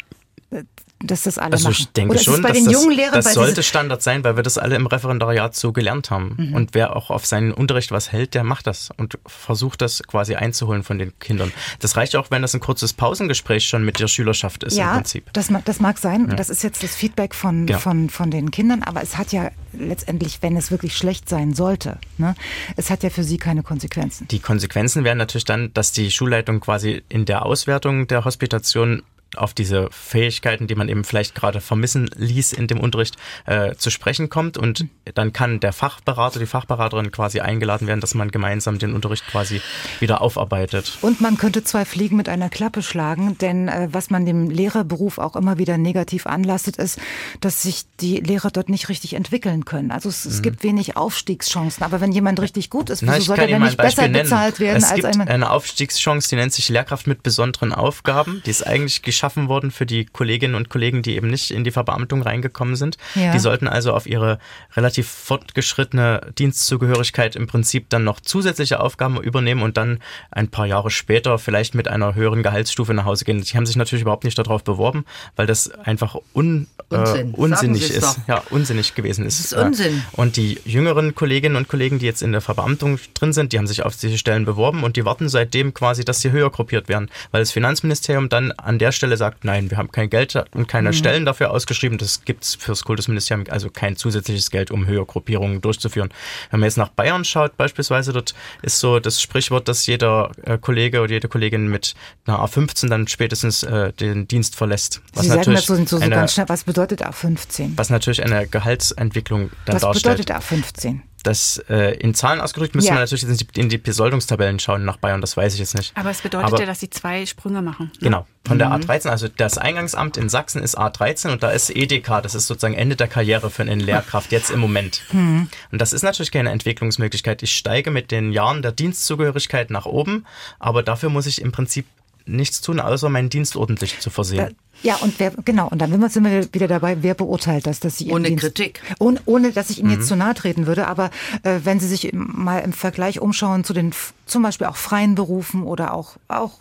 dass das alle also ich machen. denke Oder schon, dass das, das sollte Standard sein, weil wir das alle im Referendariat so gelernt haben. Mhm. Und wer auch auf seinen Unterricht was hält, der macht das und versucht das quasi einzuholen von den Kindern. Das reicht auch, wenn das ein kurzes Pausengespräch schon mit der Schülerschaft ist ja, im Prinzip. Das, das mag sein. Ja. Das ist jetzt das Feedback von, ja. von, von den Kindern, aber es hat ja letztendlich, wenn es wirklich schlecht sein sollte, ne, es hat ja für sie keine Konsequenzen. Die Konsequenzen wären natürlich dann, dass die Schulleitung quasi in der Auswertung der Hospitation auf diese Fähigkeiten, die man eben vielleicht gerade vermissen ließ in dem Unterricht, äh, zu sprechen kommt. Und dann kann der Fachberater, die Fachberaterin quasi eingeladen werden, dass man gemeinsam den Unterricht quasi wieder aufarbeitet. Und man könnte zwei Fliegen mit einer Klappe schlagen, denn äh, was man dem Lehrerberuf auch immer wieder negativ anlastet, ist, dass sich die Lehrer dort nicht richtig entwickeln können. Also es, es mhm. gibt wenig Aufstiegschancen. Aber wenn jemand richtig gut ist, wieso soll er denn nicht besser nennen. bezahlt werden es als gibt eine Aufstiegschance, die nennt sich Lehrkraft mit besonderen Aufgaben. Die ist eigentlich geschafft geschaffen worden für die Kolleginnen und Kollegen, die eben nicht in die Verbeamtung reingekommen sind. Ja. Die sollten also auf ihre relativ fortgeschrittene Dienstzugehörigkeit im Prinzip dann noch zusätzliche Aufgaben übernehmen und dann ein paar Jahre später vielleicht mit einer höheren Gehaltsstufe nach Hause gehen. Die haben sich natürlich überhaupt nicht darauf beworben, weil das einfach un, Unsinn. Äh, unsinnig ist. Ja, unsinnig gewesen ist. Das ist Unsinn. Und die jüngeren Kolleginnen und Kollegen, die jetzt in der Verbeamtung drin sind, die haben sich auf diese Stellen beworben und die warten seitdem quasi, dass sie höher gruppiert werden, weil das Finanzministerium dann an der Stelle sagt, nein, wir haben kein Geld und keine mhm. Stellen dafür ausgeschrieben. Das gibt es fürs Kultusministerium, also kein zusätzliches Geld, um höhere Gruppierungen durchzuführen. Wenn man jetzt nach Bayern schaut, beispielsweise, dort ist so das Sprichwort, dass jeder äh, Kollege oder jede Kollegin mit einer A15 dann spätestens äh, den Dienst verlässt. Was Sie sagen das so, so, so ganz schnell, was bedeutet A15? Was natürlich eine Gehaltsentwicklung dann was darstellt. Was bedeutet A15? Das äh, in Zahlen ausgedrückt müssen ja. wir natürlich in die, in die Besoldungstabellen schauen nach Bayern, das weiß ich jetzt nicht. Aber es bedeutet Aber, ja, dass sie zwei Sprünge machen. Ne? Genau. Von mhm. der A13, also das Eingangsamt in Sachsen ist A13 und da ist EDK, das ist sozusagen Ende der Karriere für eine Lehrkraft jetzt im Moment. Mhm. Und das ist natürlich keine Entwicklungsmöglichkeit. Ich steige mit den Jahren der Dienstzugehörigkeit nach oben, aber dafür muss ich im Prinzip nichts tun, außer meinen Dienst ordentlich zu versehen. Ja, und wer, genau, und dann sind wir wieder dabei, wer beurteilt das, dass Sie Ohne Dienst, Kritik. Ohne, ohne, dass ich Ihnen mhm. jetzt zu nahe treten würde, aber äh, wenn Sie sich mal im Vergleich umschauen zu den zum Beispiel auch freien Berufen oder auch, auch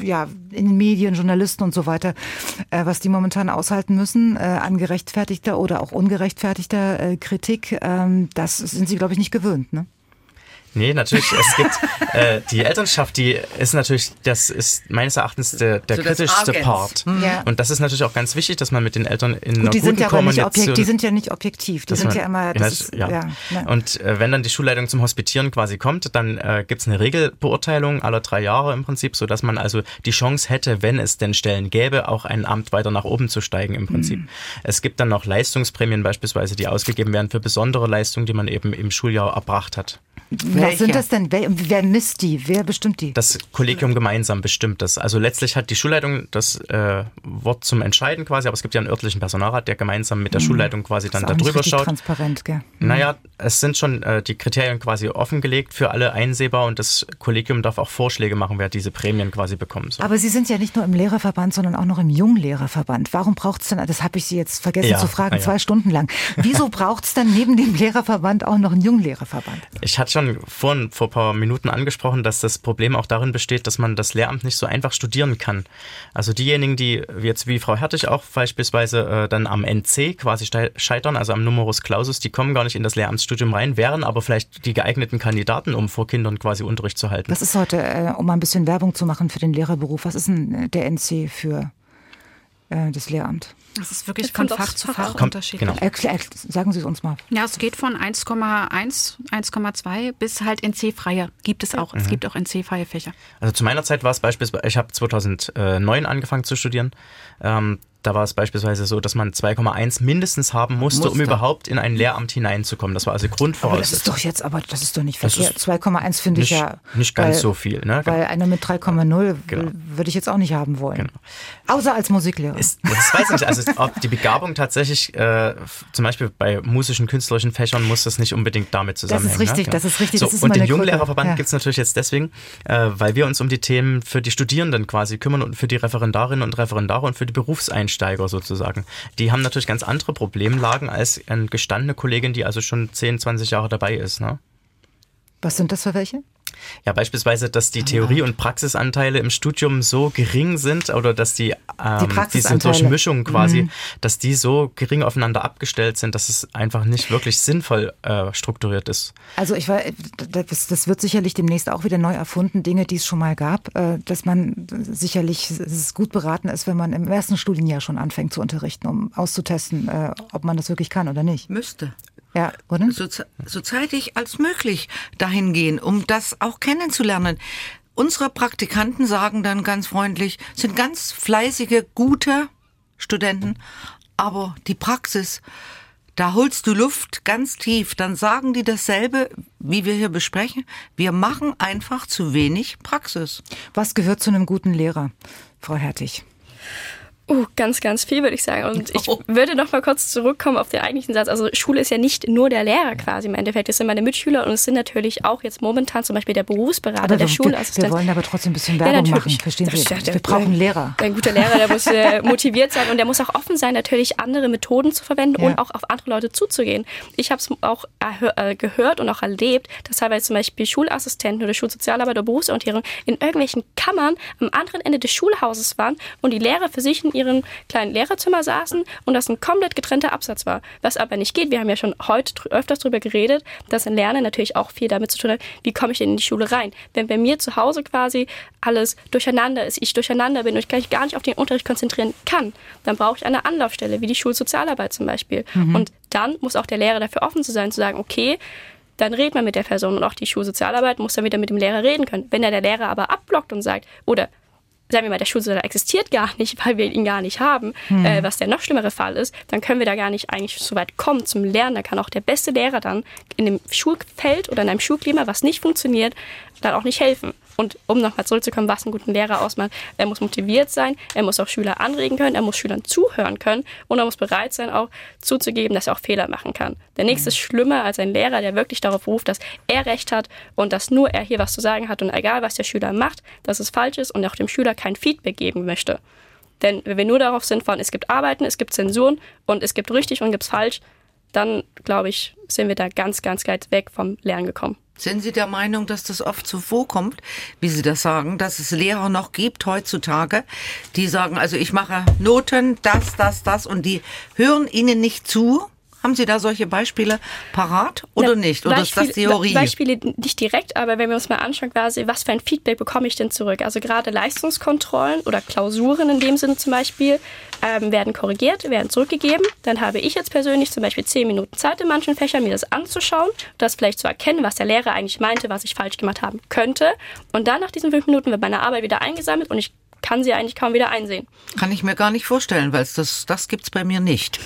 ja, in den Medien, Journalisten und so weiter, äh, was die momentan aushalten müssen, äh, an gerechtfertigter oder auch ungerechtfertigter äh, Kritik, ähm, das sind sie, glaube ich, nicht gewöhnt. Ne? Nee, natürlich. Es gibt äh, die Elternschaft, die ist natürlich, das ist meines Erachtens der, der so kritischste Part. Mhm. Ja. Und das ist natürlich auch ganz wichtig, dass man mit den Eltern in Gut, einer die guten sind ja Kommunikation... Objekt, die sind ja nicht objektiv. Die sind man, ja immer... Das ist, ja. ja. Und äh, wenn dann die Schulleitung zum Hospitieren quasi kommt, dann äh, gibt es eine Regelbeurteilung aller drei Jahre im Prinzip, so dass man also die Chance hätte, wenn es denn Stellen gäbe, auch ein Amt weiter nach oben zu steigen im Prinzip. Mhm. Es gibt dann noch Leistungsprämien beispielsweise, die ausgegeben werden für besondere Leistungen, die man eben im Schuljahr erbracht hat. Was sind das denn? Wer, wer misst die? Wer bestimmt die? Das Kollegium gemeinsam bestimmt das. Also letztlich hat die Schulleitung das äh, Wort zum Entscheiden quasi, aber es gibt ja einen örtlichen Personalrat, der gemeinsam mit der mhm. Schulleitung quasi dann darüber schaut. transparent, gell? Mhm. Naja, es sind schon äh, die Kriterien quasi offengelegt für alle einsehbar und das Kollegium darf auch Vorschläge machen, wer diese Prämien quasi bekommt. So. Aber Sie sind ja nicht nur im Lehrerverband, sondern auch noch im Junglehrerverband. Warum braucht es denn, das habe ich Sie jetzt vergessen ja, zu fragen, ja. zwei Stunden lang. Wieso braucht es denn neben dem Lehrerverband auch noch einen Junglehrerverband? Ich hatte schon vorhin vor ein paar Minuten angesprochen, dass das Problem auch darin besteht, dass man das Lehramt nicht so einfach studieren kann. Also diejenigen, die jetzt wie Frau Hertig auch beispielsweise äh, dann am NC quasi scheitern, also am Numerus Clausus, die kommen gar nicht in das Lehramtsstudium rein, wären aber vielleicht die geeigneten Kandidaten, um vor Kindern quasi Unterricht zu halten. Was ist heute, äh, um mal ein bisschen Werbung zu machen für den Lehrerberuf, was ist denn der NC für äh, das Lehramt? Das ist wirklich von Fach zu Fach, Fach unterschiedlich. Genau. Erklär, sagen Sie es uns mal. Ja, es geht von 1,1, 1,2 bis halt NC-freie. Gibt es auch. Mhm. Es gibt auch NC-freie Fächer. Also zu meiner Zeit war es beispielsweise, ich habe 2009 angefangen zu studieren. Ähm, da war es beispielsweise so, dass man 2,1 mindestens haben musste, musste, um überhaupt in ein Lehramt hineinzukommen. Das war also Grundvoraussetzung. Das ist doch jetzt, aber das ist doch nicht verkehrt. 2,1 finde ich ja. Nicht ganz weil, so viel, ne? Weil einer mit 3,0 genau. würde ich jetzt auch nicht haben wollen. Genau. Außer als Musiklehrer. Ist, das weiß ich nicht. Also ob die Begabung tatsächlich, äh, zum Beispiel bei musischen, künstlerischen Fächern muss das nicht unbedingt damit zusammenhängen. Das ist richtig, ne? das ist richtig. So, das ist und den Junglehrerverband ja. gibt es natürlich jetzt deswegen, äh, weil wir uns um die Themen für die Studierenden quasi kümmern und für die Referendarinnen und Referendare und für die Berufseinsteiger sozusagen sagen. Die haben natürlich ganz andere Problemlagen als eine gestandene Kollegin, die also schon 10, 20 Jahre dabei ist. Ne? Was sind das für welche? Ja, beispielsweise, dass die Theorie- und Praxisanteile im Studium so gering sind oder dass die, ähm, die diese Durchmischung quasi, mhm. dass die so gering aufeinander abgestellt sind, dass es einfach nicht wirklich sinnvoll äh, strukturiert ist. Also ich war, das, das, wird sicherlich demnächst auch wieder neu erfunden, Dinge, die es schon mal gab, äh, dass man sicherlich es gut beraten ist, wenn man im ersten Studienjahr schon anfängt zu unterrichten, um auszutesten, äh, ob man das wirklich kann oder nicht. Müsste. Ja, oder? So, so zeitig als möglich dahin gehen, um das auch kennenzulernen. Unsere Praktikanten sagen dann ganz freundlich, sind ganz fleißige, gute Studenten, aber die Praxis, da holst du Luft ganz tief. Dann sagen die dasselbe, wie wir hier besprechen. Wir machen einfach zu wenig Praxis. Was gehört zu einem guten Lehrer, Frau Hertig? Uh, ganz, ganz viel, würde ich sagen. Und ich oh. würde noch mal kurz zurückkommen auf den eigentlichen Satz. Also Schule ist ja nicht nur der Lehrer quasi im Endeffekt. Es sind meine Mitschüler und es sind natürlich auch jetzt momentan zum Beispiel der Berufsberater, aber der Schulassistent. Wir wollen aber trotzdem ein bisschen Werbung ja, machen, verstehen Sie? Ja, wir brauchen Lehrer. Ein guter Lehrer, der muss äh, motiviert sein und der muss auch offen sein, natürlich andere Methoden zu verwenden und auch auf andere Leute zuzugehen. Ich habe es auch äh, gehört und auch erlebt, dass teilweise zum Beispiel Schulassistenten oder Schulsozialarbeiter oder Berufsorientierung in irgendwelchen Kammern am anderen Ende des Schulhauses waren und die Lehrer für sich ihrem kleinen Lehrerzimmer saßen und das ein komplett getrennter Absatz war. Was aber nicht geht. Wir haben ja schon heute öfters darüber geredet, dass ein Lernen natürlich auch viel damit zu tun hat, wie komme ich denn in die Schule rein. Wenn bei mir zu Hause quasi alles durcheinander ist, ich durcheinander bin und ich mich gar nicht auf den Unterricht konzentrieren kann, dann brauche ich eine Anlaufstelle, wie die Schulsozialarbeit zum Beispiel. Mhm. Und dann muss auch der Lehrer dafür offen zu sein, zu sagen, okay, dann redet man mit der Person und auch die Schulsozialarbeit muss dann wieder mit dem Lehrer reden können. Wenn der Lehrer aber abblockt und sagt, oder sagen wir mal, der Schulsozialer existiert gar nicht, weil wir ihn gar nicht haben, hm. äh, was der noch schlimmere Fall ist, dann können wir da gar nicht eigentlich so weit kommen zum Lernen. Da kann auch der beste Lehrer dann in dem Schulfeld oder in einem Schulklima, was nicht funktioniert, dann auch nicht helfen. Und um nochmal zurückzukommen, was einen guten Lehrer ausmacht, er muss motiviert sein, er muss auch Schüler anregen können, er muss Schülern zuhören können und er muss bereit sein, auch zuzugeben, dass er auch Fehler machen kann. Der nächste ist schlimmer als ein Lehrer, der wirklich darauf ruft, dass er Recht hat und dass nur er hier was zu sagen hat und egal, was der Schüler macht, dass es falsch ist und auch dem Schüler kein Feedback geben möchte. Denn wenn wir nur darauf sind von, es gibt Arbeiten, es gibt Zensuren und es gibt richtig und gibt falsch, dann glaube ich, sind wir da ganz, ganz weit weg vom Lernen gekommen. Sind Sie der Meinung, dass das oft so vorkommt, wie Sie das sagen, dass es Lehrer noch gibt heutzutage, die sagen, also ich mache Noten, das, das, das und die hören Ihnen nicht zu? Haben Sie da solche Beispiele parat oder Na, nicht? Oder Beispiele, ist das Theorie? Beispiele nicht direkt, aber wenn wir uns mal anschauen, quasi, was für ein Feedback bekomme ich denn zurück? Also gerade Leistungskontrollen oder Klausuren in dem Sinne zum Beispiel ähm, werden korrigiert, werden zurückgegeben. Dann habe ich jetzt persönlich zum Beispiel zehn Minuten Zeit in manchen Fächern, mir das anzuschauen, das vielleicht zu erkennen, was der Lehrer eigentlich meinte, was ich falsch gemacht haben könnte. Und dann nach diesen fünf Minuten wird meine Arbeit wieder eingesammelt und ich kann sie eigentlich kaum wieder einsehen. Kann ich mir gar nicht vorstellen, weil das, das gibt's bei mir nicht.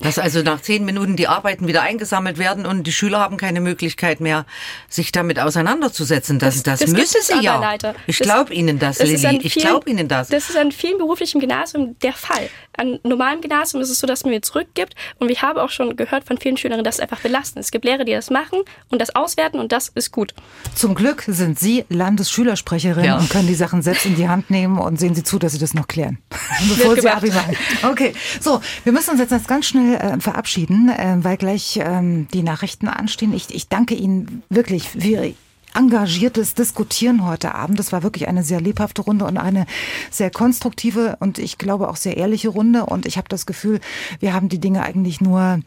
Dass also nach zehn Minuten die Arbeiten wieder eingesammelt werden und die Schüler haben keine Möglichkeit mehr, sich damit auseinanderzusetzen. Das, das, das, das müssen sie ja. Leider. Ich glaube Ihnen das, das Lilly. Ich glaube Ihnen das. Das ist an vielen beruflichen Gymnasien der Fall. An normalem Gymnasium ist es so, dass man mir zurückgibt und ich habe auch schon gehört von vielen Schülerinnen, dass es einfach belastend ist. Es gibt Lehrer, die das machen und das auswerten und das ist gut. Zum Glück sind Sie Landesschülersprecherin ja. und können die Sachen selbst in die Hand nehmen und sehen Sie zu, dass Sie das noch klären, bevor Sie Abi machen. Okay, so, wir müssen uns jetzt ganz schnell äh, verabschieden, äh, weil gleich ähm, die Nachrichten anstehen. Ich, ich danke Ihnen wirklich für Ihre engagiertes Diskutieren heute Abend. Das war wirklich eine sehr lebhafte Runde und eine sehr konstruktive und ich glaube auch sehr ehrliche Runde. Und ich habe das Gefühl, wir haben die Dinge eigentlich nur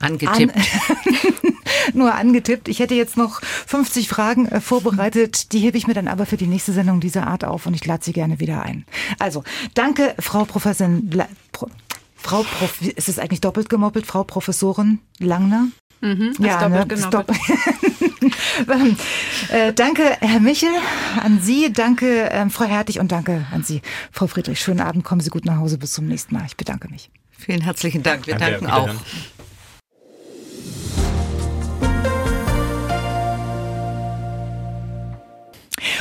angetippt. An nur angetippt. Ich hätte jetzt noch 50 Fragen äh, vorbereitet. Die hebe ich mir dann aber für die nächste Sendung dieser Art auf und ich lade sie gerne wieder ein. Also, danke, Frau Professorin. Pro, Frau Prof, ist es eigentlich doppelt gemoppelt, Frau Professorin Langner? Mhm, ja, ne, doppelt äh, danke, Herr Michel, an Sie. Danke, ähm, Frau Hertig und danke an Sie, Frau Friedrich. Schönen Abend, kommen Sie gut nach Hause. Bis zum nächsten Mal. Ich bedanke mich. Vielen herzlichen Dank. Wir danke, danken auch. Bye.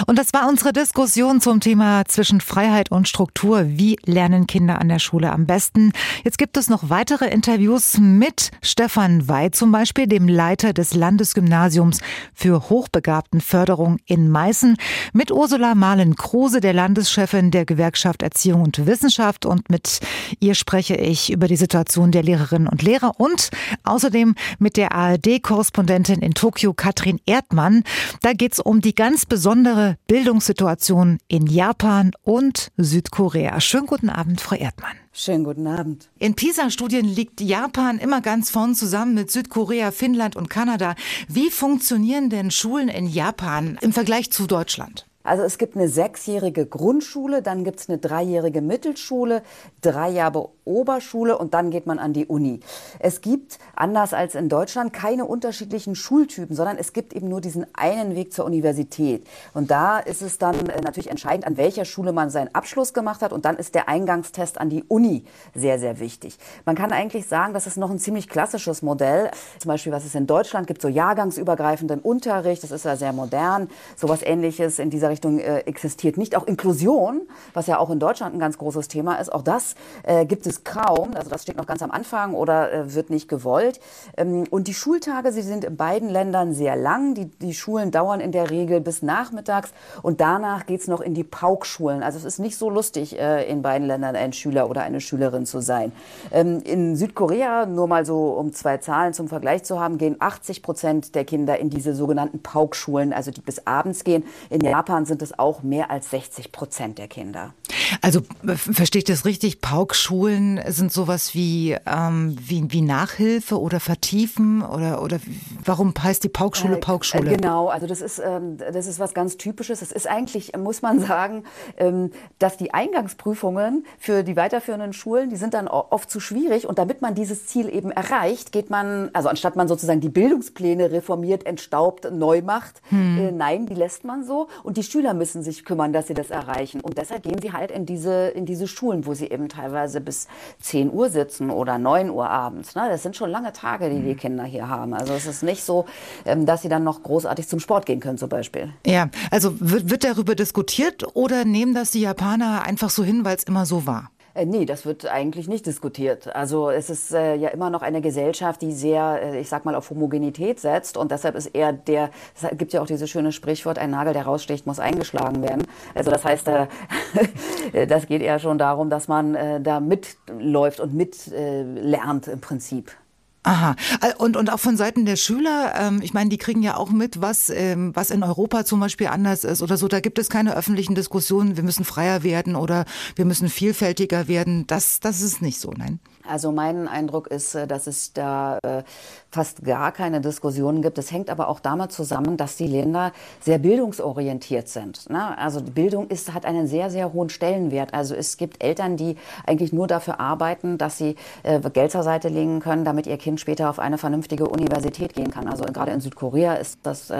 Und das war unsere Diskussion zum Thema zwischen Freiheit und Struktur. Wie lernen Kinder an der Schule am besten? Jetzt gibt es noch weitere Interviews mit Stefan Wey zum Beispiel, dem Leiter des Landesgymnasiums für Hochbegabtenförderung in Meißen, mit Ursula Mahlen-Kruse, der Landeschefin der Gewerkschaft Erziehung und Wissenschaft. Und mit ihr spreche ich über die Situation der Lehrerinnen und Lehrer und außerdem mit der ARD-Korrespondentin in Tokio, Katrin Erdmann. Da geht es um die ganz besondere Bildungssituation in Japan und Südkorea. Schönen guten Abend, Frau Erdmann. Schönen guten Abend. In PISA-Studien liegt Japan immer ganz vorn zusammen mit Südkorea, Finnland und Kanada. Wie funktionieren denn Schulen in Japan im Vergleich zu Deutschland? Also es gibt eine sechsjährige Grundschule, dann gibt es eine dreijährige Mittelschule, drei Jahre Oberschule und dann geht man an die Uni. Es gibt, anders als in Deutschland, keine unterschiedlichen Schultypen, sondern es gibt eben nur diesen einen Weg zur Universität. Und da ist es dann äh, natürlich entscheidend, an welcher Schule man seinen Abschluss gemacht hat. Und dann ist der Eingangstest an die Uni sehr, sehr wichtig. Man kann eigentlich sagen, das ist noch ein ziemlich klassisches Modell. Zum Beispiel, was es in Deutschland gibt, so jahrgangsübergreifenden Unterricht. Das ist ja sehr modern. Sowas ähnliches in dieser Schuleinrichtung äh, existiert nicht. Auch Inklusion, was ja auch in Deutschland ein ganz großes Thema ist, auch das äh, gibt es kaum. Also das steht noch ganz am Anfang oder äh, wird nicht gewollt. Ähm, und die Schultage, sie sind in beiden Ländern sehr lang. Die, die Schulen dauern in der Regel bis nachmittags und danach geht's noch in die Paukschulen. Also es ist nicht so lustig, in beiden Ländern ein Schüler oder eine Schülerin zu sein. Ähm, in Südkorea, nur mal so um zwei Zahlen zum Vergleich zu haben, gehen 80 Prozent der Kinder in diese sogenannten Paukschulen, also die bis abends gehen. In Japan sind es auch mehr als 60 Prozent der Kinder. Also verstehe ich das richtig? Paukschulen sind sowas wie, ähm, wie, wie Nachhilfe oder Vertiefen oder, oder warum heißt die Paukschule äh, Paukschule? Äh, genau, also das ist, ähm, das ist was ganz Typisches. Es ist eigentlich, muss man sagen, ähm, dass die Eingangsprüfungen für die weiterführenden Schulen, die sind dann oft zu schwierig und damit man dieses Ziel eben erreicht, geht man, also anstatt man sozusagen die Bildungspläne reformiert, entstaubt, neu macht, hm. äh, nein, die lässt man so und die Schüler müssen sich kümmern, dass sie das erreichen und deshalb gehen sie halt in diese, in diese Schulen, wo sie eben teilweise bis 10 Uhr sitzen oder 9 Uhr abends. Ne? Das sind schon lange Tage, die die hm. Kinder hier haben. Also es ist nicht so, ähm, dass sie dann noch großartig zum Sport gehen können zum Beispiel. Ja, also wird, wird darüber diskutiert oder nehmen das die Japaner einfach so hin, weil es immer so war? Äh, nee, das wird eigentlich nicht diskutiert. Also es ist äh, ja immer noch eine Gesellschaft, die sehr, äh, ich sag mal, auf Homogenität setzt und deshalb ist eher der, es gibt ja auch dieses schöne Sprichwort, ein Nagel, der raussticht, muss eingeschlagen werden. Also das heißt, äh, das geht eher schon darum, dass man äh, da mitläuft und mitlernt im Prinzip. Aha. Und, und auch von Seiten der Schüler, ähm, ich meine, die kriegen ja auch mit, was, ähm, was in Europa zum Beispiel anders ist oder so. Da gibt es keine öffentlichen Diskussionen, wir müssen freier werden oder wir müssen vielfältiger werden. Das, das ist nicht so, nein. Also mein Eindruck ist, äh, dass es da äh, fast gar keine Diskussionen gibt. Es hängt aber auch damit zusammen, dass die Länder sehr bildungsorientiert sind. Ne? Also Bildung ist, hat einen sehr, sehr hohen Stellenwert. Also es gibt Eltern, die eigentlich nur dafür arbeiten, dass sie äh, Geld zur Seite legen können, damit ihr Kind später auf eine vernünftige Universität gehen kann. Also gerade in Südkorea ist das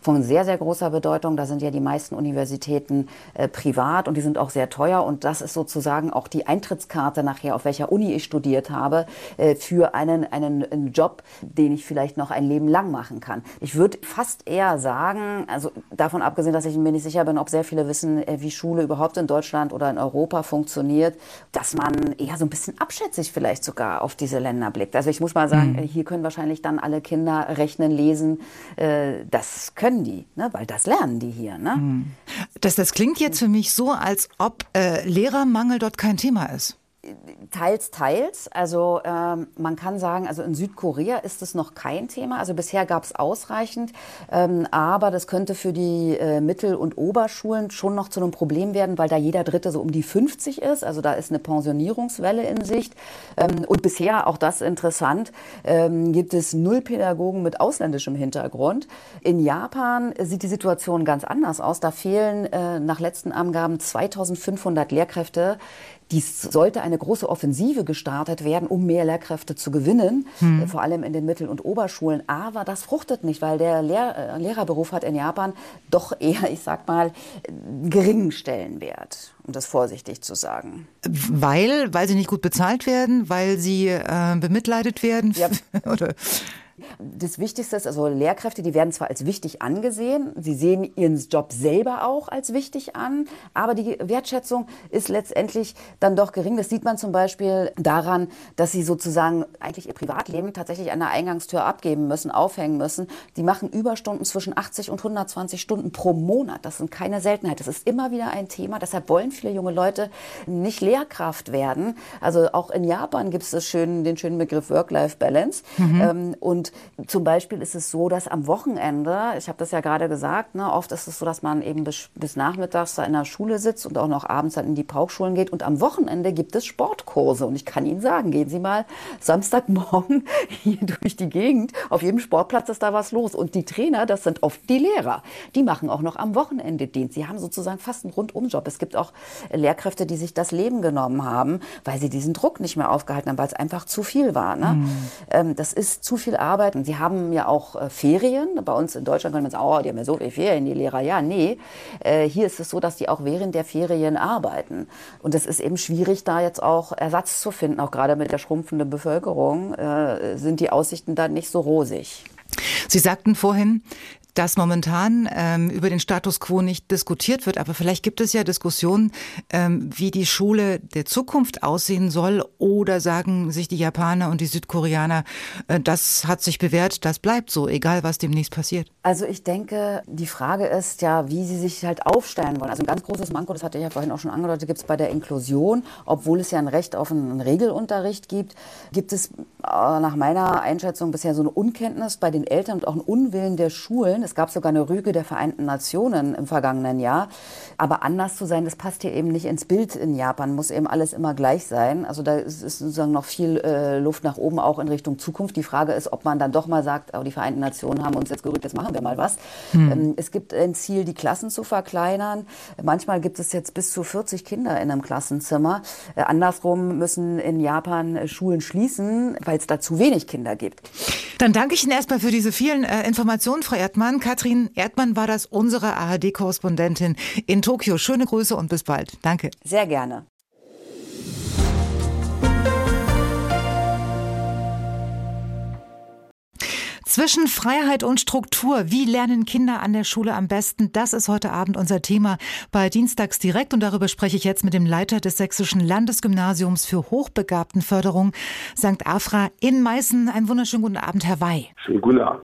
von sehr, sehr großer Bedeutung. Da sind ja die meisten Universitäten privat und die sind auch sehr teuer. Und das ist sozusagen auch die Eintrittskarte nachher, auf welcher Uni ich studiert habe, äh, für einen, einen, einen Job, den ich vielleicht noch ein Leben lang machen kann. Ich würde fast eher sagen, also davon abgesehen, dass ich mir nicht sicher bin, ob sehr viele wissen, äh, wie Schule überhaupt in Deutschland oder in Europa funktioniert, dass man eher so ein bisschen abschätzig vielleicht sogar auf diese Länder blickt. Also ich muss mal sagen, mhm. hier können wahrscheinlich dann alle Kinder rechnen, lesen. Äh, das können die, ne? weil das lernen die hier. Ne? Mhm. Das, das klingt jetzt für mich so, als ob äh, Lehrermangel dort kein Thema ist. Teils, teils. Also ähm, man kann sagen, also in Südkorea ist es noch kein Thema. Also bisher gab es ausreichend, ähm, aber das könnte für die äh, Mittel- und Oberschulen schon noch zu einem Problem werden, weil da jeder Dritte so um die 50 ist. Also da ist eine Pensionierungswelle in Sicht. Ähm, und bisher, auch das interessant, ähm, gibt es null Pädagogen mit ausländischem Hintergrund. In Japan sieht die Situation ganz anders aus. Da fehlen äh, nach letzten Angaben 2500 Lehrkräfte dies sollte eine große Offensive gestartet werden, um mehr Lehrkräfte zu gewinnen, hm. Äh, vor allem in den Mittel- und Oberschulen. Aber das fruchtet nicht, weil der Lehr äh, Lehrerberuf hat in Japan doch eher, ich sag mal, geringen Stellenwert, um das vorsichtig zu sagen. Weil, weil sie nicht gut bezahlt werden, weil sie äh, bemitleidet werden? Ja. Oder? Das Wichtigste ist, also Lehrkräfte, die werden zwar als wichtig angesehen, sie sehen ihren Job selber auch als wichtig an, aber die Wertschätzung ist letztendlich dann doch gering. Das sieht man zum Beispiel daran, dass sie sozusagen eigentlich ihr Privatleben tatsächlich an der Eingangstür abgeben müssen, aufhängen müssen. Die machen Überstunden zwischen 80 und 120 Stunden pro Monat. Das sind keine Seltenheit. Das ist immer wieder ein Thema. Deshalb wollen viele junge Leute nicht Lehrkraft werden. Also auch in Japan gibt es schön, den schönen Begriff Work-Life-Balance. Mhm. Ähm, und zum Beispiel ist es so, dass am Wochenende, ich habe das ja gerade gesagt, ne, oft ist es so, dass man eben bis, bis nachmittags da in der Schule sitzt und auch noch abends dann in die Paukschulen geht. Und am Wochenende gibt es Sportkurse. Und ich kann Ihnen sagen, gehen Sie mal Samstagmorgen hier durch die Gegend. Auf jedem Sportplatz ist da was los. Und die Trainer, das sind oft die Lehrer. Die machen auch noch am Wochenende Dienst. Sie haben sozusagen fast einen Rundumjob. Es gibt auch Lehrkräfte, die sich das Leben genommen haben, weil sie diesen Druck nicht mehr aufgehalten haben, weil es einfach zu viel war. Ne? Mhm. das ist zu viel Arbeit arbeiten. Sie haben ja auch äh, Ferien. Bei uns in Deutschland können wir sagen, oh, die haben ja so viele Ferien, die Lehrer. Ja, nee. Äh, hier ist es so, dass die auch während der Ferien arbeiten. Und es ist eben schwierig, da jetzt auch Ersatz zu finden. Auch gerade mit der schrumpfenden Bevölkerung äh, sind die Aussichten dann nicht so rosig. Sie sagten vorhin, dass momentan ähm, über den Status quo nicht diskutiert wird, aber vielleicht gibt es ja Diskussionen, ähm, wie die Schule der Zukunft aussehen soll oder sagen sich die Japaner und die Südkoreaner, äh, das hat sich bewährt, das bleibt so, egal was demnächst passiert. Also ich denke, die Frage ist ja, wie sie sich halt aufstellen wollen. Also ein ganz großes Manko, das hatte ich ja vorhin auch schon angedeutet, gibt es bei der Inklusion, obwohl es ja ein Recht auf einen Regelunterricht gibt, gibt es äh, nach meiner Einschätzung bisher so eine Unkenntnis bei den Eltern und auch einen Unwillen der Schulen. Es gab sogar eine Rüge der Vereinten Nationen im vergangenen Jahr. Aber anders zu sein, das passt hier eben nicht ins Bild in Japan, muss eben alles immer gleich sein. Also da ist, ist sozusagen noch viel äh, Luft nach oben, auch in Richtung Zukunft. Die Frage ist, ob man dann doch mal sagt, oh, die Vereinten Nationen haben uns jetzt gerückt, jetzt machen wir mal was. Hm. Ähm, es gibt ein Ziel, die Klassen zu verkleinern. Manchmal gibt es jetzt bis zu 40 Kinder in einem Klassenzimmer. Äh, andersrum müssen in Japan äh, Schulen schließen, weil es da zu wenig Kinder gibt. Dann danke ich Ihnen erstmal für diese vielen äh, Informationen, Frau Erdmann. Katrin Erdmann war das, unsere ARD-Korrespondentin in Tokio. Schöne Grüße und bis bald. Danke. Sehr gerne. Zwischen Freiheit und Struktur. Wie lernen Kinder an der Schule am besten? Das ist heute Abend unser Thema bei Dienstags direkt und darüber spreche ich jetzt mit dem Leiter des Sächsischen Landesgymnasiums für Hochbegabtenförderung St. Afra in Meißen. Einen wunderschönen guten Abend, Herr Wey. Schönen guten Abend.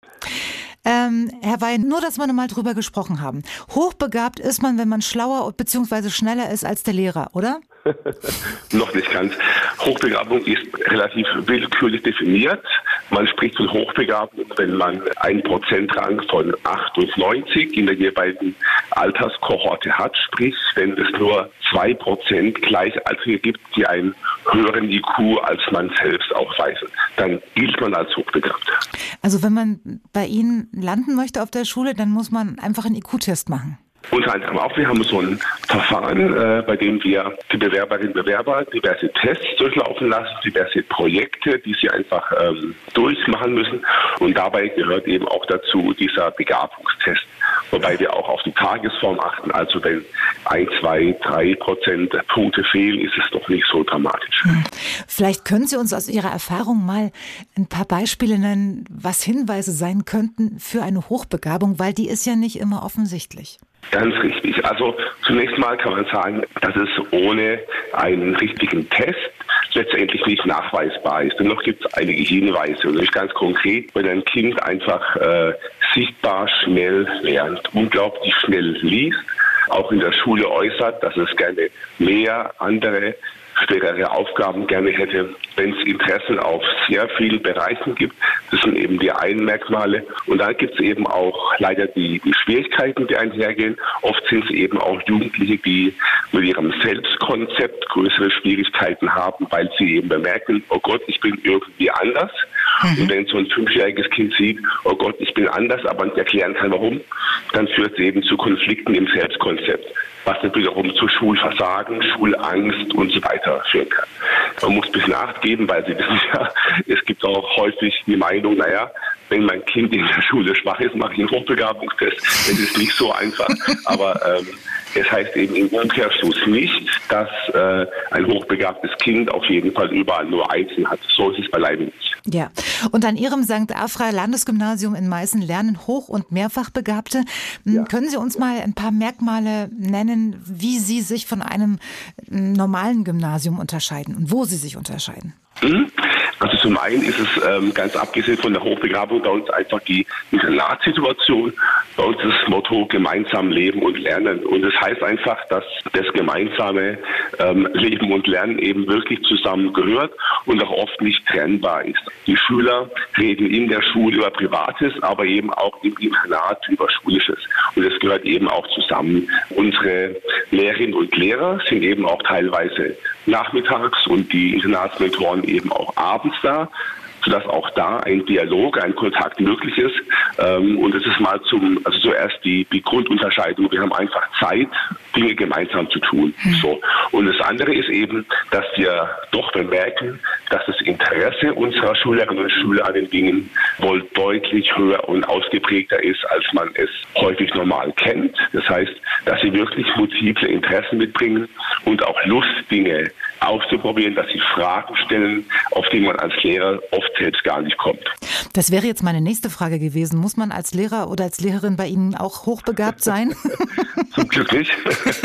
Ähm, Herr Wey, nur, dass wir mal drüber gesprochen haben. Hochbegabt ist man, wenn man schlauer bzw. schneller ist als der Lehrer, oder? Noch nicht ganz. Hochbegabung ist relativ willkürlich definiert. Man spricht von Hochbegabung, wenn man einen Prozentrang von 98 in der jeweiligen Alterskohorte hat. Sprich, wenn es nur zwei Prozent Gleichaltrige gibt, die einen höheren IQ als man selbst aufweisen, dann gilt man als hochbegabt. Also wenn man bei Ihnen landen möchte auf der Schule, dann muss man einfach einen IQ-Test machen. Unter anderem auch, wir haben so ein Verfahren, äh, bei dem wir die Bewerberinnen und Bewerber diverse Tests durchlaufen lassen, diverse Projekte, die sie einfach ähm, durchmachen müssen. Und dabei gehört eben auch dazu dieser Begabungstest, wobei wir auch auf die Tagesform achten. Also wenn ein, zwei, drei Prozent Punkte fehlen, ist es doch nicht so dramatisch. Hm. Vielleicht können Sie uns aus Ihrer Erfahrung mal ein paar Beispiele nennen, was Hinweise sein könnten für eine Hochbegabung, weil die ist ja nicht immer offensichtlich. Ganz richtig. Also zunächst mal kann man sagen, dass es ohne einen richtigen Test letztendlich nicht nachweisbar ist. Dennoch gibt es einige Hinweise. Und das ist ganz konkret, wenn ein Kind einfach äh, sichtbar schnell lernt, unglaublich schnell liest, auch in der Schule äußert, dass es gerne mehr andere schwerere Aufgaben gerne hätte, wenn es Interessen auf sehr vielen Bereichen gibt. Das sind eben die einen Merkmale. Und dann gibt es eben auch leider die, die Schwierigkeiten, die einhergehen. Oft sind es eben auch Jugendliche, die mit ihrem Selbstkonzept größere Schwierigkeiten haben, weil sie eben bemerken, oh Gott, ich bin irgendwie anders. Mhm. Und wenn so ein fünfjähriges Kind sieht, oh Gott, ich bin anders, aber nicht erklären kann, warum, dann führt es eben zu Konflikten im Selbstkonzept was dann wiederum zu Schulversagen, Schulangst und so weiter führen kann. Man muss ein bisschen Acht geben, weil Sie wissen ja, es gibt auch häufig die Meinung, naja, wenn mein Kind in der Schule schwach ist, mache ich einen Hochbegabungstest. Das ist nicht so einfach. Aber ähm, es heißt eben im Umkehrschluss nicht, dass äh, ein hochbegabtes Kind auf jeden Fall überall nur Einzeln hat. So ist es beileibe nicht. Ja, und an Ihrem St. Afra Landesgymnasium in Meißen lernen Hoch- und Mehrfachbegabte. Hm, ja. Können Sie uns mal ein paar Merkmale nennen, wie Sie sich von einem hm, normalen Gymnasium unterscheiden und wo Sie sich unterscheiden? Mhm. Also zum einen ist es ähm, ganz abgesehen von der Hochbegabung bei uns einfach die Internatssituation. Bei uns ist das Motto gemeinsam leben und lernen. Und das heißt einfach, dass das gemeinsame ähm, Leben und Lernen eben wirklich zusammengehört und auch oft nicht trennbar ist. Die Schüler reden in der Schule über Privates, aber eben auch im Internat über Schulisches. Und es gehört eben auch zusammen. Unsere Lehrerinnen und Lehrer sind eben auch teilweise nachmittags und die Internatsmentoren eben auch abends da sodass auch da ein Dialog, ein Kontakt möglich ist. Ähm, und es ist mal zum, also zuerst die, die Grundunterscheidung. Wir haben einfach Zeit, Dinge gemeinsam zu tun. Mhm. So. Und das andere ist eben, dass wir doch bemerken, dass das Interesse unserer Schülerinnen und Schüler an den Dingen wohl deutlich höher und ausgeprägter ist, als man es häufig normal kennt. Das heißt, dass sie wirklich multiple Interessen mitbringen und auch Lust, Dinge auszuprobieren, dass sie Fragen stellen, auf die man als Lehrer oft selbst gar nicht kommt. Das wäre jetzt meine nächste Frage gewesen. Muss man als Lehrer oder als Lehrerin bei Ihnen auch hochbegabt sein? Zum Glück nicht.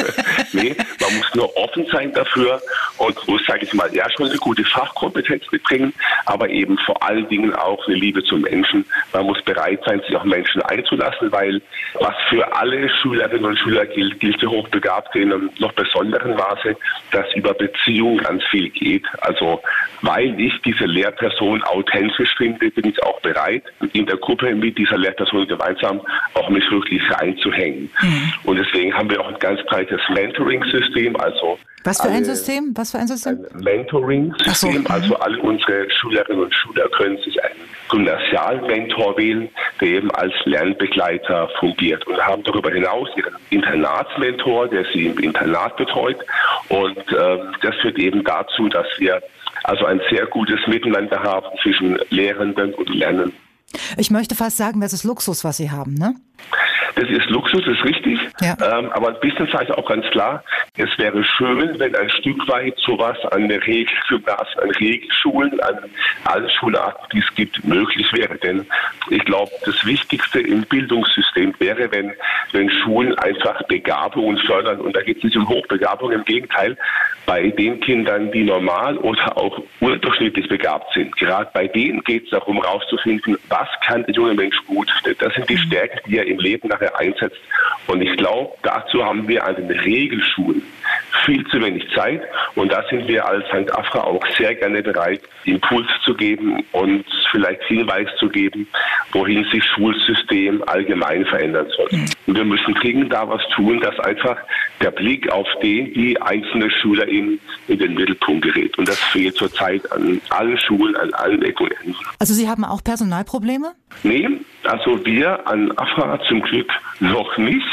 nee, man muss nur offen sein dafür und muss, sage ich mal, ja schon eine gute Fachkompetenz mitbringen, aber eben vor allen Dingen auch eine Liebe zum Menschen. Man muss bereit sein, sich auch Menschen einzulassen, weil was für alle Schülerinnen und Schüler gilt, gilt für Hochbegabte in einem noch besonderen Maße, dass über Beziehungen ganz viel geht. Also weil ich diese Lehrperson authentisch finde, bin ich auch bereit, in der Gruppe mit dieser Lehrperson gemeinsam auch mich wirklich reinzuhängen. Mhm. Und deswegen haben wir auch ein ganz breites Mentoring-System, also was für ein System? Was für ein System? Ein Mentoring-System. So. Also alle unsere Schülerinnen und Schüler können sich einen Gymnasialmentor wählen, der eben als Lernbegleiter fungiert. Und haben darüber hinaus ihren Internatsmentor, der sie im Internat betreut. Und ähm, das führt eben dazu, dass wir also ein sehr gutes Miteinander haben zwischen Lehrenden und Lernenden. Ich möchte fast sagen, das ist Luxus, was Sie haben, ne? Das ist Luxus, das ist richtig. Ja. Ähm, aber ein bisschen sage ich auch ganz klar, es wäre schön, wenn ein Stück weit sowas an Regelgymnasien, an Regelschulen, an allen Schularten, die es gibt, möglich wäre. Denn ich glaube, das Wichtigste im Bildungssystem wäre, wenn, wenn Schulen einfach Begabungen fördern. Und da geht es nicht um Hochbegabung, im Gegenteil, bei den Kindern, die normal oder auch unterdurchschnittlich begabt sind. Gerade bei denen geht es darum, herauszufinden, was kann der junge Mensch gut. Das sind die Stärken, die er im Leben nachher einsetzt. Und ich glaube, dazu haben wir an den Regelschulen viel zu wenig Zeit. Und da sind wir als St. Afra auch sehr gerne bereit, Impuls zu geben und vielleicht Hinweis zu geben, wohin sich Schulsystem allgemein verändern soll. Mhm. Und wir müssen dringend da was tun, dass einfach der Blick auf den, die einzelne Schülerin in den Mittelpunkt gerät. Und das fehlt zurzeit an allen Schulen, an allen Ecken. Also Sie haben auch Personalprobleme? Nee, also wir an AFA zum Glück noch nicht.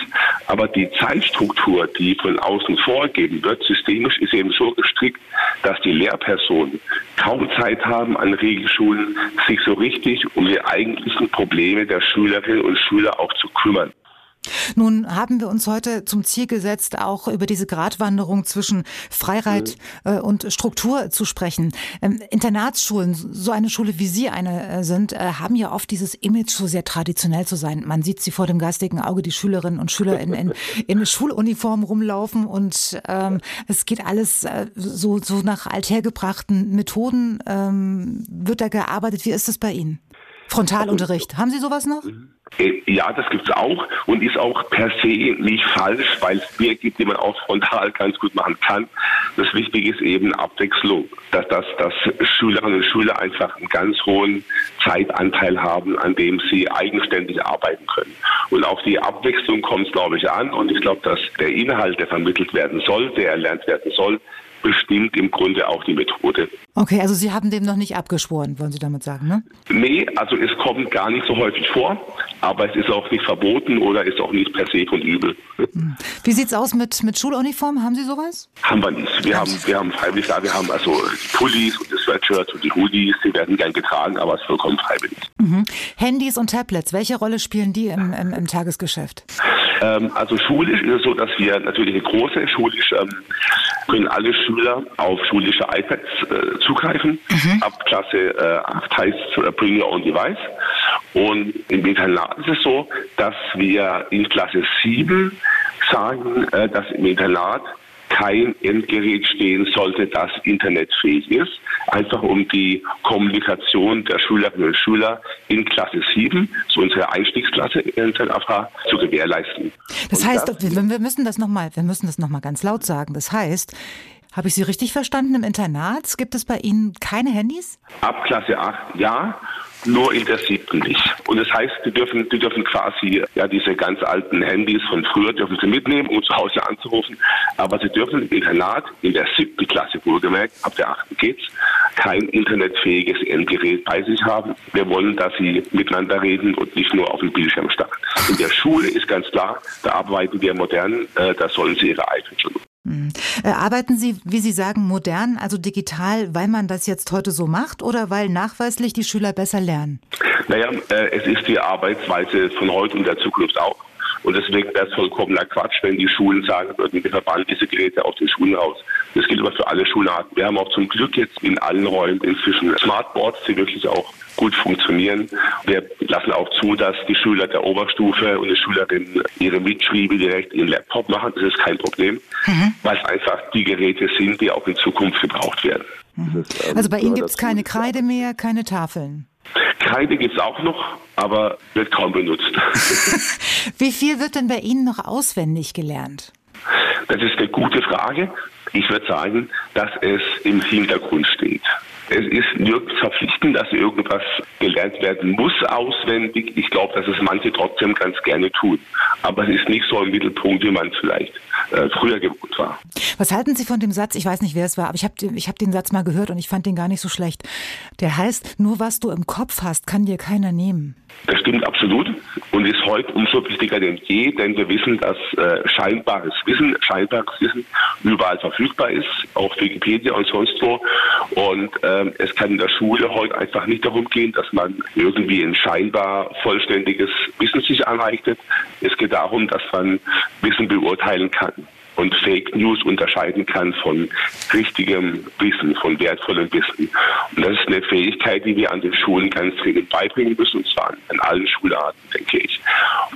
Aber die Zeitstruktur, die von außen vorgegeben wird, systemisch ist eben so gestrickt, dass die Lehrpersonen kaum Zeit haben, an Regelschulen sich so richtig um die eigentlichen Probleme der Schülerinnen und Schüler auch zu kümmern. Nun haben wir uns heute zum Ziel gesetzt, auch über diese Gratwanderung zwischen Freiheit mhm. äh, und Struktur zu sprechen. Ähm, Internatsschulen, so eine Schule wie Sie eine äh, sind, äh, haben ja oft dieses Image, so sehr traditionell zu sein. Man sieht sie vor dem geistigen Auge, die Schülerinnen und Schüler in, in, in Schuluniform rumlaufen und ähm, es geht alles äh, so, so nach althergebrachten Methoden. Ähm, wird da gearbeitet? Wie ist es bei Ihnen? Frontalunterricht. Haben Sie sowas noch? Äh, ja, das gibt es auch und ist auch per se nicht falsch, weil es Dinge gibt, die man auch frontal ganz gut machen kann. Das Wichtige ist eben Abwechslung, dass, dass, dass Schülerinnen und Schüler einfach einen ganz hohen Zeitanteil haben, an dem sie eigenständig arbeiten können. Und auf die Abwechslung kommt es, glaube ich, an und ich glaube, dass der Inhalt, der vermittelt werden soll, der erlernt werden soll, bestimmt im Grunde auch die Methode. Okay, also Sie haben dem noch nicht abgeschworen, wollen Sie damit sagen, ne? Nee, also es kommt gar nicht so häufig vor, aber es ist auch nicht verboten oder ist auch nicht per se von übel. Wie sieht's aus mit, mit Schuluniform? Haben Sie sowas? Haben wir nicht. Wir haben, wir haben freiwillig da, wir haben also die Pullis und das Sweatshirt und die Hoodies, die werden gern getragen, aber es ist vollkommen freiwillig. Mhm. Handys und Tablets, welche Rolle spielen die im, im, im Tagesgeschäft? Ähm, also schulisch ist es so, dass wir natürlich eine große schulisch ähm, können alle Schüler auf schulische iPads äh, zugreifen. Mhm. Ab Klasse äh, 8 heißt es äh, Bring Your Own Device. Und im Internat ist es so, dass wir in Klasse 7 sagen, äh, dass im Internat kein Endgerät stehen sollte, das internetfähig ist, einfach um die Kommunikation der Schülerinnen und Schüler in Klasse 7, so unsere Einstiegsklasse in ZAFA, zu gewährleisten. Das heißt, das, wir müssen das nochmal, wir müssen das nochmal ganz laut sagen. Das heißt, habe ich Sie richtig verstanden? Im Internat gibt es bei Ihnen keine Handys? Ab Klasse 8 ja nur in der siebten nicht. Und das heißt, die dürfen, die dürfen quasi ja diese ganz alten Handys von früher dürfen sie mitnehmen, um zu Hause anzurufen. Aber sie dürfen im Internat in der siebten Klasse wohlgemerkt, ab der achten geht's, kein internetfähiges Endgerät bei sich haben. Wir wollen, dass sie miteinander reden und nicht nur auf dem Bildschirm starren. In der Schule ist ganz klar, da arbeiten wir modern, äh, da sollen sie ihre iPads. Äh, arbeiten Sie, wie Sie sagen, modern, also digital, weil man das jetzt heute so macht oder weil nachweislich die Schüler besser lernen? Naja, äh, es ist die Arbeitsweise von heute und der Zukunft auch. Und deswegen wäre es vollkommener Quatsch, wenn die Schulen sagen würden, wir verbannen diese Geräte aus den Schulen raus. Das gilt aber für alle Schularten. Wir haben auch zum Glück jetzt in allen Räumen inzwischen Smartboards, die wirklich auch gut funktionieren. Wir lassen auch zu, dass die Schüler der Oberstufe und die Schülerinnen ihre Mitschriebe direkt in den Laptop machen. Das ist kein Problem, mhm. weil es einfach die Geräte sind, die auch in Zukunft gebraucht werden. Mhm. Ist, ähm, also bei Ihnen gibt es keine Kreide mehr, keine Tafeln? Kreide gibt es auch noch, aber wird kaum benutzt. Wie viel wird denn bei Ihnen noch auswendig gelernt? Das ist eine gute Frage. Ich würde sagen, dass es im Hintergrund steht. Es ist nirgends verpflichtend, dass irgendwas gelernt werden muss auswendig. Ich glaube, dass es manche trotzdem ganz gerne tun. Aber es ist nicht so im Mittelpunkt, wie man vielleicht äh, früher gewohnt war. Was halten Sie von dem Satz? Ich weiß nicht, wer es war, aber ich habe ich hab den Satz mal gehört und ich fand den gar nicht so schlecht. Der heißt, nur was du im Kopf hast, kann dir keiner nehmen. Das stimmt absolut und ist heute umso wichtiger denn je, denn wir wissen, dass äh, scheinbares Wissen, scheinbares Wissen überall verfügbar ist, auf Wikipedia und sonst wo. Und ähm, es kann in der Schule heute einfach nicht darum gehen, dass man irgendwie ein scheinbar vollständiges Wissen sich aneignet. Es geht darum, dass man Wissen beurteilen kann und Fake News unterscheiden kann von richtigem Wissen, von wertvollem Wissen. Und das ist eine Fähigkeit, die wir an den Schulen ganz dringend beibringen müssen, und zwar an allen Schularten, denke ich.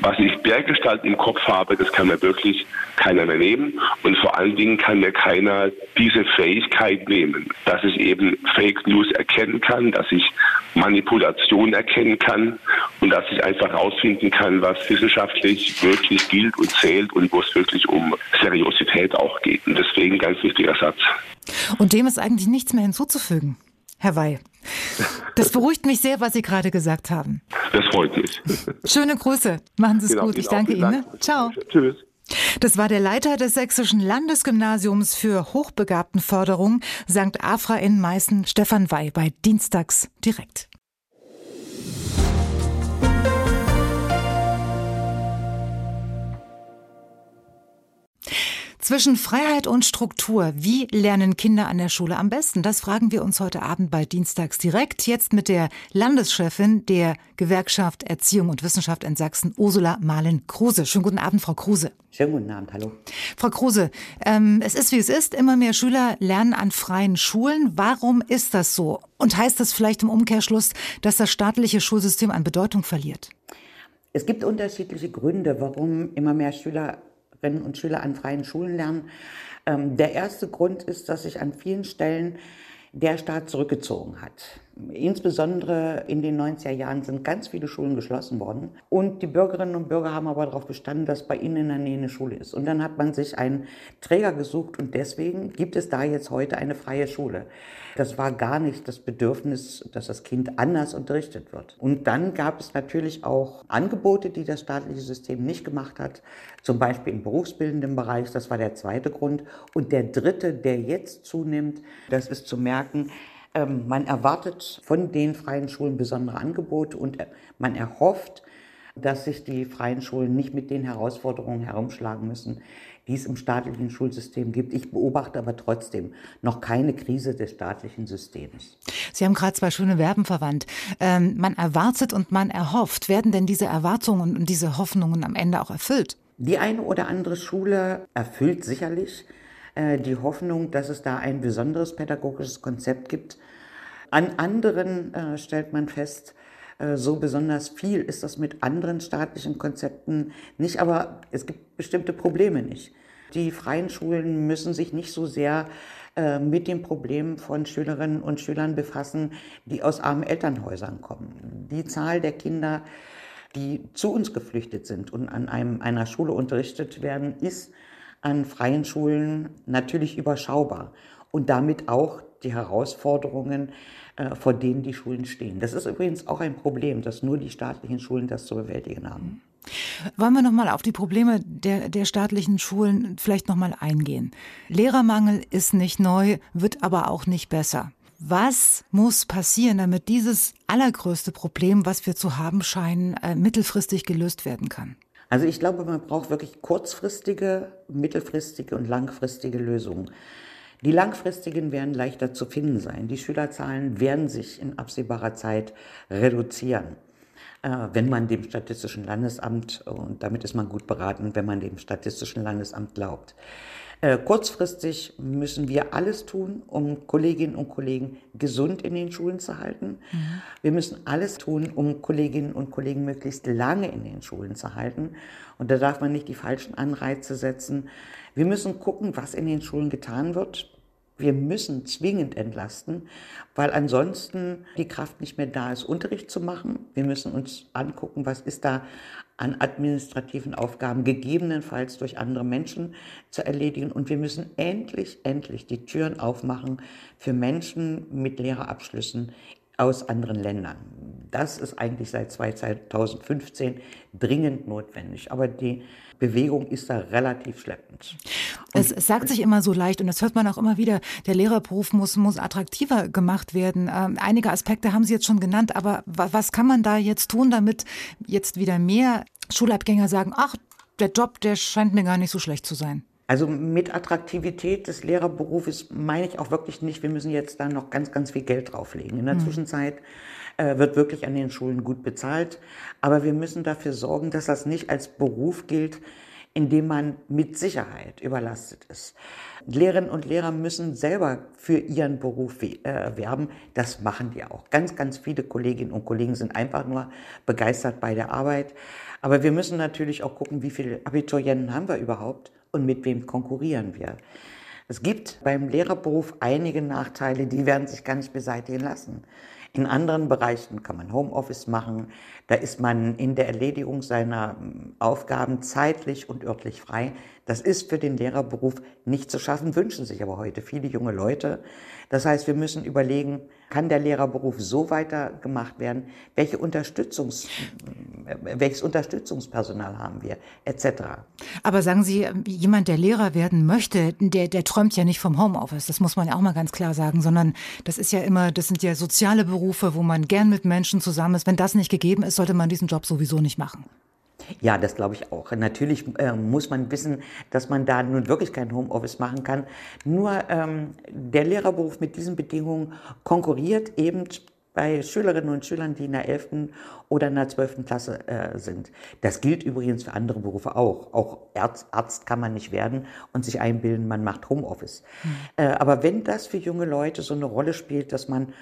Was ich dergestalt im Kopf habe, das kann mir wirklich keiner mehr nehmen. Und vor allen Dingen kann mir keiner diese Fähigkeit nehmen, dass ich eben Fake News erkennen kann, dass ich Manipulation erkennen kann und dass ich einfach herausfinden kann, was wissenschaftlich wirklich gilt und zählt und wo es wirklich um Seriosität auch geht. Und deswegen ganz wichtiger Satz. Und dem ist eigentlich nichts mehr hinzuzufügen, Herr Wey. Das beruhigt mich sehr, was Sie gerade gesagt haben. Das freut mich. Schöne Grüße. Machen Sie es genau, gut. Ich danke Ihnen. Ne? Ciao. Tschüss. Das war der Leiter des Sächsischen Landesgymnasiums für Hochbegabtenförderung St. Afra in Meißen, Stefan Wey, bei Dienstags direkt. Zwischen Freiheit und Struktur. Wie lernen Kinder an der Schule am besten? Das fragen wir uns heute Abend bei Dienstags direkt. Jetzt mit der Landeschefin der Gewerkschaft Erziehung und Wissenschaft in Sachsen, Ursula Mahlen-Kruse. Schönen guten Abend, Frau Kruse. Schönen guten Abend, hallo. Frau Kruse, ähm, es ist wie es ist. Immer mehr Schüler lernen an freien Schulen. Warum ist das so? Und heißt das vielleicht im Umkehrschluss, dass das staatliche Schulsystem an Bedeutung verliert? Es gibt unterschiedliche Gründe, warum immer mehr Schüler Schülerinnen und Schüler an freien Schulen lernen. Ähm, der erste Grund ist, dass sich an vielen Stellen der Staat zurückgezogen hat. Insbesondere in den 90er Jahren sind ganz viele Schulen geschlossen worden. Und die Bürgerinnen und Bürger haben aber darauf bestanden, dass bei ihnen in der Nähe eine Schule ist. Und dann hat man sich einen Träger gesucht und deswegen gibt es da jetzt heute eine freie Schule. Das war gar nicht das Bedürfnis, dass das Kind anders unterrichtet wird. Und dann gab es natürlich auch Angebote, die das staatliche System nicht gemacht hat, zum Beispiel im berufsbildenden Bereich. Das war der zweite Grund. Und der dritte, der jetzt zunimmt, das ist zu merken, man erwartet von den freien Schulen besondere Angebote und äh, man erhofft, dass sich die freien Schulen nicht mit den Herausforderungen herumschlagen müssen, die es im staatlichen Schulsystem gibt. Ich beobachte aber trotzdem noch keine Krise des staatlichen Systems. Sie haben gerade zwei schöne Verben verwandt. Ähm, man erwartet und man erhofft. Werden denn diese Erwartungen und diese Hoffnungen am Ende auch erfüllt? Die eine oder andere Schule erfüllt sicherlich äh, die Hoffnung, dass es da ein besonderes pädagogisches Konzept gibt. An anderen äh, stellt man fest, äh, so besonders viel ist das mit anderen staatlichen Konzepten nicht, aber es gibt bestimmte Probleme nicht. Die freien Schulen müssen sich nicht so sehr äh, mit den Problemen von Schülerinnen und Schülern befassen, die aus armen Elternhäusern kommen. Die Zahl der Kinder, die zu uns geflüchtet sind und an einem, einer Schule unterrichtet werden, ist an freien Schulen natürlich überschaubar und damit auch die Herausforderungen, vor denen die Schulen stehen. Das ist übrigens auch ein Problem, dass nur die staatlichen Schulen das zu bewältigen haben. Wollen wir noch mal auf die Probleme der, der staatlichen Schulen vielleicht noch mal eingehen? Lehrermangel ist nicht neu, wird aber auch nicht besser. Was muss passieren, damit dieses allergrößte Problem, was wir zu haben scheinen, äh, mittelfristig gelöst werden kann? Also ich glaube, man braucht wirklich kurzfristige, mittelfristige und langfristige Lösungen. Die langfristigen werden leichter zu finden sein. Die Schülerzahlen werden sich in absehbarer Zeit reduzieren. äh, wenn man dem Statistischen Landesamt, und damit ist man gut beraten, wenn man dem Statistischen Landesamt glaubt. Äh, kurzfristig müssen wir alles tun, um Kolleginnen und Kollegen gesund in den Schulen zu halten. Mhm. Wir müssen alles tun, um Kolleginnen und Kollegen möglichst lange in den Schulen zu halten. Und da darf man nicht die falschen Anreize setzen. Wir müssen gucken, was in den Schulen getan wird. Wir müssen zwingend entlasten, weil ansonsten die Kraft nicht mehr da ist, Unterricht zu machen. Wir müssen uns angucken, was ist da an administrativen Aufgaben gegebenenfalls durch andere Menschen zu erledigen. Und wir müssen endlich, endlich die Türen aufmachen für Menschen mit Lehrerabschlüssen aus anderen Ländern. Das ist eigentlich seit 2015 dringend notwendig. Aber die Bewegung ist da relativ schleppend. Es, es, sagt sich immer so leicht und das hört man auch immer wieder, der Lehrerberuf muss, muss attraktiver gemacht werden. Ähm, einige Aspekte haben Sie jetzt schon genannt, aber was kann man da jetzt tun, damit jetzt wieder mehr Schulabgänger sagen, ach, der Job, der scheint mir gar nicht so schlecht zu sein? Also mit Attraktivität des Lehrerberufes meine ich auch wirklich nicht, wir müssen jetzt da noch ganz, ganz viel Geld drauflegen. In der mhm. Zwischenzeit äh, wird wirklich an den Schulen gut bezahlt, aber wir müssen dafür sorgen, dass das nicht als Beruf gilt, in dem man mit Sicherheit überlastet ist. Lehrerinnen und Lehrer müssen selber für ihren Beruf äh, werben. Das machen die auch. Ganz, ganz viele Kolleginnen und Kollegen sind einfach nur begeistert bei der Arbeit. Aber wir müssen natürlich auch gucken, wie viele Abiturienten haben wir überhaupt und mit wem konkurrieren wir. Es gibt beim Lehrerberuf einige Nachteile, die werden sich gar nicht beseitigen lassen. In anderen Bereichen kann man Homeoffice machen. Da ist man in der Erledigung seiner hm, Aufgaben zeitlich und örtlich frei. Das ist für den Lehrerberuf nicht zu schaffen, wünschen sich aber heute viele junge Leute. Das heißt, wir müssen überlegen, kann der Lehrerberuf so weitergemacht werden? Welche Unterstützungs, welches Unterstützungspersonal haben wir, etc. Aber sagen Sie, jemand, der Lehrer werden möchte, der, der träumt ja nicht vom Homeoffice. Das muss man ja auch mal ganz klar sagen, sondern das ist ja immer, das sind ja soziale Berufe, wo man gern mit Menschen zusammen ist. Wenn das nicht gegeben ist, sollte man diesen Job sowieso nicht machen. Ja, das glaube ich auch. Natürlich äh, muss man wissen, dass man da nun wirklich kein Homeoffice machen kann. Nur ähm, der Lehrerberuf mit diesen Bedingungen konkurriert eben bei Schülerinnen und Schülern, die in der 11. oder in der 12. Klasse äh, sind. Das gilt übrigens für andere Berufe auch. Auch Arzt, Arzt kann man nicht werden und sich einbilden, man macht Homeoffice. Mhm. Äh, aber wenn das für junge Leute so eine Rolle spielt, dass man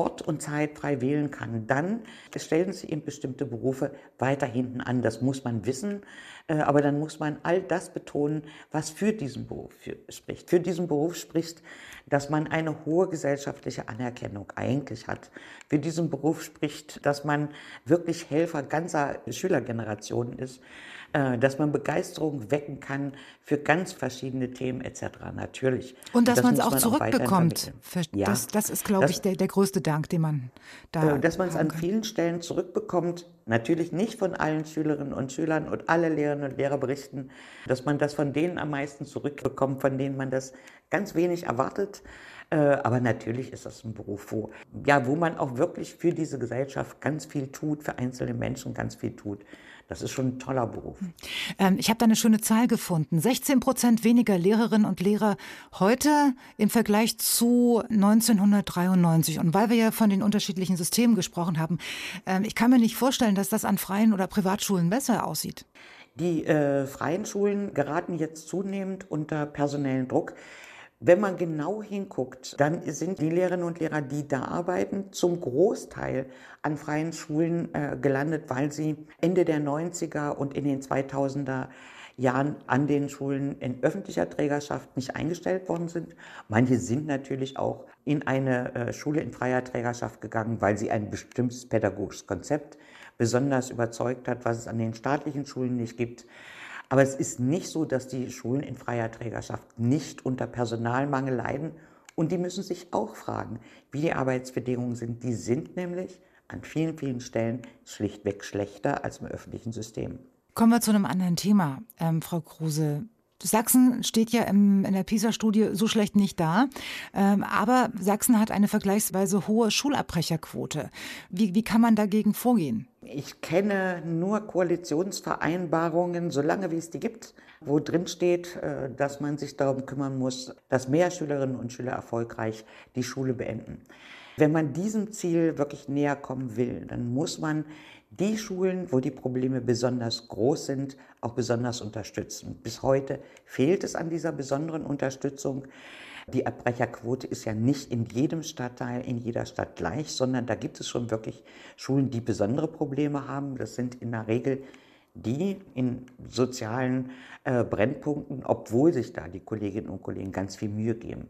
Ort und Zeit frei wählen kann, dann stellen sich eben bestimmte Berufe weiter hinten an. Das muss man wissen, äh, aber dann muss man all das betonen, was für diesen Beruf spricht. Für diesen Beruf spricht, dass man eine hohe gesellschaftliche Anerkennung eigentlich hat. Für diesen Beruf spricht, dass man wirklich Helfer ganzer Schülergenerationen ist dass man Begeisterung wecken kann für ganz verschiedene Themen etc. Natürlich. Und dass das man es auch zurückbekommt. Auch ja. das, das, ist, glaube ich, der, der größte Dank, den man da. Äh, dass man es an vielen Stellen zurückbekommt. Natürlich nicht von allen Schülerinnen und Schülern und alle Lehrerinnen und Lehrer berichten, dass man das von denen am meisten zurückbekommt, von denen man das ganz wenig erwartet. Äh, aber natürlich ist das ein Beruf, wo, ja, wo man auch wirklich für diese Gesellschaft ganz viel tut, für einzelne Menschen ganz viel tut. Das ist schon ein toller Beruf. Ähm, ich habe da eine schöne Zahl gefunden. 16 Prozent weniger Lehrerinnen und Lehrer heute im Vergleich zu 1993. Und weil wir ja von den unterschiedlichen Systemen gesprochen haben, ähm, ich kann mir nicht vorstellen, dass das an freien oder Privatschulen besser aussieht. Die äh, freien Schulen geraten jetzt zunehmend unter personellen Druck. Wenn man genau hinguckt, dann sind die Lehrerinnen und Lehrer, die da arbeiten, zum Großteil an freien Schulen äh, gelandet, weil sie Ende der 90er und in den 2000er Jahren an den Schulen in öffentlicher Trägerschaft nicht eingestellt worden sind. Manche sind natürlich auch in eine äh, Schule in freier Trägerschaft gegangen, weil sie ein bestimmtes pädagogisches Konzept besonders überzeugt hat, was es an den staatlichen Schulen nicht gibt. Aber es ist nicht so, dass die Schulen in freier Trägerschaft nicht unter Personalmangel leiden. Und die müssen sich auch fragen, wie die Arbeitsbedingungen sind. Die sind nämlich an vielen, vielen Stellen schlichtweg schlechter als im öffentlichen System. Kommen wir zu einem anderen Thema, ähm, Frau Kruse. Sachsen steht ja im, in der PISA-Studie so schlecht nicht da, ähm, aber Sachsen hat eine vergleichsweise hohe Schulabbrecherquote. Wie, wie kann man dagegen vorgehen? Ich kenne nur Koalitionsvereinbarungen, solange wie es die gibt, wo drin steht, äh, dass man sich darum kümmern muss, dass mehr Schülerinnen und Schüler erfolgreich die Schule beenden. Wenn man diesem Ziel wirklich näher kommen will, dann muss man die Schulen, wo die Probleme besonders groß sind, auch besonders unterstützen. Bis heute fehlt es an dieser besonderen Unterstützung. Die Abbrecherquote ist ja nicht in jedem Stadtteil, in jeder Stadt gleich, sondern da gibt es schon wirklich Schulen, die besondere Probleme haben. Das sind in der Regel die in sozialen äh, Brennpunkten, obwohl sich da die Kolleginnen und Kollegen ganz viel Mühe geben.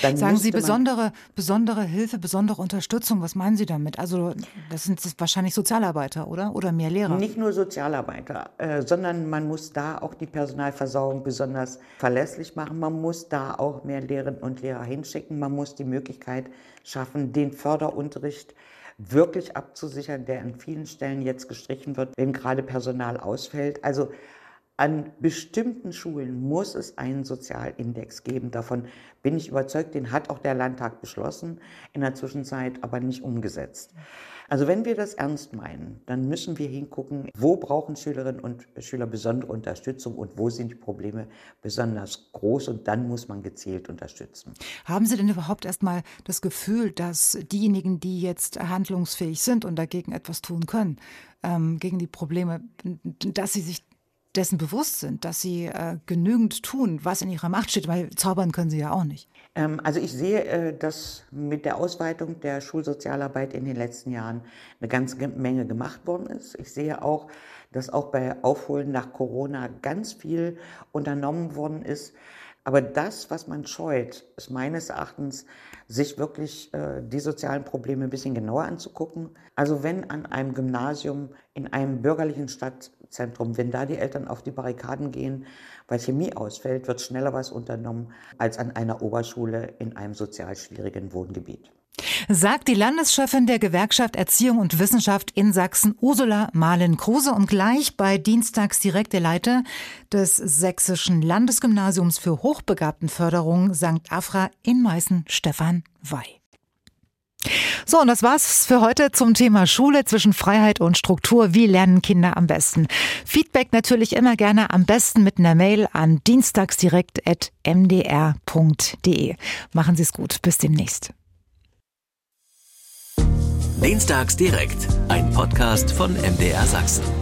Dann Sagen Sie besondere, besondere Hilfe, besondere Unterstützung, was meinen Sie damit? Also das sind wahrscheinlich Sozialarbeiter, oder? Oder mehr Lehrer? Nicht nur Sozialarbeiter, äh, sondern man muss da auch die Personalversorgung besonders verlässlich machen. Man muss da auch mehr Lehrerinnen und Lehrer hinschicken. Man muss die Möglichkeit schaffen, den Förderunterricht wirklich abzusichern, der an vielen Stellen jetzt gestrichen wird, wenn gerade Personal ausfällt. Also an bestimmten Schulen muss es einen Sozialindex geben. Davon bin ich überzeugt. Den hat auch der Landtag beschlossen, in der Zwischenzeit aber nicht umgesetzt. Also wenn wir das ernst meinen, dann müssen wir hingucken, wo brauchen Schülerinnen und Schüler besondere Unterstützung und wo sind die Probleme besonders groß und dann muss man gezielt unterstützen. Haben Sie denn überhaupt erstmal das Gefühl, dass diejenigen, die jetzt handlungsfähig sind und dagegen etwas tun können, ähm, gegen die Probleme, dass sie sich dessen bewusst sind, dass sie äh, genügend tun, was in ihrer Macht steht, weil zaubern können sie ja auch nicht. Ähm, also ich sehe, äh, dass mit der Ausweitung der Schulsozialarbeit in den letzten Jahren eine ganze Menge gemacht worden ist. Ich sehe auch, dass auch bei Aufholen nach Corona ganz viel unternommen worden ist. Aber das, was man scheut, ist meines Erachtens, sich wirklich äh, die sozialen Probleme ein bisschen genauer anzugucken. Also wenn an einem Gymnasium in einem bürgerlichen Stadtzentrum, wenn da die Eltern auf die Barrikaden gehen, weil Chemie ausfällt, wird schneller was unternommen als an einer Oberschule in einem sozial schwierigen Wohngebiet. Sagt die Landeschefin der Gewerkschaft Erziehung und Wissenschaft in Sachsen, Ursula Mahlen-Kruse, und gleich bei Dienstags direkt der Leiter des Sächsischen Landesgymnasiums für Hochbegabtenförderung St. Afra in Meißen, Stefan Wey. So, und das war's für heute zum Thema Schule zwischen Freiheit und Struktur. Wie lernen Kinder am besten? Feedback natürlich immer gerne am besten mit einer Mail an dienstagsdirekt.mdr.de. Machen Sie es gut. Bis demnächst. Dienstags direkt, ein Podcast von MDR Sachsen.